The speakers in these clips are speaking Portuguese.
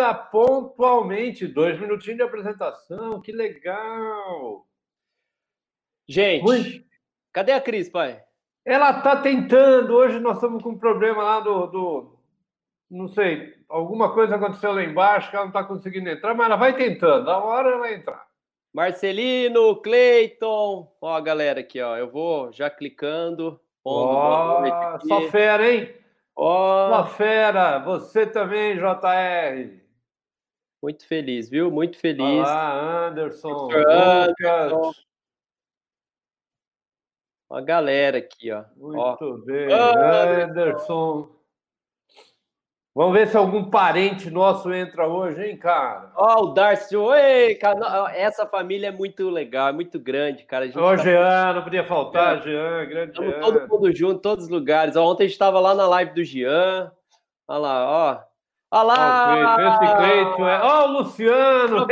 8h30 pontualmente, dois minutinhos de apresentação, que legal! Gente, Muito... cadê a Cris, pai? Ela está tentando, hoje nós estamos com um problema lá do, do, Não sei, alguma coisa aconteceu lá embaixo que ela não está conseguindo entrar, mas ela vai tentando, a hora ela vai entrar. Marcelino, Cleiton, ó a galera aqui, ó. Eu vou já clicando. Ó, oh, só fera, hein? Ó, oh. Só fera. Você também, JR. Muito feliz, viu? Muito feliz. Olá, Anderson. Anderson. Uma galera aqui, ó. Muito ó. bem, Anderson. Vamos ver se algum parente nosso entra hoje, hein, cara? Ó, oh, o Darcy. Oi, cara. Essa família é muito legal, é muito grande, cara. Ô, tá... Jean, não podia faltar, é. Jean, grande Estamos Jean. Todo mundo junto, todos os lugares. Ontem a gente estava lá na live do Jean. Olha lá, ó. Olha lá! Esse Cleito é. Ó, o Luciano!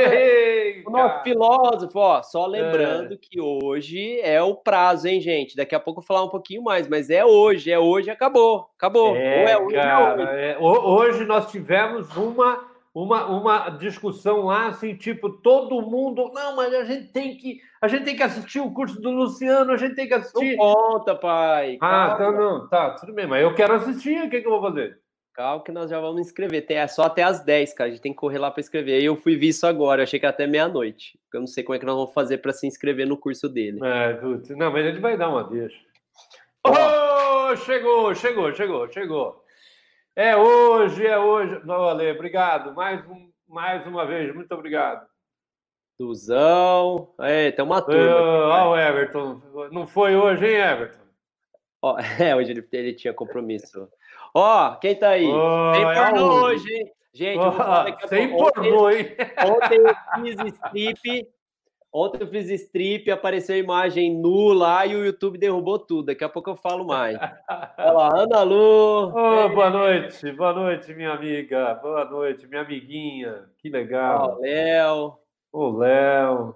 O nosso filósofo, ó. Só lembrando é. que hoje é o prazo, hein, gente? Daqui a pouco eu vou falar um pouquinho mais, mas é hoje, é hoje, acabou. Acabou. É, é hoje, cara, é hoje. hoje nós tivemos uma, uma, uma discussão lá, assim, tipo, todo mundo. Não, mas a gente tem que. A gente tem que assistir o curso do Luciano, a gente tem que assistir. Não conta, pai. Ah, então não. Tá, tudo bem, mas eu quero assistir, o que, que eu vou fazer? Calma que nós já vamos inscrever. Tem, é só até as 10, cara. A gente tem que correr lá para escrever. Aí eu fui ver isso agora. Eu achei que era até meia-noite. Eu não sei como é que nós vamos fazer para se inscrever no curso dele. É, putz. Não, mas ele vai dar uma deixa. Oh, chegou, chegou, chegou, chegou. É hoje, é hoje. Não, Ale, obrigado. Mais, um, mais uma vez, muito obrigado. Duzão. É, tem uma turma. Ó, oh, o Everton. Não foi hoje, hein, Everton? Oh, é, hoje ele, ele tinha compromisso. Ó, quem tá aí? Oh, Sem é pornô é hoje, hein? Gente, oh, sem pornô, hein? Ontem eu fiz strip. Ontem eu fiz strip, apareceu a imagem nu lá e o YouTube derrubou tudo. Daqui a pouco eu falo mais. Olha lá, Ana Lu. Oh, boa noite, boa noite, minha amiga. Boa noite, minha amiguinha. Que legal. Ó, Léo. O Léo.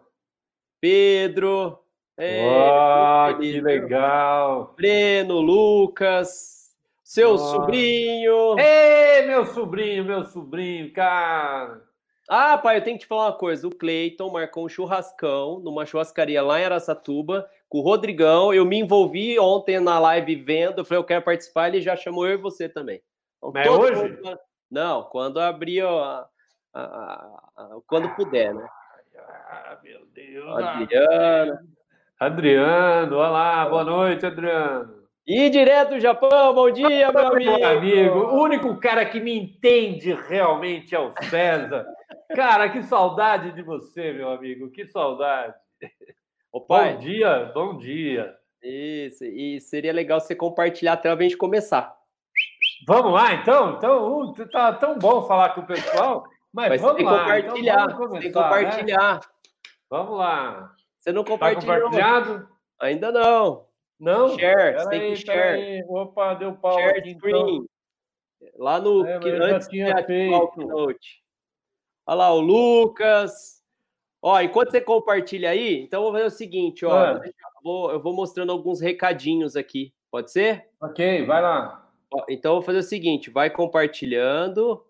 Pedro. oh, que legal. Breno, Lucas. Seu sobrinho. Ei, meu sobrinho, meu sobrinho, cara. Ah, pai, eu tenho que te falar uma coisa. O Cleiton marcou um churrascão numa churrascaria lá em Aracatuba com o Rodrigão. Eu me envolvi ontem na live vendo. Eu falei, eu quero participar. Ele já chamou eu e você também. Então, é hoje? Mundo... Não, quando abrir, a, a, a, quando puder, né? Ah, meu Deus. Adriano. Adriano, olá, boa noite, Adriano. E direto do Japão, bom dia, meu amigo. Meu amigo, o único cara que me entende realmente é o César. Cara, que saudade de você, meu amigo, que saudade. Ô, pai, bom dia, bom dia. Isso, e seria legal você compartilhar até a gente começar. Vamos lá, então? Então, uh, tá tão bom falar com o pessoal, mas, mas vamos lá. Compartilhar, então, vamos tem que compartilhar. Né? Vamos lá. Você não compartilhou? Tá compartilhado? Ainda não. Não? Share, você tem que share. Aí. Opa, deu pau share aqui, então. screen. Então. Lá no é, que antes tinha feito. Keynote. Olha lá o Lucas. Ó, enquanto você compartilha aí, então eu vou fazer o seguinte, ó, é. eu, vou, eu vou mostrando alguns recadinhos aqui. Pode ser? Ok, vai lá. Ó, então eu vou fazer o seguinte, vai compartilhando.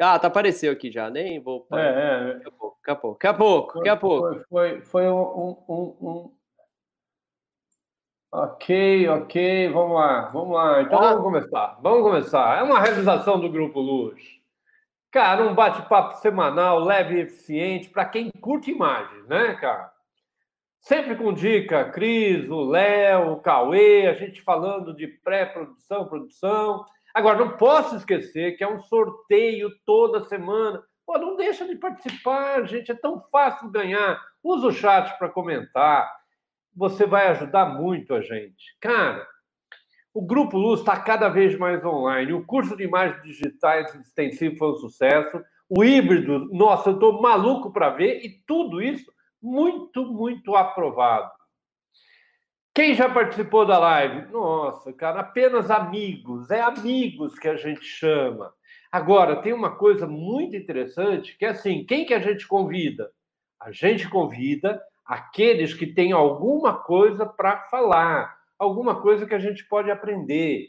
Ah, tá apareceu aqui já, nem vou. É, é. Daqui a pouco, daqui a pouco, daqui a pouco. Daqui a pouco. Foi, foi, foi um, um, um Ok, ok, vamos lá, vamos lá. Então ah. vamos começar. Vamos começar. É uma realização do Grupo Luz. Cara, um bate-papo semanal, leve e eficiente, para quem curte imagens, né, cara? Sempre com dica, Cris, o Léo, o Cauê, a gente falando de pré-produção, produção. Agora, não posso esquecer que é um sorteio toda semana. Pô, não deixa de participar, gente, é tão fácil ganhar. Usa o chat para comentar você vai ajudar muito a gente. Cara, o Grupo Luz está cada vez mais online. O curso de imagens digitais extensivo foi um sucesso. O híbrido, nossa, eu estou maluco para ver. E tudo isso muito, muito aprovado. Quem já participou da live? Nossa, cara, apenas amigos. É amigos que a gente chama. Agora, tem uma coisa muito interessante que é assim: quem que a gente convida? A gente convida aqueles que têm alguma coisa para falar, alguma coisa que a gente pode aprender.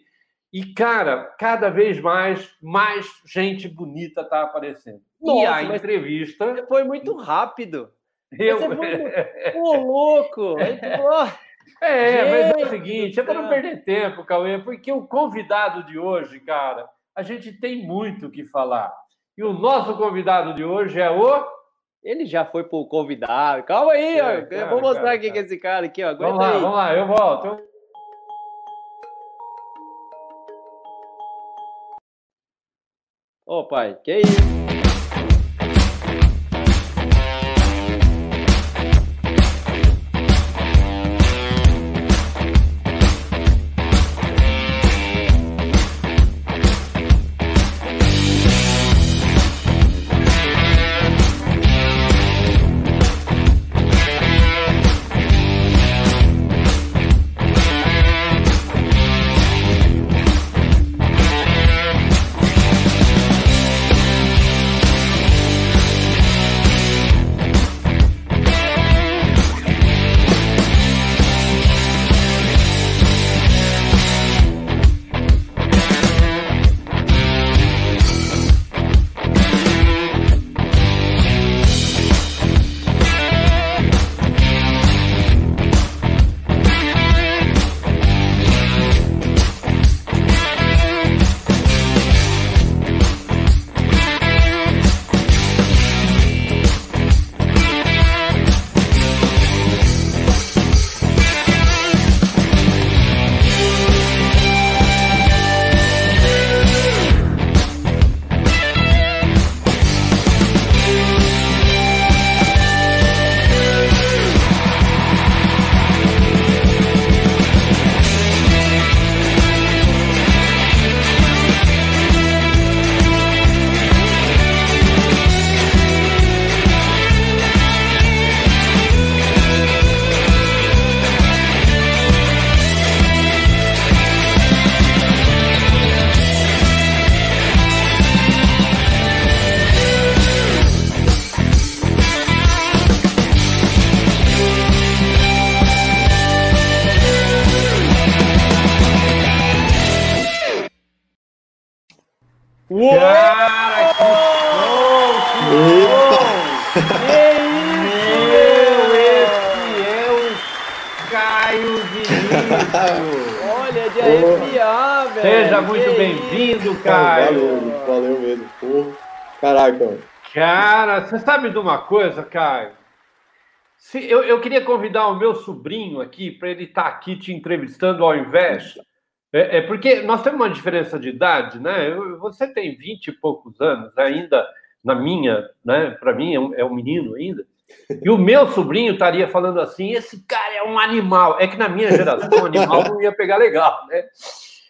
E, cara, cada vez mais, mais gente bonita está aparecendo. Nossa, e a entrevista. Foi muito rápido. Eu... Você foi... Ô, louco! É, mas é o seguinte, é para não perder tempo, Cauê, porque o convidado de hoje, cara, a gente tem muito o que falar. E o nosso convidado de hoje é o. Ele já foi pro convidado. Calma aí, é, ó. Cara, eu vou mostrar cara, quem cara. é esse cara aqui, ó. Aguenta vamos lá, aí. vamos lá, eu volto. Ô, oh, pai, que isso? Sabe de uma coisa, Caio? Se, eu, eu queria convidar o meu sobrinho aqui para ele estar tá aqui te entrevistando ao invés. É, é, porque nós temos uma diferença de idade, né? Eu, você tem vinte e poucos anos, ainda na minha, né? Para mim é um, é um menino ainda. E o meu sobrinho estaria falando assim: esse cara é um animal. É que na minha geração, animal não ia pegar legal, né?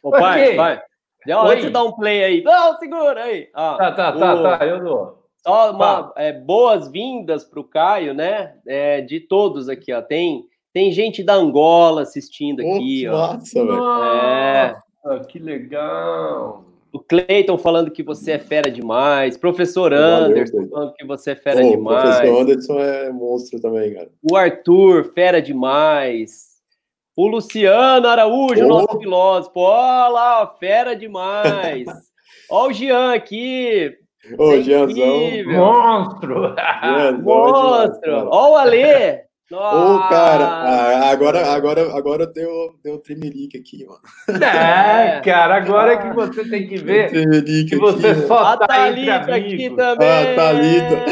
Ô, pai, pai, já, antes de dar um play aí. Não, segura aí. Ah, tá, tá, tá, o... tá, eu dou. Só uma é, boas-vindas para o Caio, né? É, de todos aqui, ó. Tem, tem gente da Angola assistindo aqui, ó. Nossa, velho. É. que legal. O Cleiton falando que você é fera demais. Professor Anderson Valeu, falando que você é fera oh, demais. O professor Anderson é monstro também, cara. O Arthur, fera demais. O Luciano Araújo, oh. nosso filósofo. Olha lá, fera demais. Olha o Jean aqui, Ô, Gianzão. Monstro! Monstro! Ó o Alê! Ô, cara, agora, agora, agora deu, deu tremelique aqui, mano. É, cara, agora que você tem que ver que você aqui, só a tá Thalita aqui também. Ah, Thalita.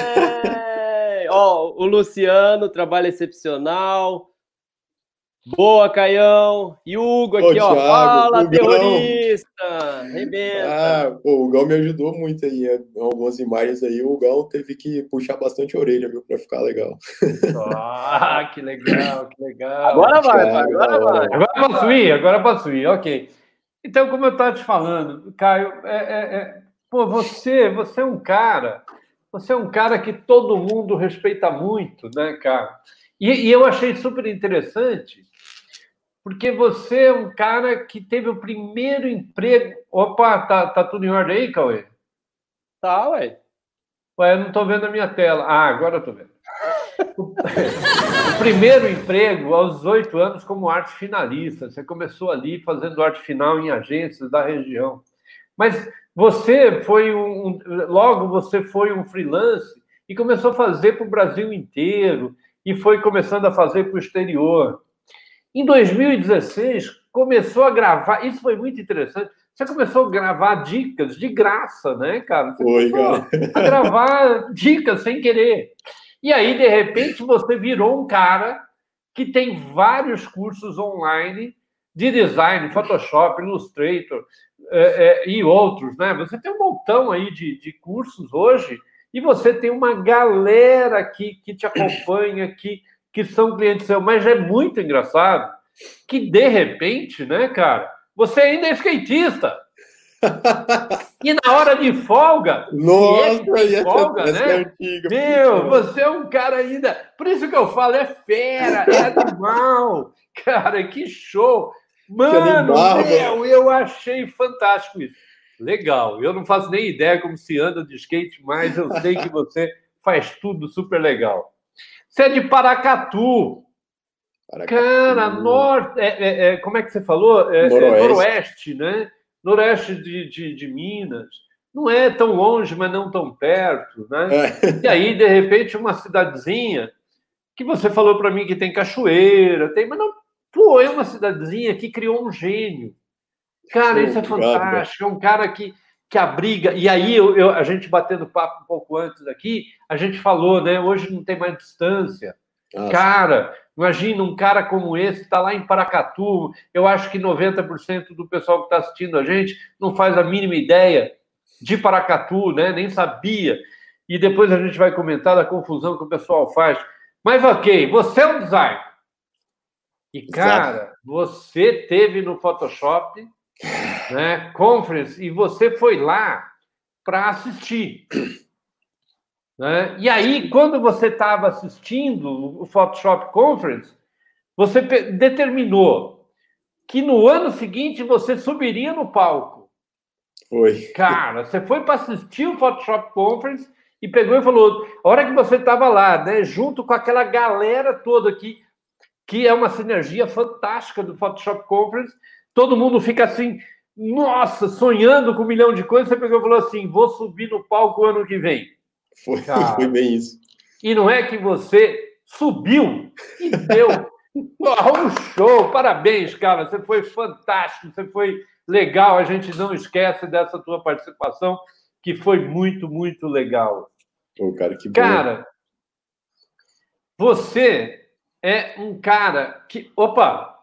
Ó, o Luciano, trabalho excepcional. Boa, Caião. E Hugo aqui, Ô, ó. Thiago, Fala, terrorista! Rebenta. Ah, pô, o Gão me ajudou muito aí. É, algumas imagens aí, o Gão teve que puxar bastante a orelha, viu, pra ficar legal. Ah, que legal, que legal. Agora vai, vai agora vai. Agora posso ir, agora posso ir, ok. Então, como eu estava te falando, Caio, é, é, é, pô, você, você é um cara, você é um cara que todo mundo respeita muito, né, cara? E, e eu achei super interessante porque você é um cara que teve o primeiro emprego. Opa, tá, tá tudo em ordem aí, Cauê? Tá, ué. Ué, eu não tô vendo a minha tela. Ah, agora eu tô vendo. o primeiro emprego aos 18 anos como arte finalista. Você começou ali fazendo arte final em agências da região. Mas você foi um. Logo você foi um freelance e começou a fazer para o Brasil inteiro e foi começando a fazer para o exterior. Em 2016, começou a gravar. Isso foi muito interessante. Você começou a gravar dicas de graça, né, cara? Você Foi, cara. a gravar dicas sem querer. E aí, de repente, você virou um cara que tem vários cursos online de design, Photoshop, Illustrator é, é, e outros, né? Você tem um montão aí de, de cursos hoje e você tem uma galera aqui que te acompanha, que, que são clientes seus, mas é muito engraçado que, de repente, né, cara, você ainda é skatista. E na hora de folga, Nossa, é essa, folga, essa né? é antiga. Meu, você é um cara ainda. Por isso que eu falo, é fera, é animal. Cara, que show. Mano, animal, meu, eu achei fantástico isso. Legal. Eu não faço nem ideia como se anda de skate, mas eu sei que você faz tudo super legal. Você é de Paracatu. Cara, norte. É, é, é, como é que você falou? É, Noroeste. noroeste, né? Noroeste de, de, de Minas. Não é tão longe, mas não tão perto, né? É. E aí, de repente, uma cidadezinha que você falou para mim que tem cachoeira, tem, mas não, pô, é uma cidadezinha que criou um gênio. Cara, isso é fantástico. É um cara que, que abriga. E aí, eu, eu- a gente batendo papo um pouco antes aqui, a gente falou, né? Hoje não tem mais distância. Nossa, Cara, imagina um cara como esse está lá em Paracatu. Eu acho que 90% do pessoal que está assistindo a gente não faz a mínima ideia de Paracatu, né? Nem sabia. E depois a gente vai comentar da confusão que o pessoal faz. Mas ok, você é um designer. E, cara, você teve no Photoshop, né? Conference, e você foi lá para assistir. Né? E aí, quando você estava assistindo o Photoshop Conference, você determinou que no ano seguinte você subiria no palco. foi. Cara, você foi para assistir o Photoshop Conference e pegou e falou: a hora que você estava lá, né, junto com aquela galera toda aqui, que é uma sinergia fantástica do Photoshop Conference, todo mundo fica assim, nossa, sonhando com um milhão de coisas. Você pegou e falou assim: vou subir no palco ano que vem. Foi, Cara. foi bem isso. E não é que você subiu e deu um show. Parabéns, cara. Você foi fantástico, você foi legal. A gente não esquece dessa tua participação, que foi muito, muito legal. Pô, cara, que bom. Cara, você é um cara que. Opa!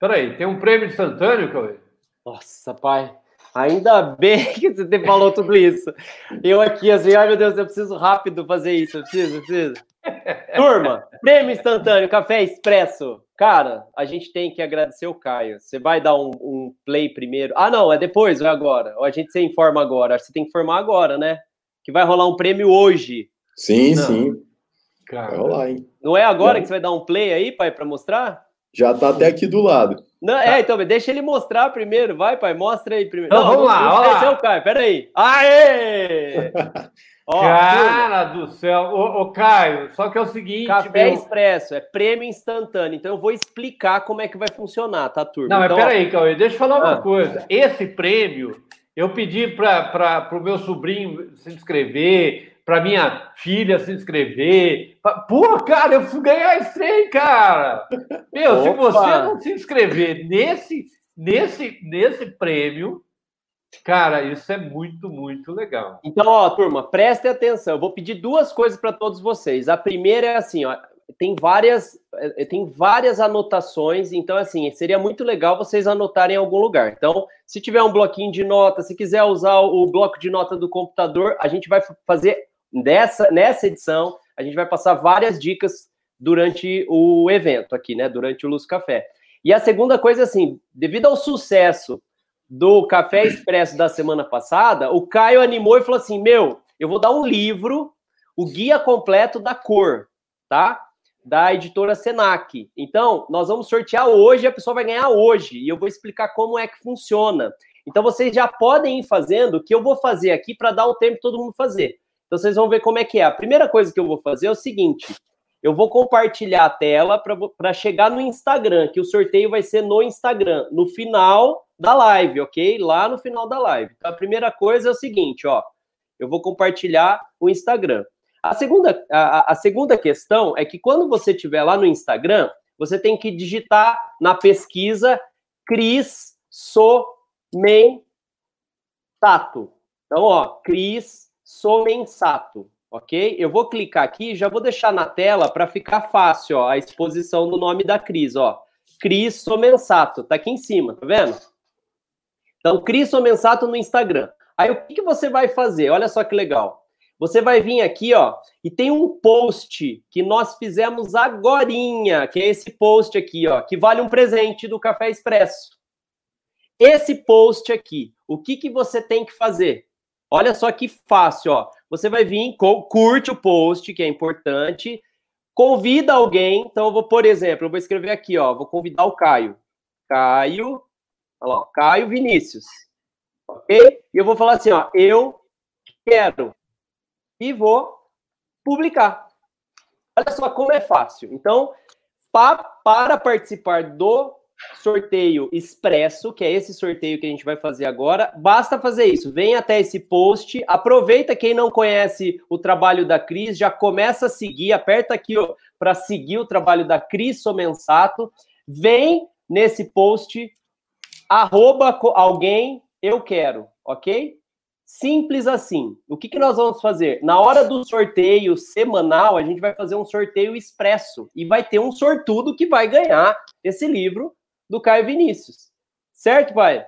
Peraí, tem um prêmio instantâneo, Cauê? Nossa, pai. Ainda bem que você falou tudo isso. Eu aqui, assim, ai meu Deus, eu preciso rápido fazer isso. Eu preciso, eu preciso. Turma, prêmio instantâneo, café expresso. Cara, a gente tem que agradecer o Caio. Você vai dar um, um play primeiro? Ah, não, é depois ou é agora? Ou a gente se informa agora? Acho que Você tem que informar agora, né? Que vai rolar um prêmio hoje. Sim, Não. sim. Vai Cara, rolar, hein? Não é agora Não. que você vai dar um play aí, pai, para mostrar? Já tá até aqui do lado. Não, é, então, deixa ele mostrar primeiro, vai, pai, mostra aí primeiro. Então, vamos lá, não, vamos esse lá. é o Caio, peraí. Aê! Ó, cara do céu. Ô, ô, Caio, só que é o seguinte. café meu- expresso, é prêmio instantâneo. Então eu vou explicar como é que vai funcionar, tá, turma? Não, mas então, peraí, Cauê, deixa eu falar uma Ah. coisa. Esse prêmio, eu pedi para o meu sobrinho se inscrever, para minha filha se inscrever. Pra- Pô, cara, eu fui ganhar esse trem, cara! Meu, se você não se inscrever nesse, nesse, nesse prêmio, cara, isso é muito, muito legal. Então, ó, turma, prestem atenção. Eu vou pedir duas coisas para todos vocês. A primeira é assim, ó, tem várias, eh, tem várias anotações, então assim, seria muito legal vocês anotarem em algum lugar. Então, se tiver um bloquinho de nota, se quiser usar o bloco de nota do computador, a gente vai fazer dessa nessa edição, a gente vai passar várias dicas durante o evento aqui, né, durante o Luz Café. E a segunda coisa assim, devido ao sucesso do Café Expresso da semana passada, o Caio animou e falou assim: Meu, eu vou dar um livro, o guia completo da cor, tá? Da editora Senac. Então, nós vamos sortear hoje, a pessoa vai ganhar hoje, e eu vou explicar como é que funciona. Então, vocês já podem ir fazendo o que eu vou fazer aqui para dar o tempo todo mundo fazer. Então, vocês vão ver como é que é. A primeira coisa que eu vou fazer é o seguinte: eu vou compartilhar a tela para chegar no Instagram, que o sorteio vai ser no Instagram, no final da live, ok? Lá no final da live. Então, a primeira coisa é o seguinte, ó. Eu vou compartilhar o Instagram. A segunda, a, a segunda questão é que quando você estiver lá no Instagram, você tem que digitar na pesquisa Cris Somensato. Então, ó, Cris Somensato ok? Eu vou clicar aqui, já vou deixar na tela para ficar fácil, ó, a exposição do nome da Cris, ó. Cris Somensato, tá aqui em cima, tá vendo? Então, Cris Somensato no Instagram. Aí, o que, que você vai fazer? Olha só que legal. Você vai vir aqui, ó, e tem um post que nós fizemos agorinha, que é esse post aqui, ó, que vale um presente do Café Expresso. Esse post aqui, o que, que você tem que fazer? Olha só que fácil, ó. Você vai vir, curte o post, que é importante, convida alguém. Então, eu vou, por exemplo, eu vou escrever aqui, ó, vou convidar o Caio. Caio, olha lá, Caio Vinícius. Ok? E eu vou falar assim, ó, eu quero. E vou publicar. Olha só como é fácil. Então, pa, para participar do sorteio expresso, que é esse sorteio que a gente vai fazer agora. Basta fazer isso. Vem até esse post, aproveita quem não conhece o trabalho da Cris, já começa a seguir, aperta aqui para seguir o trabalho da Cris Somensato. Vem nesse post, arroba alguém, eu quero, ok? Simples assim. O que, que nós vamos fazer? Na hora do sorteio semanal, a gente vai fazer um sorteio expresso e vai ter um sortudo que vai ganhar esse livro do Caio Vinícius. Certo, pai?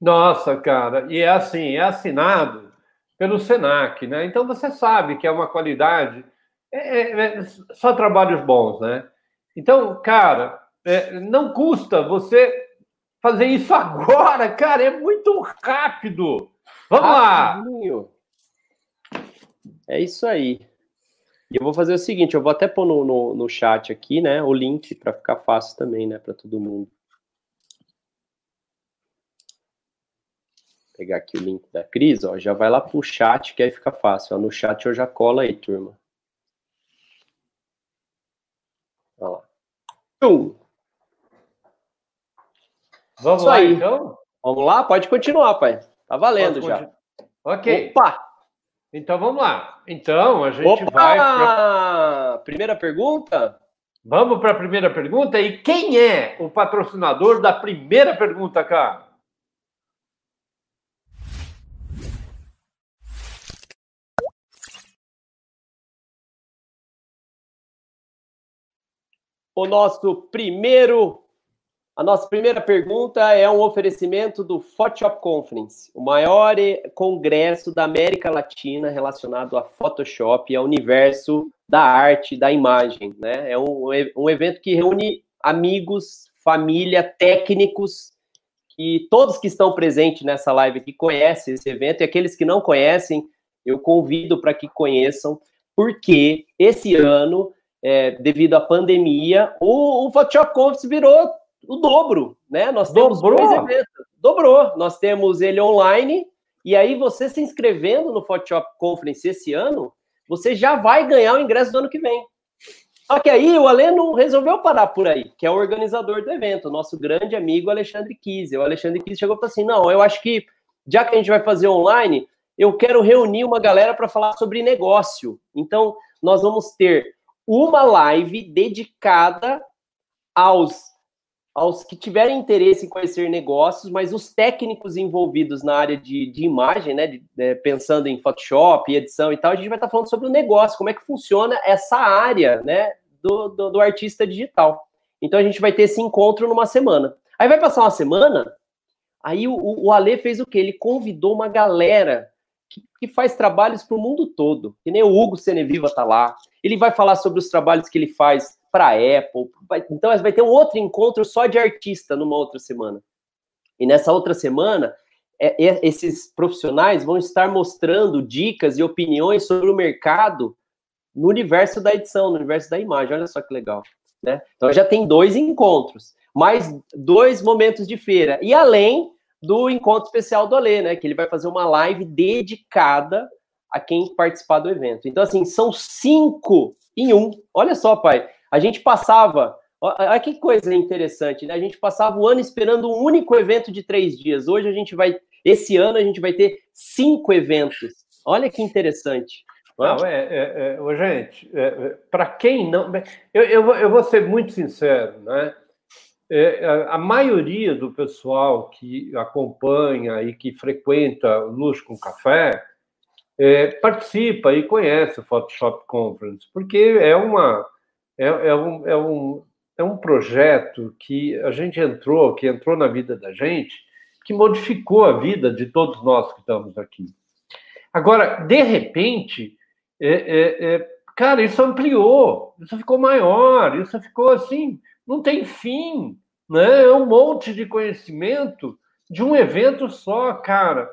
Nossa, cara, e é assim, é assinado pelo Senac, né? Então você sabe que é uma qualidade, é, é, é só trabalhos bons, né? Então, cara, é, não custa você fazer isso agora, cara, é muito rápido. Vamos Rapidinho. lá. É isso aí. E eu vou fazer o seguinte, eu vou até pôr no, no, no chat aqui, né, o link para ficar fácil também, né, para todo mundo. Pegar aqui o link da Cris, ó, já vai lá pro chat, que aí fica fácil. Ó, no chat eu já colo aí, turma. Olha lá. Vamos Isso lá, aí. então? Vamos lá? Pode continuar, pai. Tá valendo já. Continuar? Ok. Opa! Então vamos lá. Então a gente Opa! vai. Pra... Primeira pergunta? Vamos para a primeira pergunta. E quem é o patrocinador da primeira pergunta, cara? O nosso primeiro, a nossa primeira pergunta é um oferecimento do Photoshop Conference, o maior congresso da América Latina relacionado a Photoshop e ao universo da arte, da imagem, né? É um, um evento que reúne amigos, família, técnicos, e todos que estão presentes nessa live aqui conhecem esse evento, e aqueles que não conhecem, eu convido para que conheçam, porque esse ano é, devido à pandemia, o, o Photoshop Conference virou o dobro, né? Nós temos dobrou. dois eventos. Dobrou. Nós temos ele online, e aí você se inscrevendo no Photoshop Conference esse ano, você já vai ganhar o ingresso do ano que vem. Só que aí o Alê não resolveu parar por aí, que é o organizador do evento, nosso grande amigo Alexandre Kise. O Alexandre Kise chegou e falou assim: não, eu acho que já que a gente vai fazer online, eu quero reunir uma galera para falar sobre negócio. Então, nós vamos ter uma live dedicada aos aos que tiverem interesse em conhecer negócios, mas os técnicos envolvidos na área de, de imagem, né, de, de, né, pensando em Photoshop, edição e tal, a gente vai estar falando sobre o negócio, como é que funciona essa área, né, do, do, do artista digital. Então a gente vai ter esse encontro numa semana. Aí vai passar uma semana, aí o, o Ale fez o quê? Ele convidou uma galera que, faz trabalhos para o mundo todo, que nem o Hugo Seneviva está lá, ele vai falar sobre os trabalhos que ele faz para a Apple. Vai, então, vai ter um outro encontro só de artista numa outra semana. E nessa outra semana, é, é, esses profissionais vão estar mostrando dicas e opiniões sobre o mercado no universo da edição, no universo da imagem. Olha só que legal. Né? Então já tem dois encontros, mais dois momentos de feira. E além do encontro especial do Alê, né? Que ele vai fazer uma live dedicada a quem participar do evento. Então, assim, são cinco em um. Olha só, pai. A gente passava. Olha que coisa interessante, né? A gente passava o ano esperando um único evento de três dias. Hoje a gente vai. Esse ano a gente vai ter cinco eventos. Olha que interessante. Não, é, é, é gente, é, é para quem não. Eu, eu, eu, vou ser muito sincero, né? É, a maioria do pessoal que acompanha e que frequenta Luxo com Café é, participa e conhece o Photoshop Conference, porque é, uma, é, é, um, é, um, é um projeto que a gente entrou, que entrou na vida da gente, que modificou a vida de todos nós que estamos aqui. Agora, de repente, é, é, é, cara, isso ampliou, isso ficou maior, isso ficou assim, não tem fim, né? É um monte de conhecimento de um evento só, cara.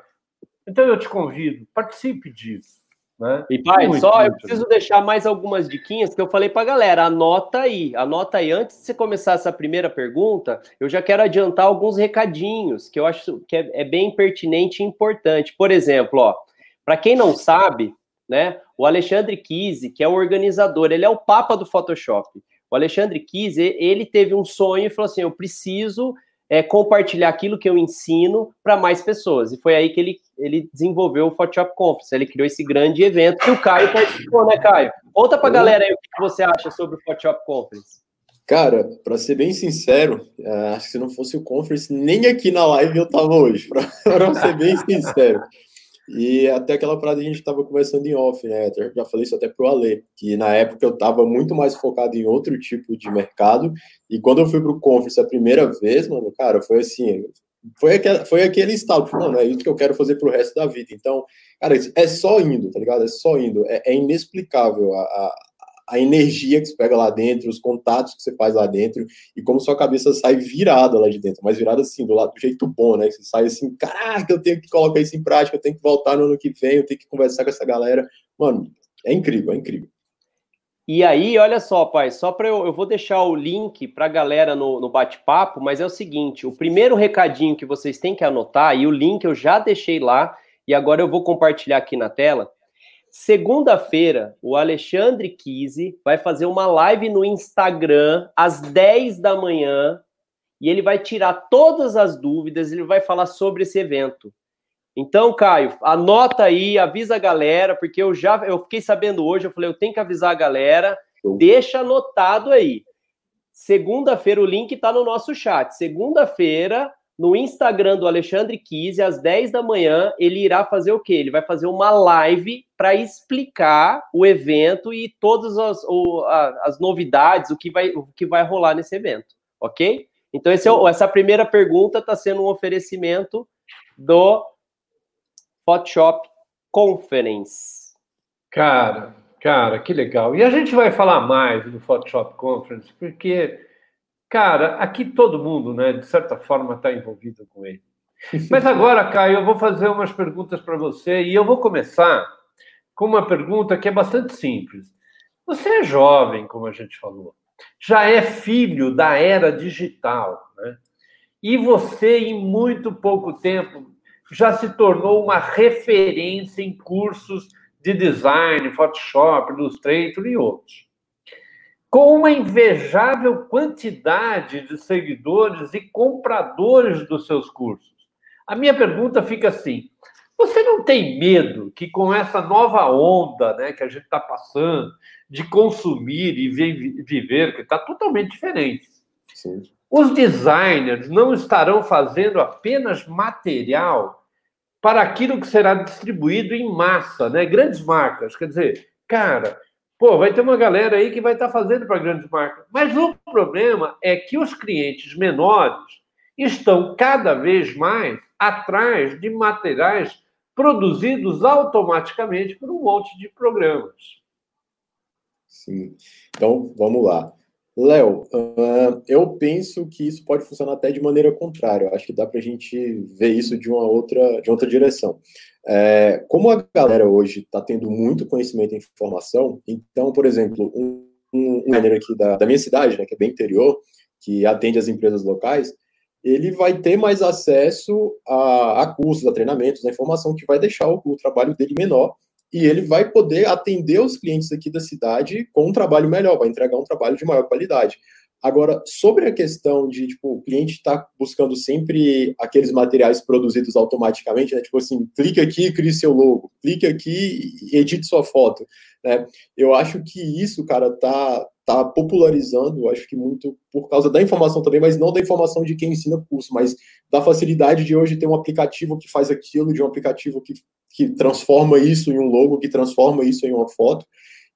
Então eu te convido, participe disso. Né? E pai, muito, só muito, eu preciso deixar mais algumas diquinhas que eu falei para galera. Anota aí, anota aí. Antes de você começar essa primeira pergunta, eu já quero adiantar alguns recadinhos que eu acho que é, é bem pertinente e importante. Por exemplo, ó, para quem não sabe, né, o Alexandre Kise, que é o organizador, ele é o papa do Photoshop. O Alexandre Kise, ele teve um sonho e falou assim: eu preciso é, compartilhar aquilo que eu ensino para mais pessoas. E foi aí que ele, ele desenvolveu o Photoshop Conference. Ele criou esse grande evento que o Caio participou, né, Caio? Conta para a galera aí o que você acha sobre o Photoshop Conference. Cara, para ser bem sincero, é, acho que se não fosse o Conference, nem aqui na live eu tava hoje, para ser bem sincero. E até aquela parada a gente estava conversando em off, né? Eu já falei isso até pro Ale, que na época eu estava muito mais focado em outro tipo de mercado. E quando eu fui pro Conference a primeira vez, mano, cara, foi assim, foi aquele, foi aquele estalo, não, é isso que eu quero fazer pro resto da vida. Então, cara, é só indo, tá ligado? É só indo. É, é inexplicável a, a, a energia que você pega lá dentro, os contatos que você faz lá dentro e como sua cabeça sai virada lá de dentro, mas virada assim, do lado do jeito bom, né? Você sai assim, caraca, eu tenho que colocar isso em prática, eu tenho que voltar no ano que vem, eu tenho que conversar com essa galera. Mano, é incrível, é incrível. E aí, olha só, pai, só para eu, eu vou deixar o link para a galera no, no bate-papo, mas é o seguinte: o primeiro recadinho que vocês têm que anotar, e o link eu já deixei lá, e agora eu vou compartilhar aqui na tela Segunda-feira, o Alexandre Kise vai fazer uma live no Instagram às 10 da manhã e ele vai tirar todas as dúvidas, ele vai falar sobre esse evento. Então, Caio, anota aí, avisa a galera, porque eu já eu fiquei sabendo hoje, eu falei, eu tenho que avisar a galera, deixa anotado aí. Segunda-feira, o link está no nosso chat. Segunda-feira, no Instagram do Alexandre Kise, às 10 da manhã, ele irá fazer o quê? Ele vai fazer uma live para explicar o evento e todas as, o, a, as novidades, o que, vai, o que vai rolar nesse evento, ok? Então, é, essa primeira pergunta está sendo um oferecimento do Photoshop Conference. Cara, cara, que legal. E a gente vai falar mais do Photoshop Conference, porque Cara, aqui todo mundo, né, de certa forma, está envolvido com ele. Mas agora, Caio, eu vou fazer umas perguntas para você e eu vou começar com uma pergunta que é bastante simples. Você é jovem, como a gente falou, já é filho da era digital, né? E você, em muito pouco tempo, já se tornou uma referência em cursos de design, Photoshop, Illustrator e outros com uma invejável quantidade de seguidores e compradores dos seus cursos. A minha pergunta fica assim: você não tem medo que com essa nova onda né, que a gente está passando de consumir e viver, que está totalmente diferente, Sim. os designers não estarão fazendo apenas material para aquilo que será distribuído em massa, né? Grandes marcas, quer dizer, cara, Pô, vai ter uma galera aí que vai estar tá fazendo para grandes marcas. Mas o problema é que os clientes menores estão cada vez mais atrás de materiais produzidos automaticamente por um monte de programas. Sim. Então, vamos lá. Léo, uh, eu penso que isso pode funcionar até de maneira contrária. acho que dá para a gente ver isso de uma outra, de outra direção. É, como a galera hoje está tendo muito conhecimento e informação, então, por exemplo, um, um aqui da, da minha cidade, né, que é bem interior, que atende as empresas locais, ele vai ter mais acesso a, a cursos, a treinamentos, a informação que vai deixar o, o trabalho dele menor e ele vai poder atender os clientes aqui da cidade com um trabalho melhor, vai entregar um trabalho de maior qualidade. Agora, sobre a questão de, tipo, o cliente está buscando sempre aqueles materiais produzidos automaticamente, né? Tipo assim, clique aqui, crie seu logo, clique aqui e edite sua foto, né? Eu acho que isso, cara, tá, tá popularizando, acho que muito por causa da informação também, mas não da informação de quem ensina curso, mas da facilidade de hoje ter um aplicativo que faz aquilo, de um aplicativo que, que transforma isso em um logo, que transforma isso em uma foto.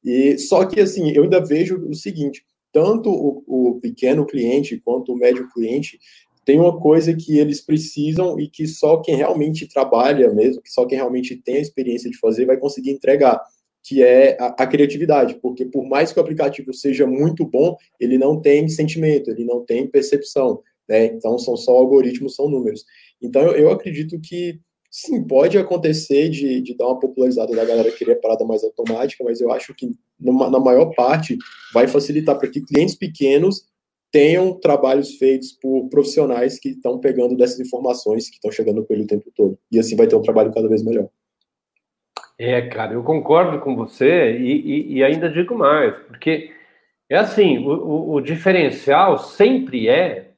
E só que, assim, eu ainda vejo o seguinte, tanto o, o pequeno cliente quanto o médio cliente tem uma coisa que eles precisam e que só quem realmente trabalha mesmo, que só quem realmente tem a experiência de fazer vai conseguir entregar, que é a, a, criatividade, porque por mais que o aplicativo seja muito bom, ele não tem sentimento, ele não tem percepção, né? Então são só algoritmos, são números. Então eu, eu acredito que Sim, pode acontecer de, de dar uma popularizada da galera querer a parada mais automática, mas eu acho que numa, na maior parte vai facilitar para que clientes pequenos tenham trabalhos feitos por profissionais que estão pegando dessas informações que estão chegando pelo tempo todo. E assim vai ter um trabalho cada vez melhor. É, cara, eu concordo com você e, e, e ainda digo mais, porque é assim, o, o, o diferencial sempre é,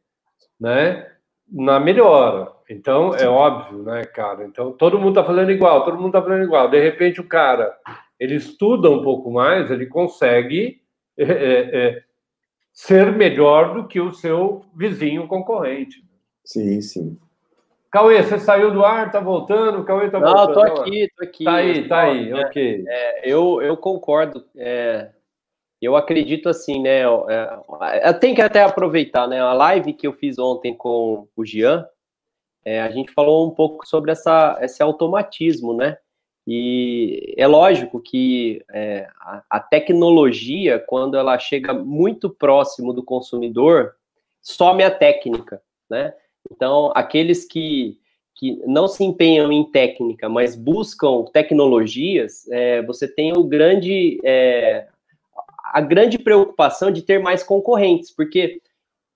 né, na melhora. Então, é óbvio, né, cara? Então, todo mundo está fazendo igual, todo mundo está fazendo igual. De repente, o cara, ele estuda um pouco mais, ele consegue é, é, é, ser melhor do que o seu vizinho concorrente. Sim, sim. Cauê, você saiu do ar, tá voltando? Cauê tá Não, voltando. Não, tô aqui, tô aqui. Tá aí, tá aí, é, ok. É, eu, eu concordo. É, eu acredito assim, né? É, eu tenho que até aproveitar, né? A live que eu fiz ontem com o Jean, é, a gente falou um pouco sobre essa, esse automatismo, né? E é lógico que é, a, a, tecnologia, quando ela chega muito próximo do consumidor, some a técnica, né? Então, aqueles que, que não se empenham em técnica, mas buscam tecnologias, é, você tem o grande, é, a grande preocupação de ter mais concorrentes, porque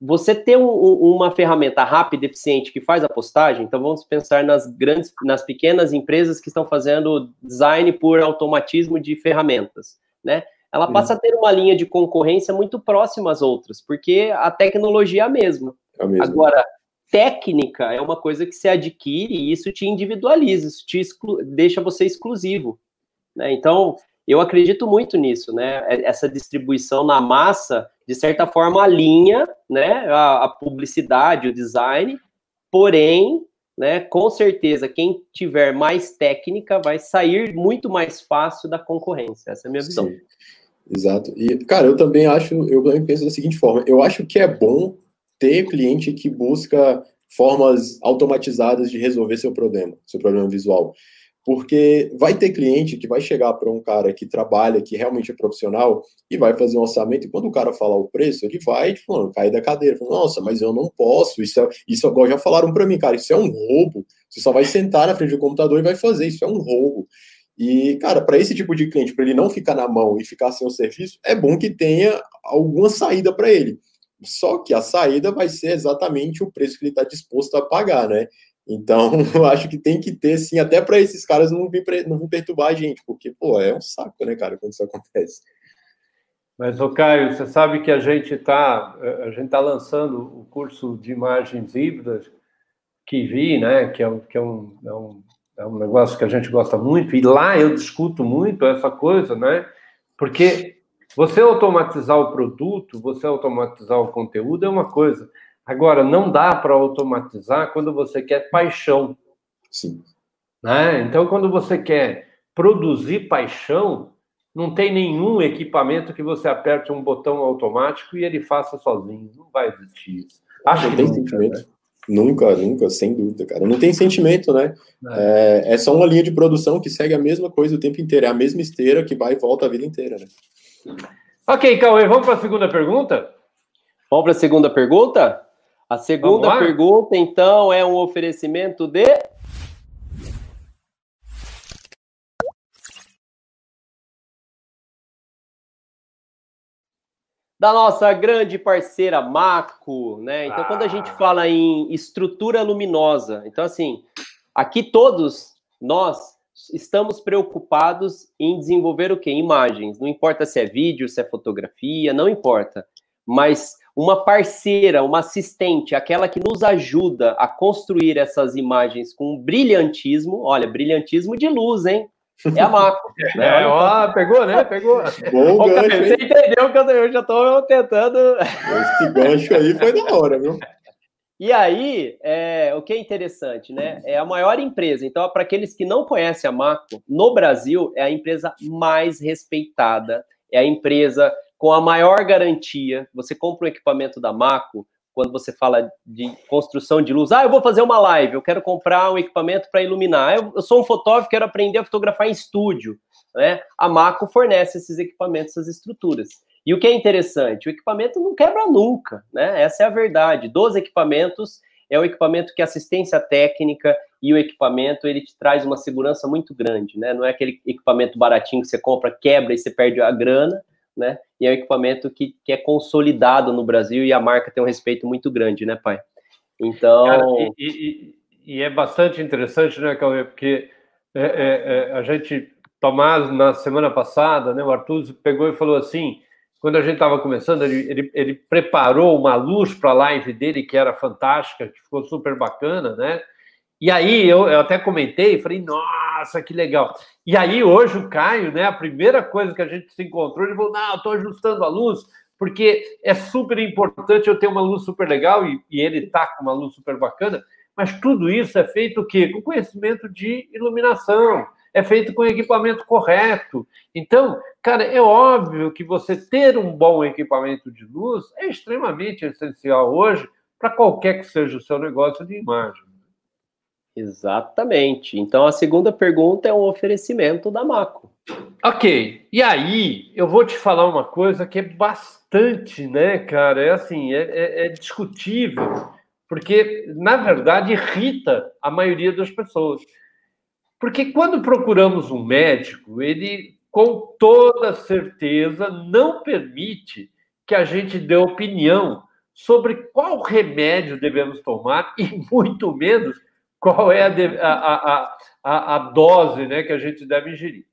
você ter um, uma ferramenta rápida, eficiente, que faz a postagem, então vamos pensar nas grandes, nas pequenas empresas que estão fazendo design por automatismo de ferramentas, né? Ela passa a ter uma linha de concorrência muito próxima às outras, porque a tecnologia é a mesma. É a mesma. Agora, técnica é uma coisa que se adquire e isso te individualiza, isso te deixa você exclusivo. Né? Então, eu acredito muito nisso, né? É, essa distribuição na massa, de certa forma, alinha né, a, a publicidade, o design, porém, né, com certeza, quem tiver mais técnica vai sair muito mais fácil da concorrência. Essa é a minha visão. Sim. Exato. E, cara, eu também acho, eu também penso da seguinte forma: eu acho que é bom ter cliente que busca formas automatizadas de resolver seu problema, seu problema visual. Porque vai ter cliente que vai chegar para um cara que trabalha, que realmente é profissional, e vai fazer um orçamento, e quando o cara falar o preço, ele vai, tipo, cair da cadeira. Fala, Nossa, mas eu não posso. Isso, é, isso agora já falaram para mim, cara, isso é um roubo. Você só vai sentar na frente do computador e vai fazer. Isso é um roubo. E, cara, para esse tipo de cliente, para ele não ficar na mão e ficar sem o serviço, é bom que tenha alguma saída para ele. Só que a saída vai ser exatamente o preço que ele está disposto a pagar, né? Então, eu acho que tem que ter, sim, até para esses caras não vir, não vir perturbar a gente, porque, pô, é um saco, né, cara, quando isso acontece. Mas, ô Caio, você sabe que a gente está a gente tá lançando o curso de imagens híbridas que vi, né, que é, que é, um, é, um, é um negócio que a gente gosta muito, e lá eu discuto muito essa coisa, né, porque você automatizar o produto, você automatizar o conteúdo é uma coisa, Agora, não dá para automatizar quando você quer paixão. Sim. Né? Então, quando você quer produzir paixão, não tem nenhum equipamento que você aperte um botão automático e ele faça sozinho. Não vai existir isso. Acho não que tem nunca, sentimento. Né? Nunca, nunca, sem dúvida, cara. Não tem sentimento, né? É. É, é. só uma linha de produção que segue a mesma coisa o tempo inteiro. É a mesma esteira que vai e volta a vida inteira, né? Ok, Cauê, vamos para a segunda pergunta? Vamos para a segunda pergunta? A segunda pergunta, então, é um oferecimento de. Da nossa grande parceira Maco, né? Então, ah. quando a gente ah. fala em estrutura luminosa, então, assim, aqui todos nós estamos preocupados em desenvolver o quê? Imagens. Não importa se é vídeo, se é fotografia, não importa. Mas uma parceira, uma assistente, aquela que nos ajuda a construir essas imagens com brilhantismo, olha, brilhantismo de luz, hein? É a Maco. né? É, ó, pegou, né? Pegou. Bom Ô, gancho, você entendeu que eu já estou tentando. Esse gancho aí foi da hora, viu? E aí, é, o que é interessante, né? É a maior empresa. Então, para aqueles que não conhecem a Maco, no Brasil é a empresa mais respeitada, é a empresa com a maior garantia. Você compra um equipamento da Maco, quando você fala de construção de luz, ah, eu vou fazer uma live, eu quero comprar um equipamento para iluminar. Eu, eu, sou um fotógrafo, quero aprender a fotografar em estúdio. Né? A Maco fornece esses equipamentos, essas estruturas. E o que é interessante, o equipamento não quebra nunca, né? Essa é a verdade. Dos equipamentos, é o equipamento que assistência técnica e o equipamento ele te traz uma segurança muito grande, né? Não é aquele equipamento baratinho que você compra, quebra e você perde a grana, né? E é um equipamento que, que é consolidado no Brasil e a marca tem um respeito muito grande, né, pai? Então. Cara, e, e, e, é bastante interessante, né, Cauê? Porque é, é, é, a gente, Tomás, na semana passada, né, o Arthur pegou e falou assim: quando a gente estava começando, ele, ele, ele, preparou uma luz para a live dele que era fantástica, que ficou super bacana, né? E aí eu, eu até comentei, falei, nossa, que legal. E aí hoje o Caio, né? A primeira coisa que a gente se encontrou, ele falou, não, estou ajustando a luz, porque é super importante eu ter uma luz super legal, e, e ele tá com uma luz super bacana, mas tudo isso é feito o quê? Com conhecimento de iluminação é feito com equipamento correto. Então, cara, é óbvio que você ter um bom equipamento de luz é extremamente essencial hoje para qualquer que seja o seu negócio de imagem. Exatamente. Então, a segunda pergunta é um oferecimento da Maco. Ok. E aí, eu vou te falar uma coisa que é bastante, né, cara? É assim, é, é, é discutível, porque, na verdade, irrita a maioria das pessoas. Porque quando procuramos um médico, ele com toda certeza não permite que a gente dê opinião sobre qual remédio devemos tomar e muito menos qual é a, a, a, a dose né, que a gente deve ingerir.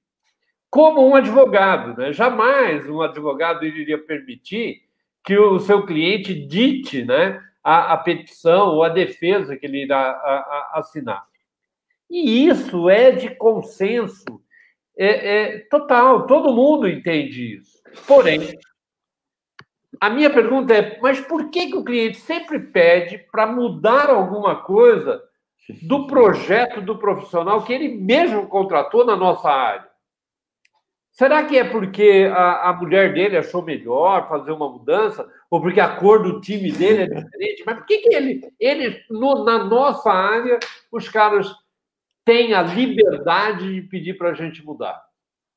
Como um advogado, né? jamais um advogado iria permitir que o seu cliente dite né, a, a petição ou a defesa que ele irá assinar. E isso é de consenso é, é, total, todo mundo entende isso. Porém, a minha pergunta é: mas por que, que o cliente sempre pede para mudar alguma coisa do projeto do profissional que ele mesmo contratou na nossa área? Será que é porque a, a mulher dele achou melhor fazer uma mudança? Ou porque a cor do time dele é diferente? Mas por que, que ele, ele no, na nossa área, os caras tem a liberdade de pedir para a gente mudar?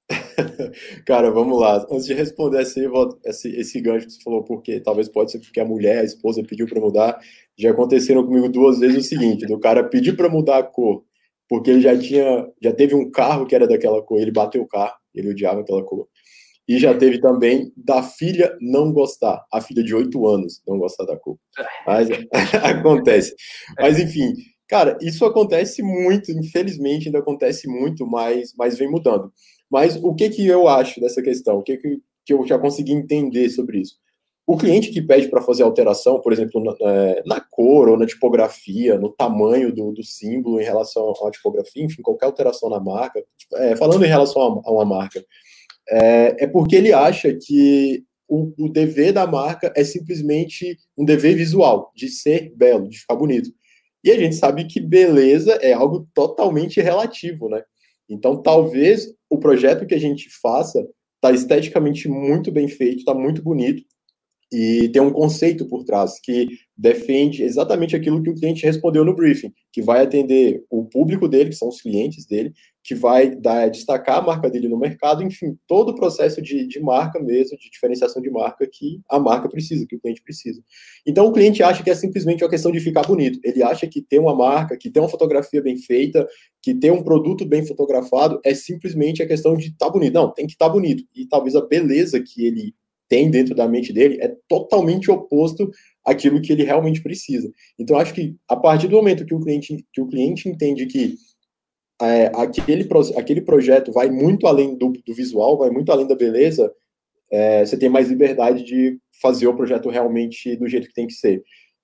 Cara, vamos lá. Antes de responder esse, esse, esse gancho que você falou, porque talvez pode ser porque a mulher, a esposa pediu para mudar. Já aconteceram comigo duas vezes o seguinte: do cara pedir para mudar a cor, porque ele já tinha, já teve um carro que era daquela cor, ele bateu o carro, ele odiava aquela cor. E já teve também da filha não gostar, a filha de oito anos não gostar da cor. Mas acontece. Mas enfim, Cara, isso acontece muito, infelizmente ainda acontece muito, mas, mas vem mudando. Mas o que, que eu acho dessa questão? O que, que, que eu já consegui entender sobre isso? O cliente que pede para fazer alteração, por exemplo, na, é, na, cor ou na tipografia, no tamanho do, do, símbolo em relação à tipografia, enfim, qualquer alteração na marca, é, falando em relação a, a uma marca, é, é, porque ele acha que o, o dever da marca é simplesmente um dever visual, de ser belo, de ficar bonito. E a gente sabe que beleza é algo totalmente relativo, né? Então, talvez o projeto que a gente faça está esteticamente muito bem feito, está muito bonito, e tem um conceito por trás que defende exatamente aquilo que o cliente respondeu no briefing, que vai atender o público dele, que são os clientes dele, que vai dar, destacar a marca dele no mercado, enfim, todo o processo de, de marca mesmo, de diferenciação de marca que a marca precisa, que o cliente precisa. Então o cliente acha que é simplesmente uma questão de ficar bonito. Ele acha que ter uma marca, que ter uma fotografia bem feita, que ter um produto bem fotografado é simplesmente a questão de estar tá bonito. Não, tem que estar tá bonito. E talvez a beleza que ele tem dentro da mente dele é totalmente oposto àquilo que ele realmente precisa. Então, acho que a partir do momento que o cliente, que o cliente entende que é, aquele, aquele projeto vai muito além do, do visual, vai muito além da beleza, é, você tem mais liberdade de fazer o projeto realmente do jeito que tem que ser.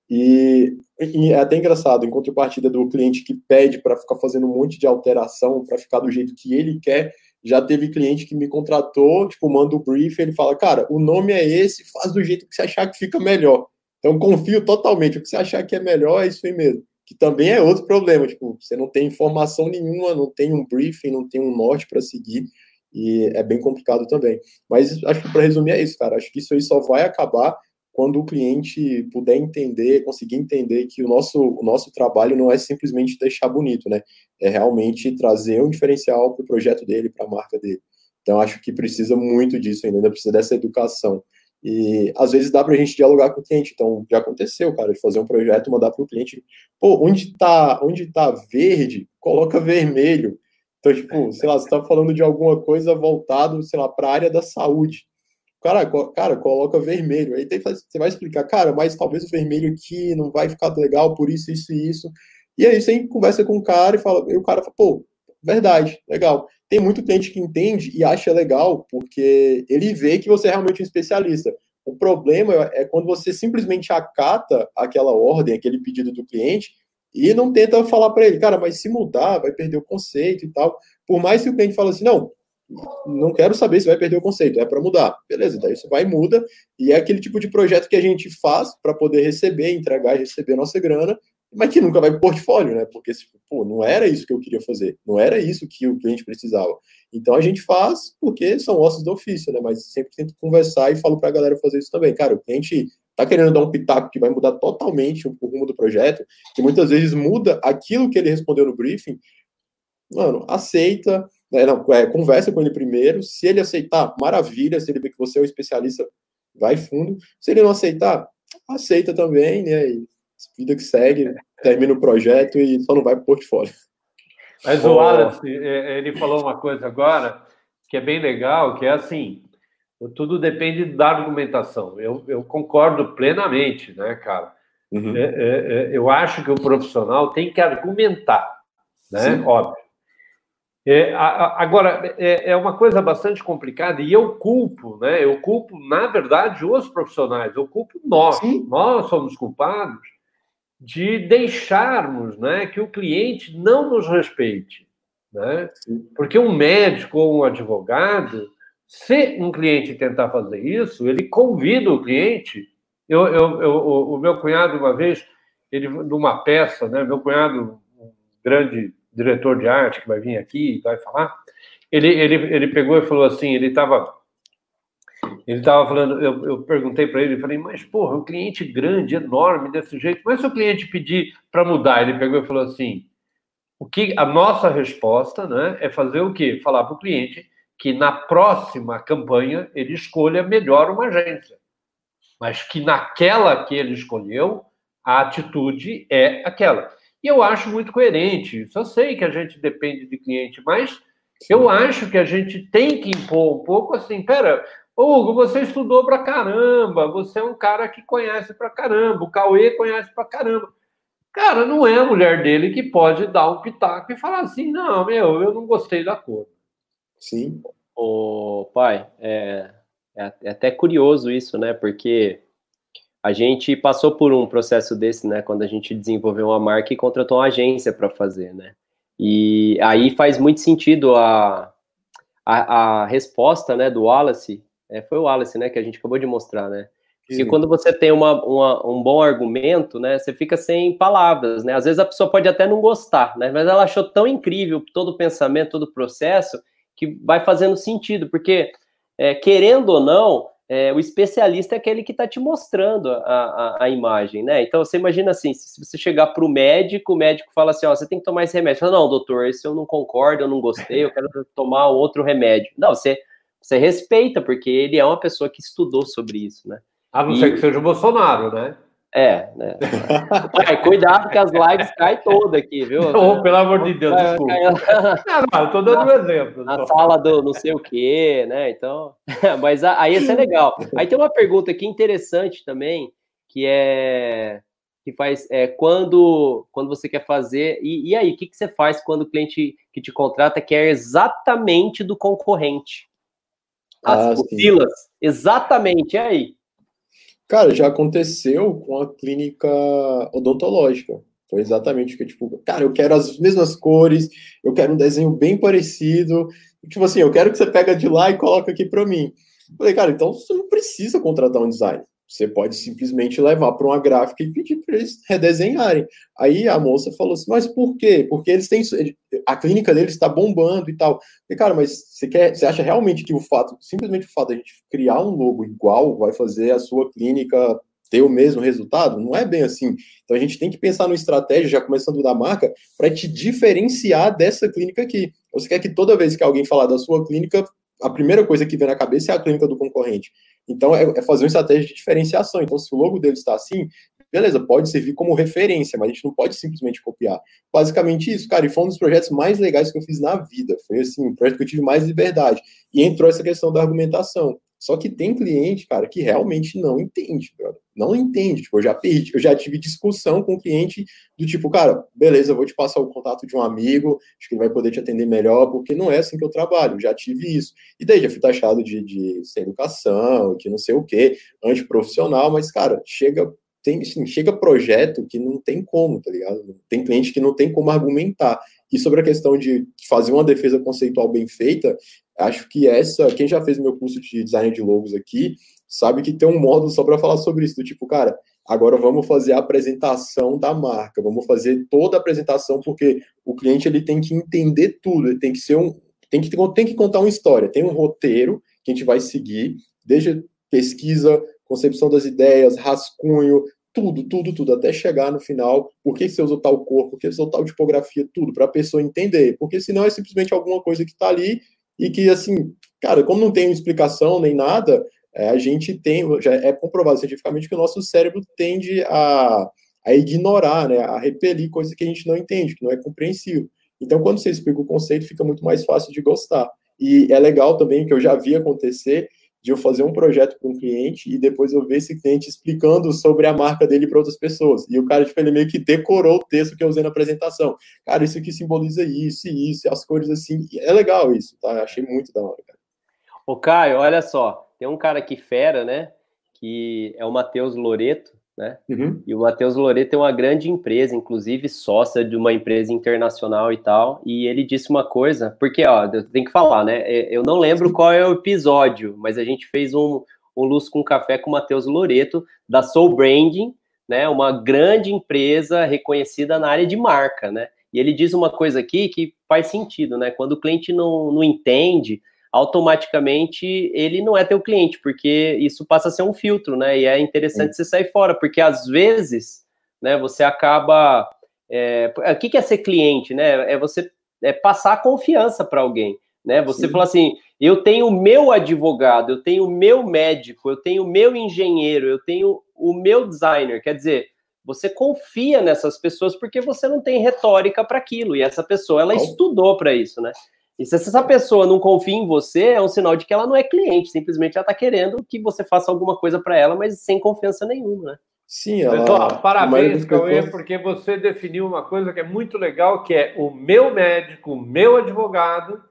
E, e, é até engraçado, em contrapartida do cliente que pede para ficar fazendo um monte de alteração para ficar do jeito que ele quer, já teve cliente que me contratou, tipo, manda o brief, ele fala, cara, o nome é esse, faz do jeito que você achar que fica melhor. Então, confio totalmente, o que você achar que é melhor é isso aí mesmo. Que também é outro problema, tipo, você não tem informação nenhuma, não tem um briefing, não tem um norte para seguir, e é bem complicado também. Mas acho que para resumir é isso, cara. Acho que isso aí só vai acabar quando o cliente puder entender, conseguir entender que o nosso, o nosso trabalho não é simplesmente deixar bonito, né? É realmente trazer um diferencial para o projeto dele, para a marca dele. Então, acho que precisa muito disso ainda, ainda precisa dessa educação. E às vezes dá para a gente dialogar com o cliente. Então, já aconteceu, cara, de fazer um projeto, mandar para o cliente, pô, onde está onde tá verde, coloca vermelho. Então, tipo, sei lá, você está falando de alguma coisa voltado, sei lá, para a área da saúde. Cara, cara, coloca vermelho. Aí tem, você vai explicar, cara, mas talvez o vermelho aqui não vai ficar legal por isso, isso e isso. E aí você conversa com o cara e fala, e o cara fala, pô, verdade, legal. Tem muito cliente que entende e acha legal, porque ele vê que você é realmente um especialista. O problema é quando você simplesmente acata aquela ordem, aquele pedido do cliente, e não tenta falar para ele, cara, mas se mudar, vai perder o conceito e tal. Por mais que o cliente fale assim, não, não quero saber se vai perder o conceito, é para mudar. Beleza, daí você vai e muda, e é aquele tipo de projeto que a gente faz para poder receber, entregar e receber a nossa grana, mas que nunca vai para o portfólio, né? Porque, pô, não era isso que eu queria fazer, não era isso que o cliente precisava. Então a gente faz porque são ossos do ofício, né? Mas sempre tento conversar e falo para a galera fazer isso também. Cara, o cliente está querendo dar um pitaco que vai mudar totalmente o rumo do projeto, que muitas vezes muda aquilo que ele respondeu no briefing, mano, aceita, né, não, é, conversa com ele primeiro, se ele aceitar, maravilha, se ele ver que você é um especialista, vai fundo, se ele não aceitar, aceita também, né, e vida que segue, termina o projeto e só não vai para o portfólio. Mas o Wallace, é, ele falou uma coisa agora que é bem legal, que é assim, tudo depende da argumentação. Eu, eu concordo plenamente, né, cara? Uhum. É, é, é, eu acho que o profissional tem que argumentar, né? Sim. Óbvio. É, a, agora, é, é, uma coisa bastante complicada e eu culpo, né? Eu culpo, na verdade, os profissionais, eu culpo nós. Sim. Nós somos culpados de deixarmos né, que o cliente não nos respeite. Né? Porque um médico ou um advogado se um cliente tentar fazer isso, ele convida o cliente. Eu, eu, eu, o meu cunhado, uma vez, ele numa peça, né? Meu cunhado, um grande diretor de arte que vai vir aqui e vai falar, ele, ele, ele pegou e falou assim, ele estava ele estava falando, eu, eu perguntei para ele, falei, mas porra, um cliente grande, enorme desse jeito, mas se o cliente pedir para mudar, ele pegou e falou assim, o que a nossa resposta, né, é fazer o quê? Falar para o cliente que na próxima campanha ele escolha melhor uma agência, mas que naquela que ele escolheu, a atitude é aquela. E eu acho muito coerente. Eu sei que a gente depende de cliente, mas eu acho que a gente tem que impor um pouco assim, pera, Hugo, você estudou pra caramba, você é um cara que conhece pra caramba, o Cauê conhece pra caramba. Cara, não é a mulher dele que pode dar um pitaco e falar assim, não, meu, eu não gostei da cor. Sim. O pai, é, é, é até curioso isso, né? Porque a gente passou por um processo desse, né? Quando a gente desenvolveu uma marca e contratou uma agência para fazer, né? E aí faz muito sentido a, a, a resposta, né, do Wallace. É, foi o Wallace, né, que a gente acabou de mostrar, né? Porque quando você tem uma, uma, um bom argumento, né, você fica sem palavras, né? Às vezes a pessoa pode até não gostar, né? Mas ela achou tão incrível todo o pensamento, todo o processo, que vai fazendo sentido, porque é, querendo ou não, é, o especialista é aquele que está te mostrando a, a, a, imagem, né? Então você imagina assim, se você chegar para o médico, o médico fala assim, ó, você tem que tomar esse remédio. Fala, não, doutor, esse eu não concordo, eu não gostei, eu quero tomar outro remédio. Não, você, você respeita, porque ele é uma pessoa que estudou sobre isso, né? A não e... ser que seja o Bolsonaro, né? É, né? Pai, cuidado que as lives caem todas aqui, viu? Oh, pelo amor de Deus, desculpa. Não, não, eu tô dando um exemplo. Na só. sala do não sei o quê, né? Então, mas aí isso é legal. Aí tem uma pergunta aqui interessante também, que é que faz é, quando, quando você quer fazer. E, e aí, o que, que você faz quando o cliente que te contrata quer exatamente do concorrente? As ah, filas, exatamente, e aí? Cara, já aconteceu com a clínica odontológica. Foi exatamente o que, tipo, cara, eu quero as mesmas cores, eu quero um desenho bem parecido. Tipo assim, eu quero que você pega de lá e coloca aqui para mim. Falei, cara, então você não precisa contratar um designer. Você pode simplesmente levar para uma gráfica e pedir para eles redesenharem. Aí a moça falou assim: Mas por quê? Porque eles têm. A clínica deles está bombando e tal. E, cara, mas você, quer, você acha realmente que o fato, simplesmente o fato de a gente criar um logo igual, vai fazer a sua clínica ter o mesmo resultado? Não é bem assim. Então a gente tem que pensar numa estratégia, já começando da marca, para te diferenciar dessa clínica aqui. Você quer que toda vez que alguém falar da sua clínica, a primeira coisa que vem na cabeça é a clínica do concorrente. Então, é, é, fazer uma estratégia de diferenciação. Então, se o logo dele está assim, beleza, pode servir como referência, mas a gente não pode simplesmente copiar. Basicamente isso, cara, e foi um dos projetos mais legais que eu fiz na vida. Foi assim, o projeto que eu tive mais liberdade. E entrou essa questão da argumentação. Só que tem cliente, cara, que realmente não entende, brother. Não entende. Tipo, eu já perdi, eu já tive discussão com o cliente do tipo, cara, beleza, eu vou te passar o contato de um amigo, acho que ele vai poder te atender melhor, porque não é assim que eu trabalho, já tive isso. E daí já fui taxado de, de sem educação, que não sei o quê, antiprofissional, mas, cara, chega tem, assim, chega projeto que não tem como, tá ligado? Tem cliente que não tem como argumentar. E sobre a questão de fazer uma defesa conceitual bem feita, acho que essa, quem já fez meu curso de design de logos aqui, sabe que tem um módulo só para falar sobre isso, do tipo, cara, agora vamos fazer a apresentação da marca, vamos fazer toda a apresentação, porque o cliente ele tem que entender tudo, ele tem que ser um, tem que, tem que contar uma história, tem um roteiro que a gente vai seguir, desde pesquisa, concepção das ideias, rascunho, tudo, tudo, tudo, até chegar no final, por que você usou tal cor, por que você usou tal tipografia, tudo, para a pessoa entender, porque senão é simplesmente alguma coisa que está ali e que, assim, cara, como não tem explicação nem nada, é, a gente tem, já é comprovado cientificamente que o nosso cérebro tende a, a ignorar, né, a repelir coisas que a gente não entende, que não é compreensível. Então, quando você explica o conceito, fica muito mais fácil de gostar. E é legal também que eu já vi acontecer de eu fazer um projeto para um cliente e depois eu ver esse cliente explicando sobre a marca dele para outras pessoas. E o cara, tipo, ele meio que decorou o texto que eu usei na apresentação. Cara, isso aqui simboliza isso isso, as cores assim. É legal isso, tá? Achei muito da hora, cara. Ô, Caio, olha só, tem um cara aqui fera, né? Que é o Matheus Loreto né? Uhum. E o Matheus Loreto é uma grande empresa, inclusive sócia de uma empresa internacional e tal. E ele disse uma coisa, porque, ó, tem que falar, né? É, eu não lembro qual é o episódio, mas a gente fez um, um Luz com Café com o Matheus Loreto, da Soul Branding, né? Uma grande empresa reconhecida na área de marca, né? E ele diz uma coisa aqui que faz sentido, né? Quando o cliente não, não entende, automaticamente ele não é teu cliente, porque isso passa a ser um filtro, né? E é interessante Sim. você sair fora, porque às vezes, né, você acaba. É, o que é ser cliente, né? É você é passar confiança para alguém, né? Você fala assim: eu tenho o meu advogado, eu tenho o meu médico, eu tenho o meu engenheiro, eu tenho o meu designer. Quer dizer, você confia nessas pessoas porque você não tem retórica para aquilo, e essa pessoa ela estudou para isso, né? E se essa pessoa não confia em você, é um sinal de que ela não é cliente, simplesmente ela está querendo que você faça alguma coisa para ela, mas sem confiança nenhuma, né? Sim, ela... Pessoal, parabéns, Cauê, porque você definiu uma coisa que é muito legal, que é o meu médico, o meu advogado,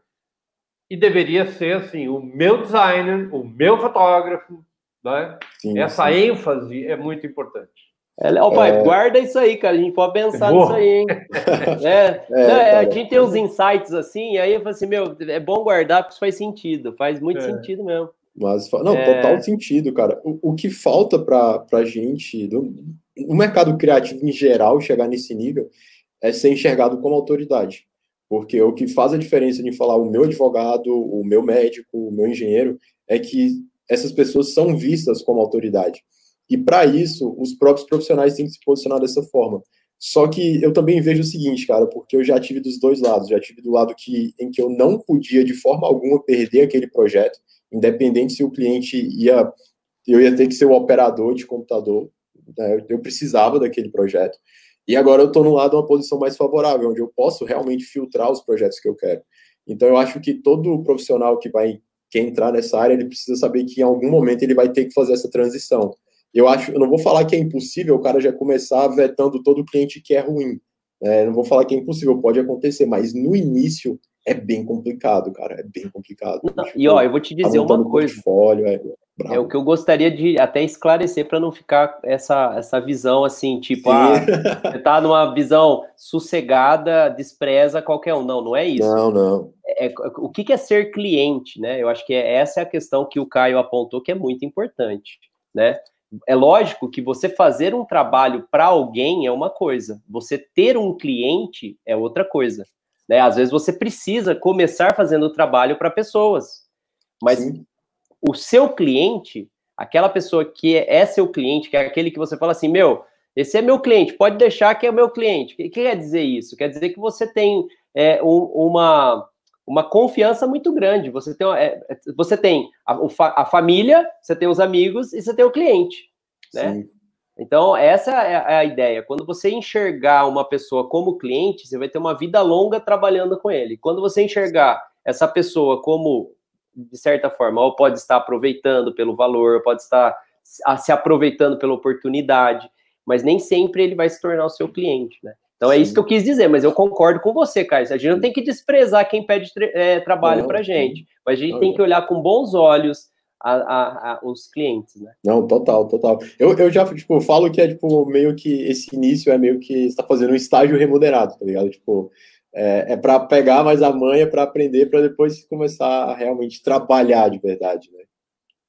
e deveria ser assim, o meu designer, o meu fotógrafo, né? Sim, Essa sim. ênfase é muito importante. É, ó, pai, é... guarda isso aí, cara. A gente pode pensar Boa. nisso aí, hein? é, é, a gente tem uns insights assim, e aí eu falo assim, meu, é bom guardar porque isso faz sentido, faz muito é. sentido mesmo. Mas, não, é. total sentido, cara. O, o que falta para a gente, do, no mercado criativo em geral, chegar nesse nível, é ser enxergado como autoridade. Porque o que faz a diferença de falar o meu advogado, o meu médico, o meu engenheiro, é que essas pessoas são vistas como autoridade. E para isso, os próprios profissionais têm que se posicionar dessa forma. Só que eu também vejo o seguinte, cara, porque eu já tive dos dois lados, já tive do lado que em que eu não podia de forma alguma perder aquele projeto, independente se o cliente ia eu ia ter que ser o operador de computador, né? eu precisava daquele projeto. E agora eu estou no lado uma posição mais favorável, onde eu posso realmente filtrar os projetos que eu quero. Então eu acho que todo profissional que vai quer entrar nessa área, ele precisa saber que em algum momento ele vai ter que fazer essa transição eu acho, eu não vou falar que é impossível o cara já começar vetando todo cliente que é ruim. Né? Não vou falar que é impossível, pode acontecer, mas no início é bem complicado, cara, é bem complicado. Não, tipo, e ó, eu vou te dizer uma coisa. É, é, o que eu gostaria de até esclarecer para não ficar essa, essa visão assim, tipo, ah, você tá numa visão sossegada, despreza qualquer um. Não, não é isso. Não, não. É, é, o que é ser cliente, né? Eu acho que é, essa é a questão que o Caio apontou que é muito importante, né? É lógico que você fazer um trabalho para alguém é uma coisa, você ter um cliente é outra coisa. Né? Às vezes você precisa começar fazendo o trabalho para pessoas, mas Sim. o seu cliente, aquela pessoa que é seu cliente, que é aquele que você fala assim, meu, esse é meu cliente, pode deixar que é meu cliente. O que quer dizer isso? Quer dizer que você tem é, um, uma, uma confiança muito grande. Você tem, é, você tem a, a, família, você tem os amigos e você tem o cliente. Né? Sim. Então, essa é, é a ideia. Quando você enxergar uma pessoa como cliente, você vai ter uma vida longa trabalhando com ele. Quando você enxergar essa pessoa como, de certa forma, ou pode estar aproveitando pelo valor, pode estar se aproveitando pela oportunidade, mas nem sempre ele vai se tornar o seu cliente, né? Então é isso que eu quis dizer, mas eu concordo com você, Caio. A gente não tem que desprezar quem pede é, trabalho para gente, mas a gente tem que olhar com bons olhos a, a, a, os clientes, né? Não, total, total. Eu, eu já, tipo, falo que é, tipo, meio que esse início é meio que está fazendo um estágio remunerado, tá ligado? Tipo, é, é para pegar mais a manha, para aprender, para depois começar a realmente trabalhar de verdade, né?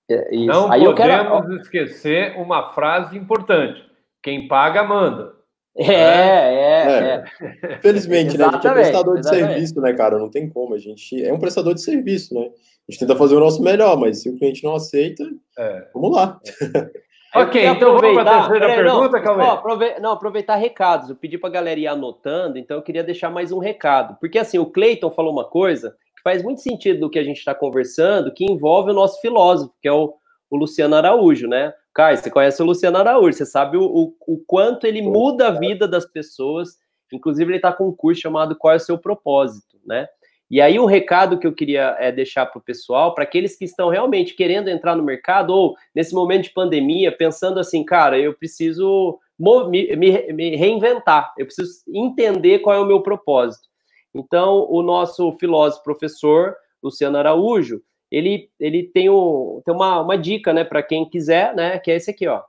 É, Não Aí podemos quero... esquecer uma frase importante. Quem paga, manda. É, é, é. é. Felizmente, né? A gente é prestador de serviço, né, cara? Não tem como. A gente é um prestador de serviço, né? A gente tenta fazer o nosso melhor, mas se o cliente não aceita, é. vamos lá. ok, então vamos para a terceira pergunta, Calma aprove... Não, aproveitar recados. Eu pedi para a galera ir anotando, então eu queria deixar mais um recado. Porque assim, o Cleiton falou uma coisa que faz muito sentido do que a gente está conversando, que envolve o nosso filósofo, que é o, o Luciano Araújo, né? Caio, você conhece o Luciano Araújo, você sabe o, o, o quanto ele muda a vida das pessoas. Inclusive, ele está com um curso chamado Qual é o seu propósito, né? E aí o recado que eu queria é, deixar para o pessoal, para aqueles que estão realmente querendo entrar no mercado ou nesse momento de pandemia, pensando assim, cara, eu preciso me, me, me reinventar, eu preciso entender qual é o meu propósito. Então, o nosso filósofo professor, Luciano Araújo, ele, ele tem, um, tem uma, uma dica, né, para quem quiser, né, que é esse aqui, ó.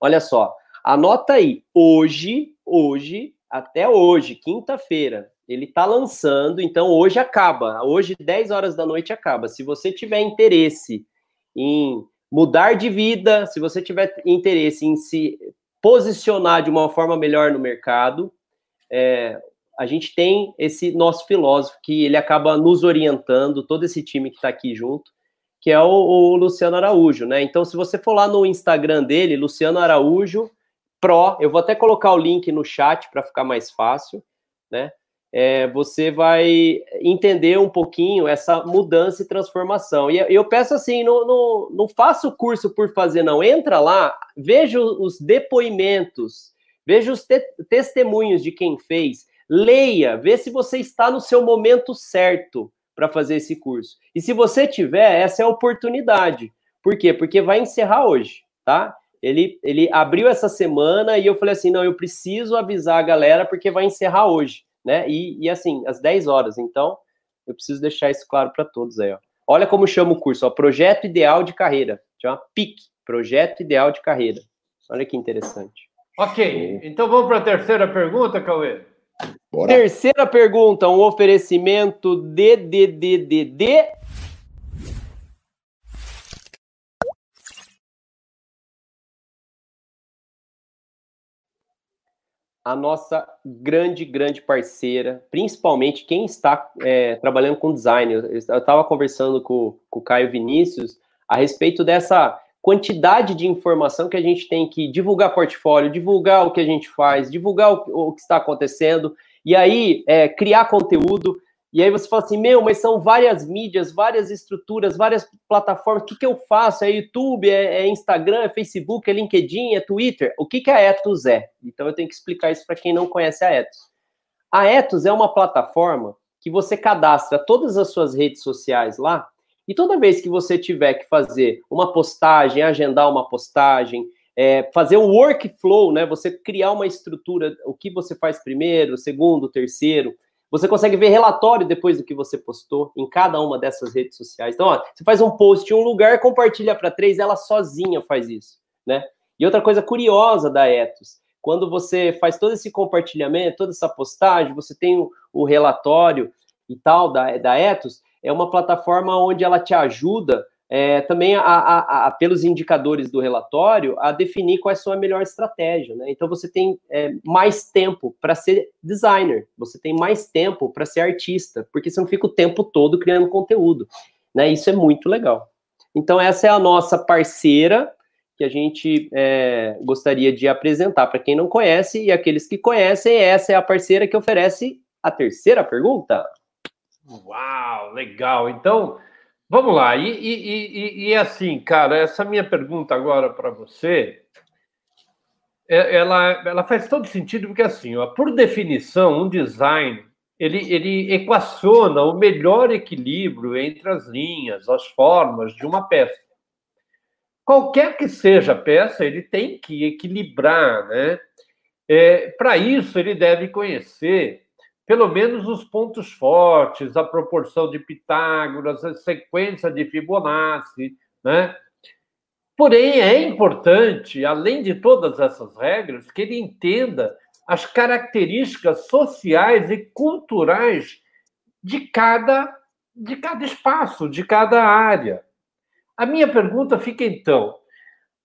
Olha só, anota aí, hoje, hoje, até hoje, quinta-feira, ele está lançando, então hoje acaba, hoje 10 horas da noite acaba. Se você tiver interesse em mudar de vida, se você tiver interesse em se posicionar de uma forma melhor no mercado, é, a gente tem esse nosso filósofo que ele acaba nos orientando, todo esse time que está aqui junto, que é o, o, Luciano Araújo, né? Então, se você for lá no Instagram dele, Luciano Araújo Pro, eu vou até colocar o link no chat para ficar mais fácil, né? é, você vai entender um pouquinho essa mudança e transformação. E eu peço assim, não, não, não faça o curso por fazer, não. Entra lá, veja os depoimentos, veja os te testemunhos de quem fez, leia, vê se você está no seu momento certo para fazer esse curso. E se você tiver, essa é a oportunidade. Por quê? Porque vai encerrar hoje, tá? Ele, ele abriu essa semana e eu falei assim: não, eu preciso avisar a galera porque vai encerrar hoje né? E, e assim, às 10 horas. Então, eu preciso deixar isso claro para todos aí, ó. Olha como chama o curso, ó, Projeto Ideal de Carreira. Chama PIC, Projeto Ideal de Carreira. Olha que interessante. Ok, então vamos para a terceira pergunta, Cauê. Bora. Terceira pergunta, um oferecimento DDDDD a nossa grande, grande parceira, principalmente quem está é, trabalhando com design. Eu estava conversando com, com o Caio Vinícius a respeito dessa quantidade de informação que a gente tem que divulgar portfólio, divulgar o que a gente faz, divulgar o, o que está acontecendo, e aí é, criar conteúdo. E aí você fala assim, meu, mas são várias mídias, várias estruturas, várias plataformas. O que, que eu faço? É YouTube, é, é Instagram, é Facebook, é LinkedIn, é Twitter. O que, que a Etos é? Então eu tenho que explicar isso para quem não conhece a Etos. A Etos é uma plataforma que você cadastra todas as suas redes sociais lá E toda vez que você tiver que fazer uma postagem, agendar uma postagem, é, fazer um workflow, né? Você criar uma estrutura, o que você faz primeiro, segundo, terceiro. Você consegue ver relatório depois do que você postou em cada uma dessas redes sociais. Então, ó, você faz um post em um lugar, compartilha para três, ela sozinha faz isso, né? E outra coisa curiosa da Ethos, quando você faz todo esse compartilhamento, toda essa postagem, você tem o, o relatório e tal da, da Ethos, é uma plataforma onde ela te ajuda é, também, a, a, a, pelos indicadores do relatório, a definir qual é a sua melhor estratégia. Né? Então, você tem é, mais tempo para ser designer, você tem mais tempo para ser artista, porque você não fica o tempo todo criando conteúdo. Né? Isso é muito legal. Então, essa é a nossa parceira que a gente é, gostaria de apresentar para quem não conhece e aqueles que conhecem, essa é a parceira que oferece a terceira pergunta. Uau, legal. Então, vamos lá. E, e, e, e assim, cara, essa minha pergunta agora para você, é, ela, ela faz todo sentido, porque assim, ó, por definição, um design ele, ele equaciona o melhor equilíbrio entre as linhas, as formas de uma peça. Qualquer que seja a peça, ele tem que equilibrar, né? É, Para isso, ele deve conhecer pelo menos os pontos fortes, a proporção de Pitágoras, a sequência de Fibonacci, né? Porém, é importante, além de todas essas regras, que ele entenda as características sociais e culturais de cada, de cada espaço, de cada área. A minha pergunta fica então: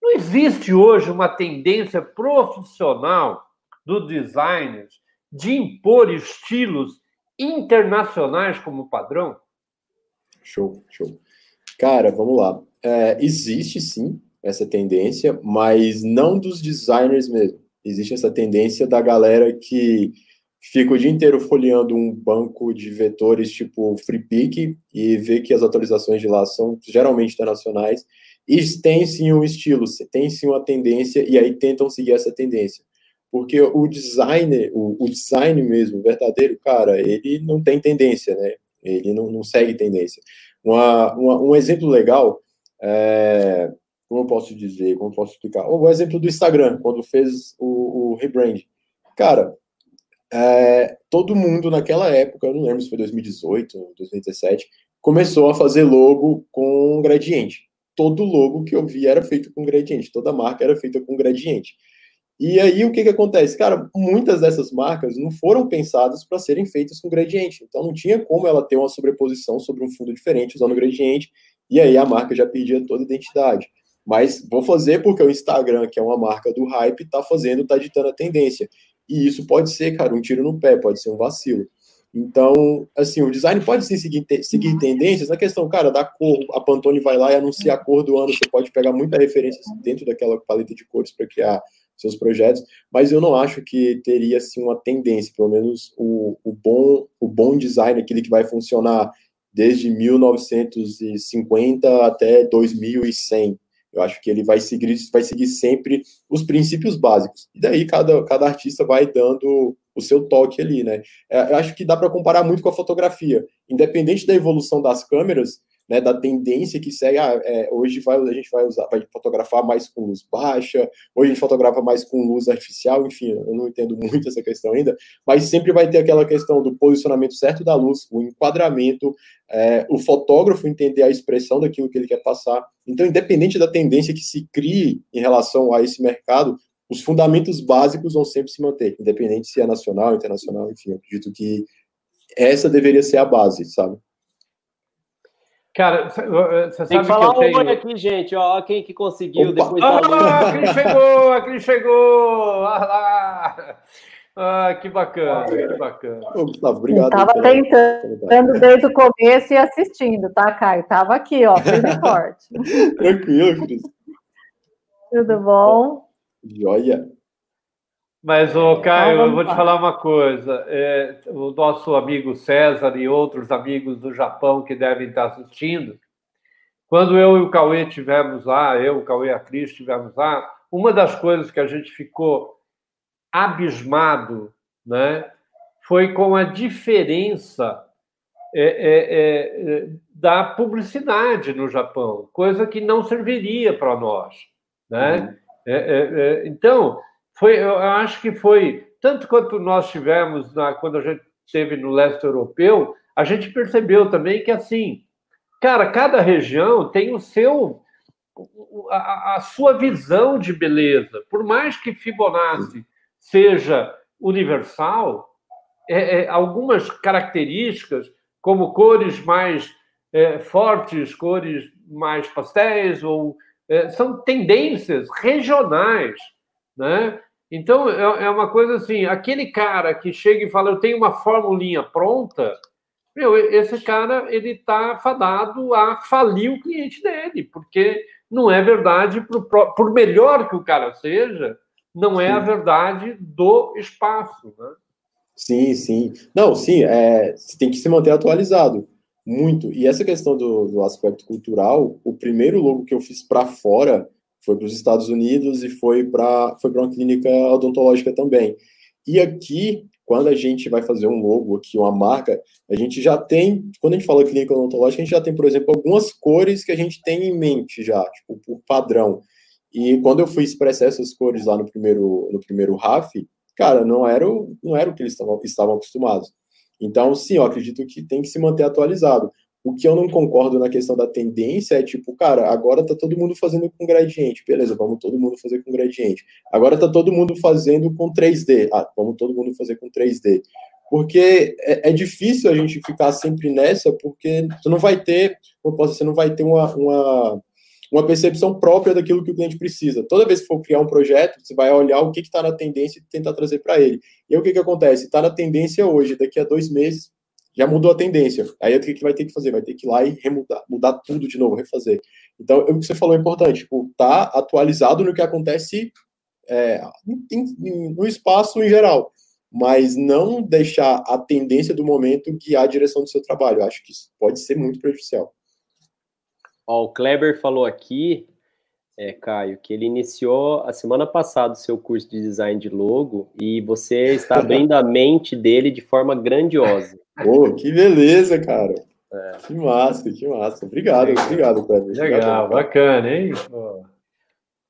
não existe hoje uma tendência profissional dos designers de impor estilos internacionais como padrão? Show, show. Cara, vamos lá. É, existe sim essa tendência, mas não dos designers mesmo. Existe essa tendência da galera que fica o dia inteiro folheando um banco de vetores tipo FreePic e vê que as atualizações de lá são geralmente internacionais e tem sim um estilo, tem sim uma tendência e aí tentam seguir essa tendência. Porque o designer, o, o design mesmo, verdadeiro, cara, ele não tem tendência, né? Ele não, não segue tendência. Uma, uma, um exemplo legal, é, como eu posso dizer, como eu posso explicar? O exemplo do Instagram, quando fez o, o rebrand. Cara, é, todo mundo naquela época, eu não lembro se foi 2018, 2017, começou a fazer logo com gradiente. Todo logo que eu vi era feito com gradiente, toda marca era feita com gradiente. E aí o que, que acontece? Cara, muitas dessas marcas não foram pensadas para serem feitas com gradiente. Então não tinha como ela ter uma sobreposição sobre um fundo diferente usando gradiente. E aí a marca já perdia toda a identidade. Mas vou fazer porque o Instagram, que é uma marca do hype, está fazendo, está ditando a tendência. E isso pode ser, cara, um tiro no pé, pode ser um vacilo. Então, assim, o design pode sim seguir, seguir tendências. Na questão, cara, da cor, a Pantone vai lá e anuncia a cor do ano, você pode pegar muita referência dentro daquela paleta de cores para criar seus projetos, mas eu não acho que teria assim uma tendência, pelo menos o, o bom o bom design, aquele que vai funcionar desde 1950 até 2100. Eu acho que ele vai seguir vai seguir sempre os princípios básicos. E daí cada, cada artista vai dando o seu toque ali, né? É, eu acho que dá para comparar muito com a fotografia. Independente da evolução das câmeras, né, da tendência que segue, ah, é, hoje vai, a gente vai usar, vai fotografar mais com luz baixa, hoje a gente fotografa mais com luz artificial, enfim, eu não entendo muito essa questão ainda, mas sempre vai ter aquela questão do posicionamento certo da luz, o enquadramento, é, o fotógrafo entender a expressão daquilo que ele quer passar. Então, independente da tendência que se crie em relação a esse mercado, os fundamentos básicos vão sempre se manter, independente se é nacional, internacional, enfim, eu acredito que essa deveria ser a base, sabe? Cara, você sabe Tem que falar que eu tenho... aqui, gente. Ó, quem que conseguiu Opa. depois ah, da... a Cris chegou, a Cris chegou. Ah, lá. Ah, que bacana, que bacana. Gustavo, obrigado. Estava tentando desde o começo e assistindo, tá, Caio? Tava aqui, ó, firme forte. Tranquilo, Cris. Tudo bom? Joia. Mas, ô, Caio, eu vou te falar uma coisa. É, o nosso amigo César e outros amigos do Japão que devem estar assistindo, quando eu e o Cauê estivemos lá, eu, o Cauê e a Cris estivemos lá, uma das coisas que a gente ficou abismado né, foi com a diferença é, é, é, da publicidade no Japão, coisa que não serviria para nós. Né? Uhum. É, é, então, foi, eu acho que foi, tanto quanto nós tivemos na, quando a gente esteve no leste europeu, a gente percebeu também que, assim, cara, cada região tem o seu a, a, sua visão de beleza. Por mais que Fibonacci seja universal, é, é, algumas características como cores mais é, fortes, cores mais pastéis, ou é, são tendências regionais, né? Então é, é, uma coisa assim, aquele cara que chega e fala, eu tenho uma formulinha pronta, meu, esse cara ele está fadado a falir o cliente dele, porque não é verdade, por, por melhor que o cara seja, não é sim. a verdade do espaço, né? Sim, sim. Não, sim, é, você tem que se manter atualizado. Muito. E essa questão do, do aspecto cultural, o primeiro logo que eu fiz para fora foi para os Estados Unidos e foi para foi uma clínica odontológica também. E aqui, quando a gente vai fazer um logo aqui, uma marca, a gente já tem, quando a gente fala clínica odontológica, a gente já tem, por exemplo, algumas cores que a gente tem em mente já, tipo, por padrão. E quando eu fui expressar essas cores lá no primeiro, no primeiro RAF, cara, não era o, não era o que eles estavam, estavam acostumados. Então, sim, eu acredito que tem que se manter atualizado. O que eu não concordo na questão da tendência é tipo, cara, agora tá todo mundo fazendo com gradiente. Beleza, vamos todo mundo fazer com gradiente. Agora tá todo mundo fazendo com 3D. Ah, vamos todo mundo fazer com 3D. Porque é, é difícil a gente ficar sempre nessa, porque você não vai ter, como posso, você não vai ter uma, uma uma percepção própria daquilo que o cliente precisa. Toda vez que for criar um projeto, você vai olhar o que está na tendência e tentar trazer para ele. E aí o que, que acontece? Está na tendência hoje, daqui a dois meses já mudou a tendência. Aí o que, vai ter que fazer? Vai ter que ir lá e remudar, mudar tudo de novo, refazer. Então, o que você falou é importante, tipo, tá atualizado no que acontece é, no espaço em geral, mas não deixar a tendência do momento guiar a direção do seu trabalho. Eu acho que isso pode ser muito prejudicial. Ó, o Kleber falou aqui, é, Caio, que ele iniciou a semana passada o seu curso de design de logo e você está abrindo a mente dele de forma grandiosa. Pô, que beleza, cara. É. Que massa, que massa. Obrigado, Legal. obrigado, Kleber. Legal, bacana, hein?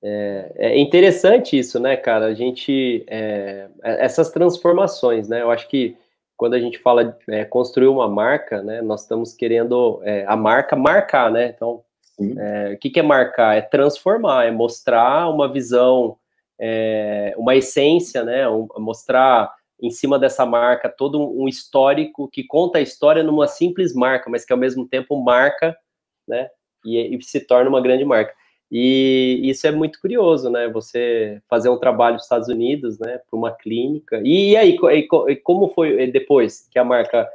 É, é, interessante isso, né, cara? A gente. É, é, essas transformações, né? Eu acho que quando a gente fala é, construir uma marca, né, nós estamos querendo é, a marca marcar, né? Então, é, o que, que, é marcar? É transformar, é mostrar uma visão, é, uma essência, né? Um, mostrar em cima dessa marca todo um histórico que conta a história numa simples marca, mas que ao mesmo tempo marca, né? E, e se torna uma grande marca. E isso é muito curioso, né? Você fazer um trabalho nos Estados Unidos, né, para uma clínica. E, e aí, e, como foi depois que a marca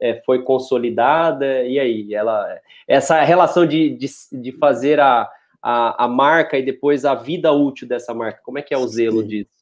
é, foi consolidada, e aí, ela, essa relação de, de, de fazer a, a, a, marca e depois a vida útil dessa marca, como é que é o zelo Sim. disso?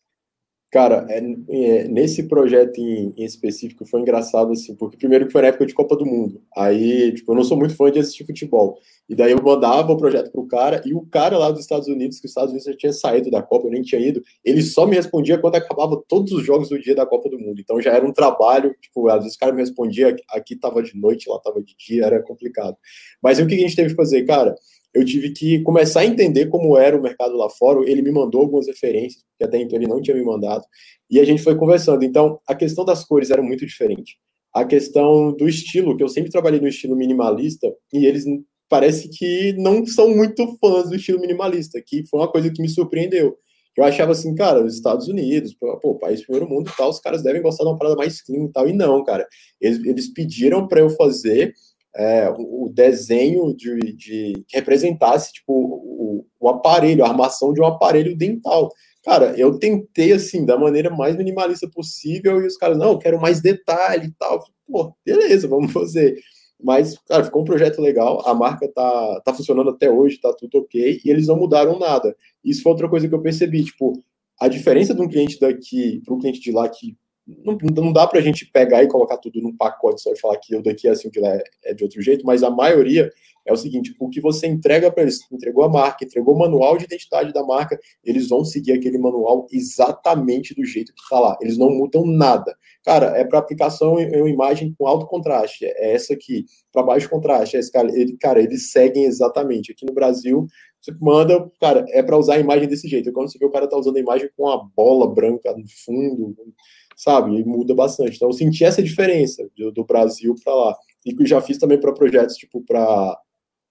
Cara, é, é, nesse projeto em, em, específico foi engraçado, assim, porque primeiro que foi na época de Copa do Mundo. Aí, tipo, eu não sou muito fã de assistir futebol. E daí eu mandava o projeto pro cara, e o cara lá dos Estados Unidos, que os Estados Unidos já tinha saído da Copa, eu nem tinha ido, ele só me respondia quando acabava todos os jogos do dia da Copa do Mundo. Então já era um trabalho, tipo, às vezes o cara me respondia, aqui tava de noite, lá tava de dia, era complicado. Mas o que a gente teve que fazer, cara? Eu tive que começar a entender como era o mercado lá fora. Ele me mandou algumas referências, que até então ele não tinha me mandado, e a gente foi conversando. Então, a questão das cores era muito diferente. A questão do estilo, que eu sempre trabalhei no estilo minimalista, e eles parece que não são muito fãs do estilo minimalista, que foi uma coisa que me surpreendeu. Eu achava assim, cara, os Estados Unidos, pô, país primeiro mundo e tal, os caras devem gostar de uma parada mais clean e tal, e não, cara. Eles, eles pediram para eu fazer é, o desenho de, de, que representasse tipo, o, o, aparelho, a armação de um aparelho dental. Cara, eu tentei assim, da maneira mais minimalista possível, e os caras, não, eu quero mais detalhe e tal. Pô, beleza, vamos fazer. Mas, cara, ficou um projeto legal, a marca tá, tá funcionando até hoje, tá tudo ok, e eles não mudaram nada. Isso foi outra coisa que eu percebi, tipo, a diferença de um cliente daqui para um cliente de lá que não, não dá para a gente pegar e colocar tudo num pacote só e falar que o daqui é assim, o lá é, é de outro jeito, mas a maioria é o seguinte: o que você entrega para eles, entregou a marca, entregou o manual de identidade da marca, eles vão seguir aquele manual exatamente do jeito que está lá. Eles não mudam nada. Cara, é para aplicação em uma imagem com alto contraste, é essa aqui. Para baixo contraste, é esse cara. Ele, cara, eles seguem exatamente. Aqui no Brasil, você manda, cara, é para usar a imagem desse jeito. Quando você vê o cara tá usando a imagem com uma bola branca no fundo, sabe? E muda bastante. Então, eu senti essa diferença do, do Brasil para lá. E já fiz também para projetos, tipo, para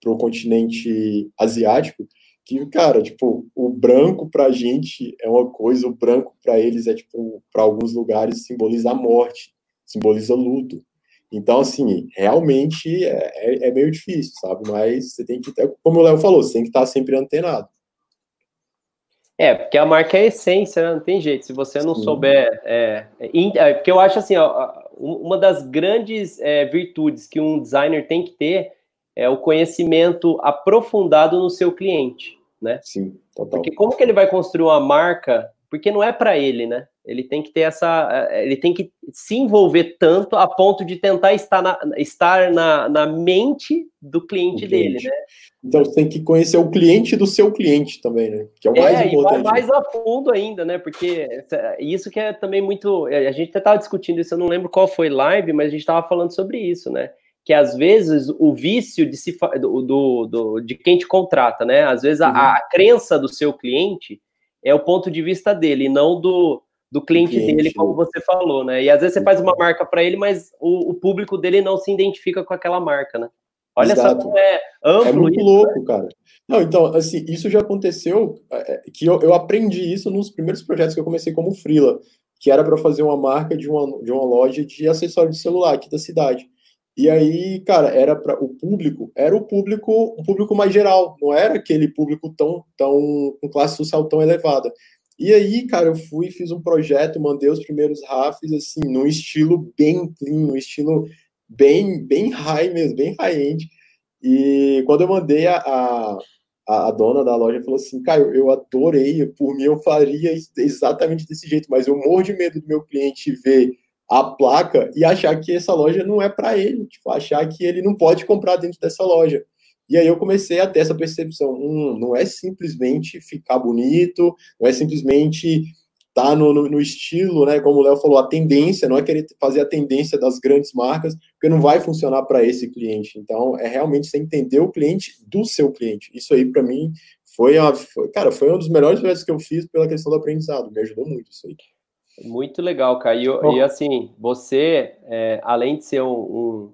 o continente asiático, que, cara, tipo, o branco pra gente é uma coisa, o branco para eles é, tipo, para alguns lugares simboliza a morte, simboliza luto. Então, assim, realmente é, é, é, meio difícil, sabe? Mas você tem que, como o Léo falou, você tem que estar sempre antenado. É, porque a marca é a essência, né? não tem jeito. Se você não Sim. souber. É, é, é, porque eu acho assim, ó, uma das grandes é, virtudes que um designer tem que ter é o conhecimento aprofundado no seu cliente, né? Sim, total. Porque como que ele vai construir uma marca? Porque não é para ele, né? Ele tem que ter essa. É, ele tem que se envolver tanto a ponto de tentar estar na, estar na, na mente do cliente, cliente, dele, né? Então você tem que conhecer o cliente do seu cliente também, né? Que é o mais é, importante. E vai mais a fundo ainda, né? Porque isso que é também muito. A gente até estava discutindo isso, eu não lembro qual foi live, mas a gente estava falando sobre isso, né? Que às vezes o vício de, se, do, do, do de quem te contrata, né? Às vezes a, uhum. a crença do seu cliente é o ponto de vista dele, não do do cliente, cliente, dele, como você falou, né? E às vezes você faz uma marca para ele, mas o, o, público dele não se identifica com aquela marca, né? Olha Exato. só como é amplo. É muito isso, louco, né? cara. Não, então, assim, isso já aconteceu, é, é, que eu, eu aprendi isso nos primeiros projetos que eu comecei como freela, que era para fazer uma marca de uma, de uma loja de acessórios de celular aqui da cidade. E aí, cara, era para o público, era o público, um público mais geral, não era aquele público tão, tão com classe social tão elevada. E aí, cara, eu fui, fiz um projeto, mandei os primeiros rafs, assim, num estilo bem clean, num estilo bem, bem high mesmo, bem high-end. E quando eu mandei a, a, a, dona da loja falou assim, Caio, eu adorei, por mim eu faria exatamente desse jeito, mas eu morro de medo do meu cliente ver a placa e achar que essa loja não é para ele, tipo, achar que ele não pode comprar dentro dessa loja. E aí eu comecei a ter essa percepção, hum, não é simplesmente ficar bonito, não é simplesmente estar tá no, no, no, estilo, né? Como o Léo falou, a tendência, não é querer fazer a tendência das grandes marcas, porque não vai funcionar para esse cliente. Então, é realmente você entender o cliente do seu cliente. Isso aí, para mim, foi, a, foi, cara, foi um dos melhores projetos que eu fiz pela questão do aprendizado. Me ajudou muito isso aí. Muito legal, Caio. E, e assim, você, é, além de ser um, um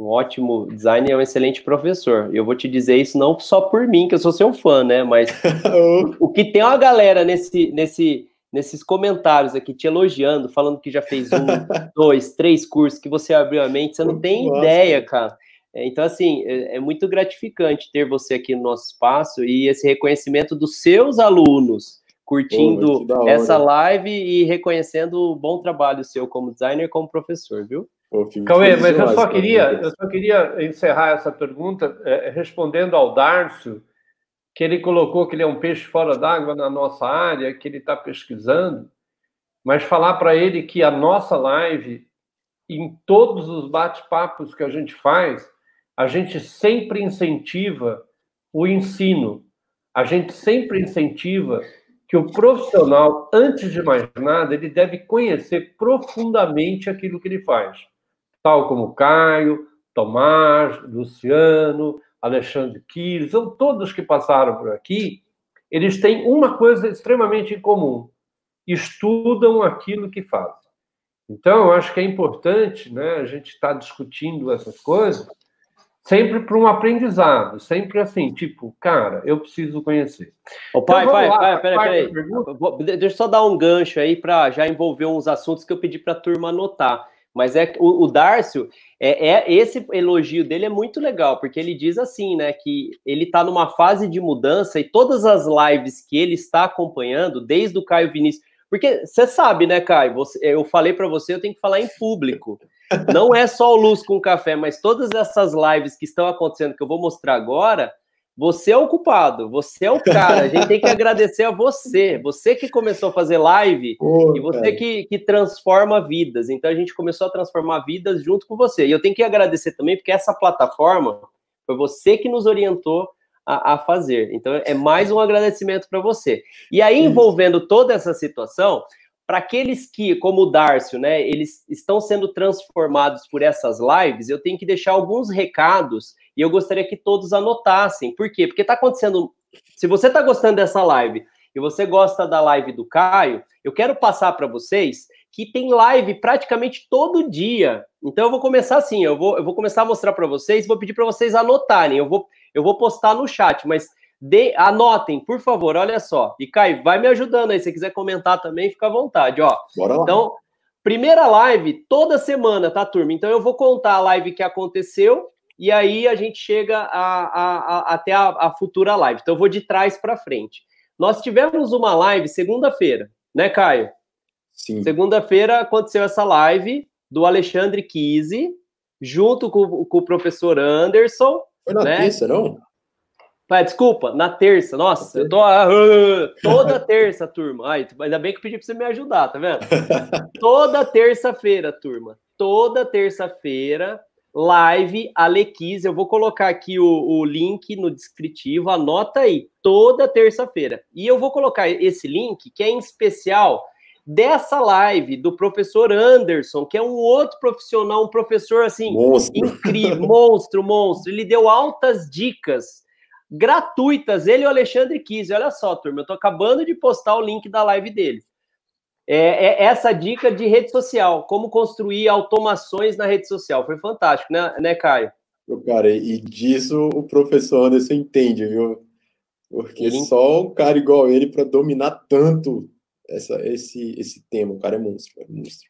um ótimo designer é um excelente professor. Eu vou te dizer isso não só por mim, que eu sou seu fã, né? Mas o, o que tem uma galera nesse, nesse, nesses comentários aqui te elogiando, falando que já fez um, dois, três cursos, que você abriu a mente, você não tem ideia, cara. É, então, assim, é, é, muito gratificante ter você aqui no nosso espaço e esse reconhecimento dos seus alunos curtindo Pô, essa live e reconhecendo o bom trabalho seu como designer e como professor, viu? Cauê, mas eu só queria, eu só queria encerrar essa pergunta é, respondendo ao Darcio, que ele colocou que ele é um peixe fora d'água na nossa área, que ele está pesquisando, mas falar para ele que a nossa live, em todos os bate-papos que a gente faz, a gente sempre incentiva o ensino, a gente sempre incentiva que o profissional, antes de mais nada, ele deve conhecer profundamente aquilo que ele faz tal como Caio, Tomás, Luciano, Alexandre Quiles, são todos que passaram por aqui, eles têm uma coisa extremamente em comum: estudam aquilo que fazem. Então, eu acho que é importante né, a gente estar tá discutindo essas coisas sempre para um aprendizado, sempre assim, tipo, cara, eu preciso conhecer. Ô, pai, então, pai, lá, pai, peraí, peraí. Deixa eu só dar um gancho aí para já envolver uns assuntos que eu pedi para a turma anotar. Mas é o, o Dárcio, é, é, esse elogio dele é muito legal, porque ele diz assim, né, que ele está numa fase de mudança e todas as lives que ele está acompanhando, desde o Caio Vinícius, porque você sabe, né, Caio? Você, eu falei para você, eu tenho que falar em público. Não é só o Luz com Café, mas todas essas lives que estão acontecendo, que eu vou mostrar agora, você é o culpado, você é o cara. A gente tem que agradecer a você. Você que começou a fazer live e você que, que transforma vidas. Então a gente começou a transformar vidas junto com você. E eu tenho que agradecer também, porque essa plataforma Foi você que nos orientou a, a fazer. Então, é mais um agradecimento para você. E aí, envolvendo toda essa situação, para aqueles que, como o Dárcio, né, eles estão sendo transformados por essas lives, eu tenho que deixar alguns recados e eu gostaria que todos anotassem. Por quê? Porque está acontecendo. Se você está gostando dessa live e você gosta da live do Caio, eu quero passar para vocês que tem live praticamente todo dia. Então eu vou começar assim, eu vou, eu vou começar a mostrar para vocês, vou pedir para vocês anotarem. Eu vou, eu vou postar no chat, mas de, anotem, por favor, olha só. E Caio, vai me ajudando aí. Se você quiser comentar também, fica à vontade, ó. Bora lá. Então, primeira live toda semana, tá, turma? Então eu vou contar a live que aconteceu e aí a gente chega a, a, a, até a, futura live. Então eu vou de trás para frente. Nós tivemos uma live segunda-feira, né, Caio? Sim. Segunda-feira aconteceu essa live do Alexandre Kise, junto com, com o professor Anderson. Foi na né? terça, não? Ah, desculpa, na terça. Nossa, eu tô uh, toda terça, turma. Ai, ainda bem que eu pedi pra você me ajudar, tá vendo? toda terça-feira, turma. Toda terça-feira, live Alequise. Eu vou colocar aqui o, o, link no descritivo, anota aí. Toda terça-feira. E eu vou colocar esse link, que é em especial dessa live do professor Anderson, que é um outro profissional, um professor assim, monstro. incrível, monstro, monstro. Ele deu altas dicas gratuitas, ele e o Alexandre Kise. Olha só, turma, eu tô acabando de postar o link da live dele. É, é, essa dica de rede social, como construir automações na rede social. Foi fantástico, né, né Caio? Cara, e disso o professor Anderson entende, viu? Porque ele... só um cara igual ele para dominar tanto essa, esse, esse tema, o cara é monstro, é monstro.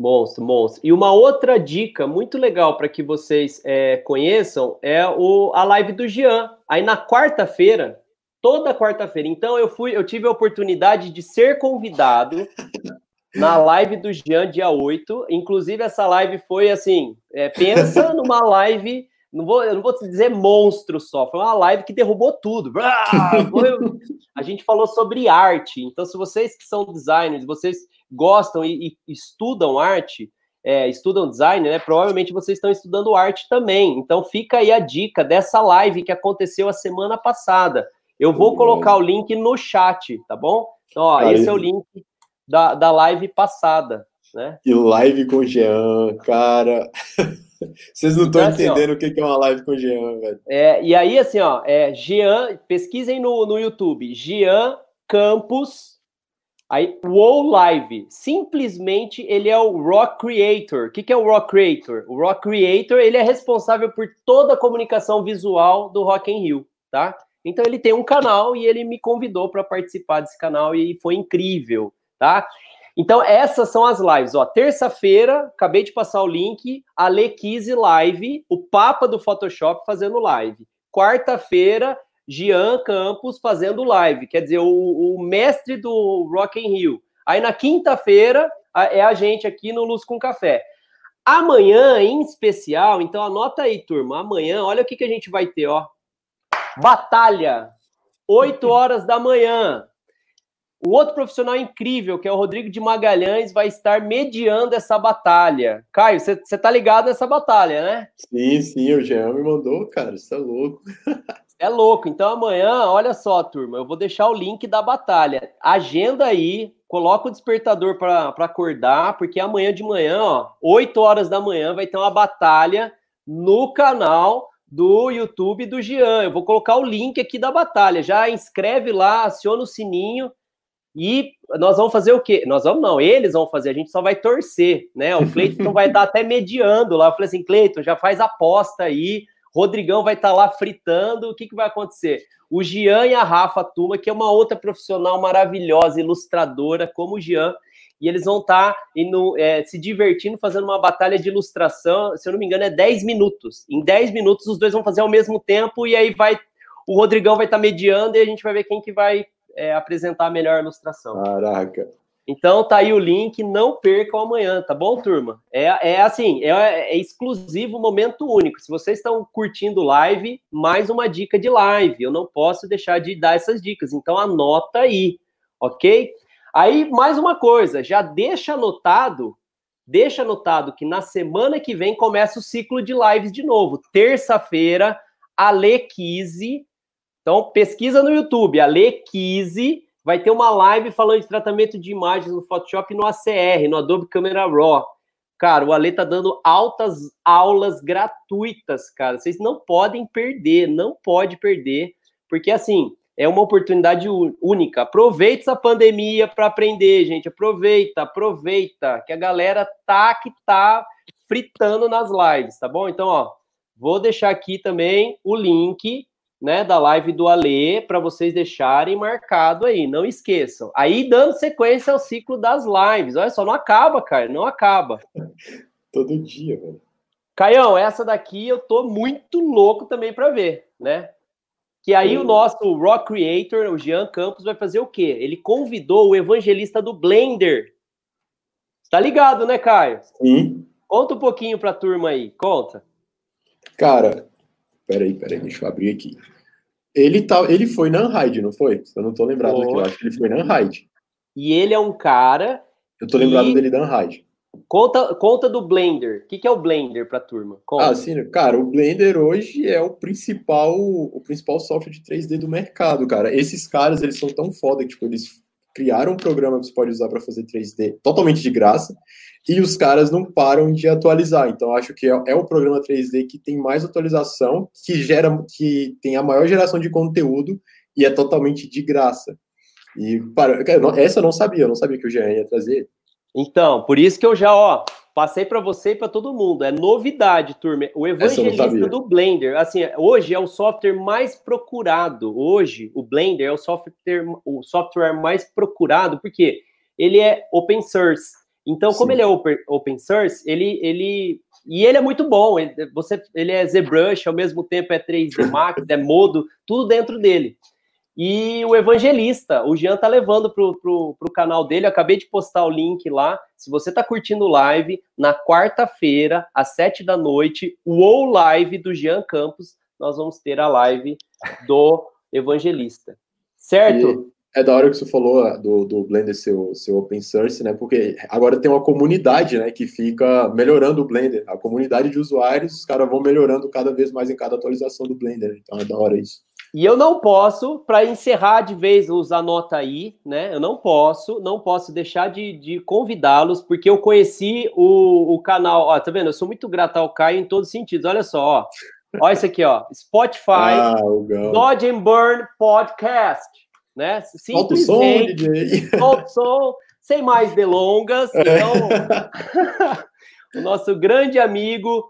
Monstro, monstro. E uma outra dica muito legal para que vocês é, conheçam é o, a live do Jean. Aí na quarta-feira, toda quarta-feira. Então eu fui, eu tive a oportunidade de ser convidado na live do Jean, dia 8. Inclusive, essa live foi assim: é, pensa numa live. Não vou, eu não vou dizer monstro só, foi uma live que derrubou tudo. A gente falou sobre arte. Então, se vocês que são designers, vocês gostam e, e estudam arte, é, estudam design, né? Provavelmente vocês estão estudando arte também. Então fica aí a dica dessa live que aconteceu a semana passada. Eu vou colocar o link no chat, tá bom? Então, ó, esse é o link da, da live passada, né? E live com o Jean, cara. Vocês não estão então, entendendo assim, o que é uma live com o Jean, velho. É, e aí, assim, ó, é Jean, pesquisem no, no YouTube, Jean Campos Aí, o Live, simplesmente ele é o Rock Creator. O que, que é o Rock Creator? O Rock Creator, ele é responsável por toda a comunicação visual do Rock in Rio, tá? Então ele tem um canal e ele me convidou para participar desse canal e foi incrível, tá? Então essas são as lives, ó. Terça-feira, acabei de passar o link, a Lequise Live, o Papa do Photoshop fazendo live. Quarta-feira, Gian Campos fazendo live, quer dizer, o, o mestre do Rock in Rio. Aí na quinta-feira é a gente aqui no Luz com Café. Amanhã, em especial, então anota aí, turma. Amanhã, olha o que, que a gente vai ter, ó. Batalha, 8 horas da manhã. O outro profissional incrível, que é o Rodrigo de Magalhães, vai estar mediando essa batalha. Caio, você tá ligado nessa batalha, né? Sim, sim, o Jean me mandou, cara, isso é louco. É louco. Então amanhã, olha só, turma, eu vou deixar o link da batalha. Agenda aí, coloca o despertador para acordar, porque amanhã de manhã, ó, 8 horas da manhã, vai ter uma batalha no canal do YouTube do Jean. Eu vou colocar o link aqui da batalha. Já inscreve lá, aciona o sininho e nós vamos fazer o quê? Nós vamos não, eles vão fazer, a gente só vai torcer, né? O Cleiton vai estar até mediando lá. Eu falei assim, Cleiton, já faz aposta aí Rodrigão vai estar tá lá fritando. O que, que vai acontecer? O Gian e a Rafa Tuma, que é uma outra profissional maravilhosa, ilustradora, como o Gian, e eles vão estar tá indo, é, se divertindo, fazendo uma batalha de ilustração. Se eu não me engano, é 10 minutos. Em 10 minutos, os dois vão fazer ao mesmo tempo, e aí vai. O Rodrigão vai estar tá mediando e a gente vai ver quem que vai é, apresentar a melhor ilustração. Caraca. Então tá aí o link, não percam amanhã, tá bom, turma? É, é assim, é, é exclusivo, momento único. Se vocês estão curtindo live, mais uma dica de live. Eu não posso deixar de dar essas dicas, então anota aí, ok? Aí, mais uma coisa, já deixa anotado, deixa anotado que na semana que vem começa o ciclo de lives de novo. Terça-feira, Ale15. Então, pesquisa no YouTube, Ale15. Vai ter uma live falando de tratamento de imagens no Photoshop e no ACR, no Adobe Camera Raw. Cara, o Ale tá dando altas aulas gratuitas, cara. Vocês não podem perder, não pode perder, porque assim, é uma oportunidade única. Aproveita essa pandemia para aprender, gente. Aproveita, aproveita, que a galera tá que tá fritando nas lives, tá bom? Então, ó, vou deixar aqui também o link, né, da live do Alê para vocês deixarem marcado aí, não esqueçam. Aí dando sequência ao ciclo das lives. Olha só, não acaba, cara, não acaba. Todo dia, velho. Caião, essa daqui eu tô muito louco também para ver, né? Que aí o nosso Rock Creator, o Jean Campos, vai fazer o quê? Ele convidou o evangelista do Blender. Tá ligado, né, Caio? Sim. Conta um pouquinho pra turma aí, conta. Cara, peraí, peraí, deixa eu abrir aqui. Ele, tá, ele foi na Unhide, não foi? Eu não tô lembrado aqui, eu acho que ele foi na Unhide. E ele é um cara. Eu tô lembrado dele da Unhide. Conta, conta do Blender. O que, que é o Blender para a turma? Conta. Ah, sim, cara, o Blender hoje é o principal, o principal software de 3D do mercado, cara. Esses caras, eles são tão foda que tipo, eles criaram um programa que você pode usar para fazer 3D totalmente de graça e os caras não param de atualizar. Então, acho que é, é o programa 3D que tem mais atualização, que gera, que tem a maior geração de conteúdo e é totalmente de graça. E para, essa eu não sabia, eu não sabia que o Jean ia trazer. Então, por isso que eu já, ó, passei para você e para todo mundo. É novidade, turma. O evangelista do Blender, assim, hoje é o software mais procurado. Hoje, o Blender é o software, o software mais procurado, porque ele é open source. Então, Sim. como ele é open, open source, ele, ele e ele é muito bom. Ele, você, ele é ZBrush, ao mesmo tempo é 3D Max, é modo, tudo dentro dele. E o Evangelista, o Jean tá levando pro, pro, pro canal dele. Eu acabei de postar o link lá. Se você tá curtindo live, na quarta-feira, às sete da noite, o Live do Jean Campos, nós vamos ter a live do Evangelista. Certo? E é da hora que você falou ah, do, do Blender ser, ser open source, né? Porque agora tem uma comunidade, né, que fica melhorando o Blender. A comunidade de usuários, os caras vão melhorando cada vez mais em cada atualização do Blender. Então é da hora isso. E eu não posso, para encerrar de vez os anota aí, né? Eu não posso, não posso deixar de, de convidá-los, porque eu conheci o, o canal. Ó, tá vendo? Eu sou muito grato ao Caio em todos os sentidos. Olha só, ó. Olha isso aqui, ó. Spotify, ah, Dodge and Burn Podcast, né? Simplesmente. Solta o som, sem mais delongas. É. Então, o nosso grande amigo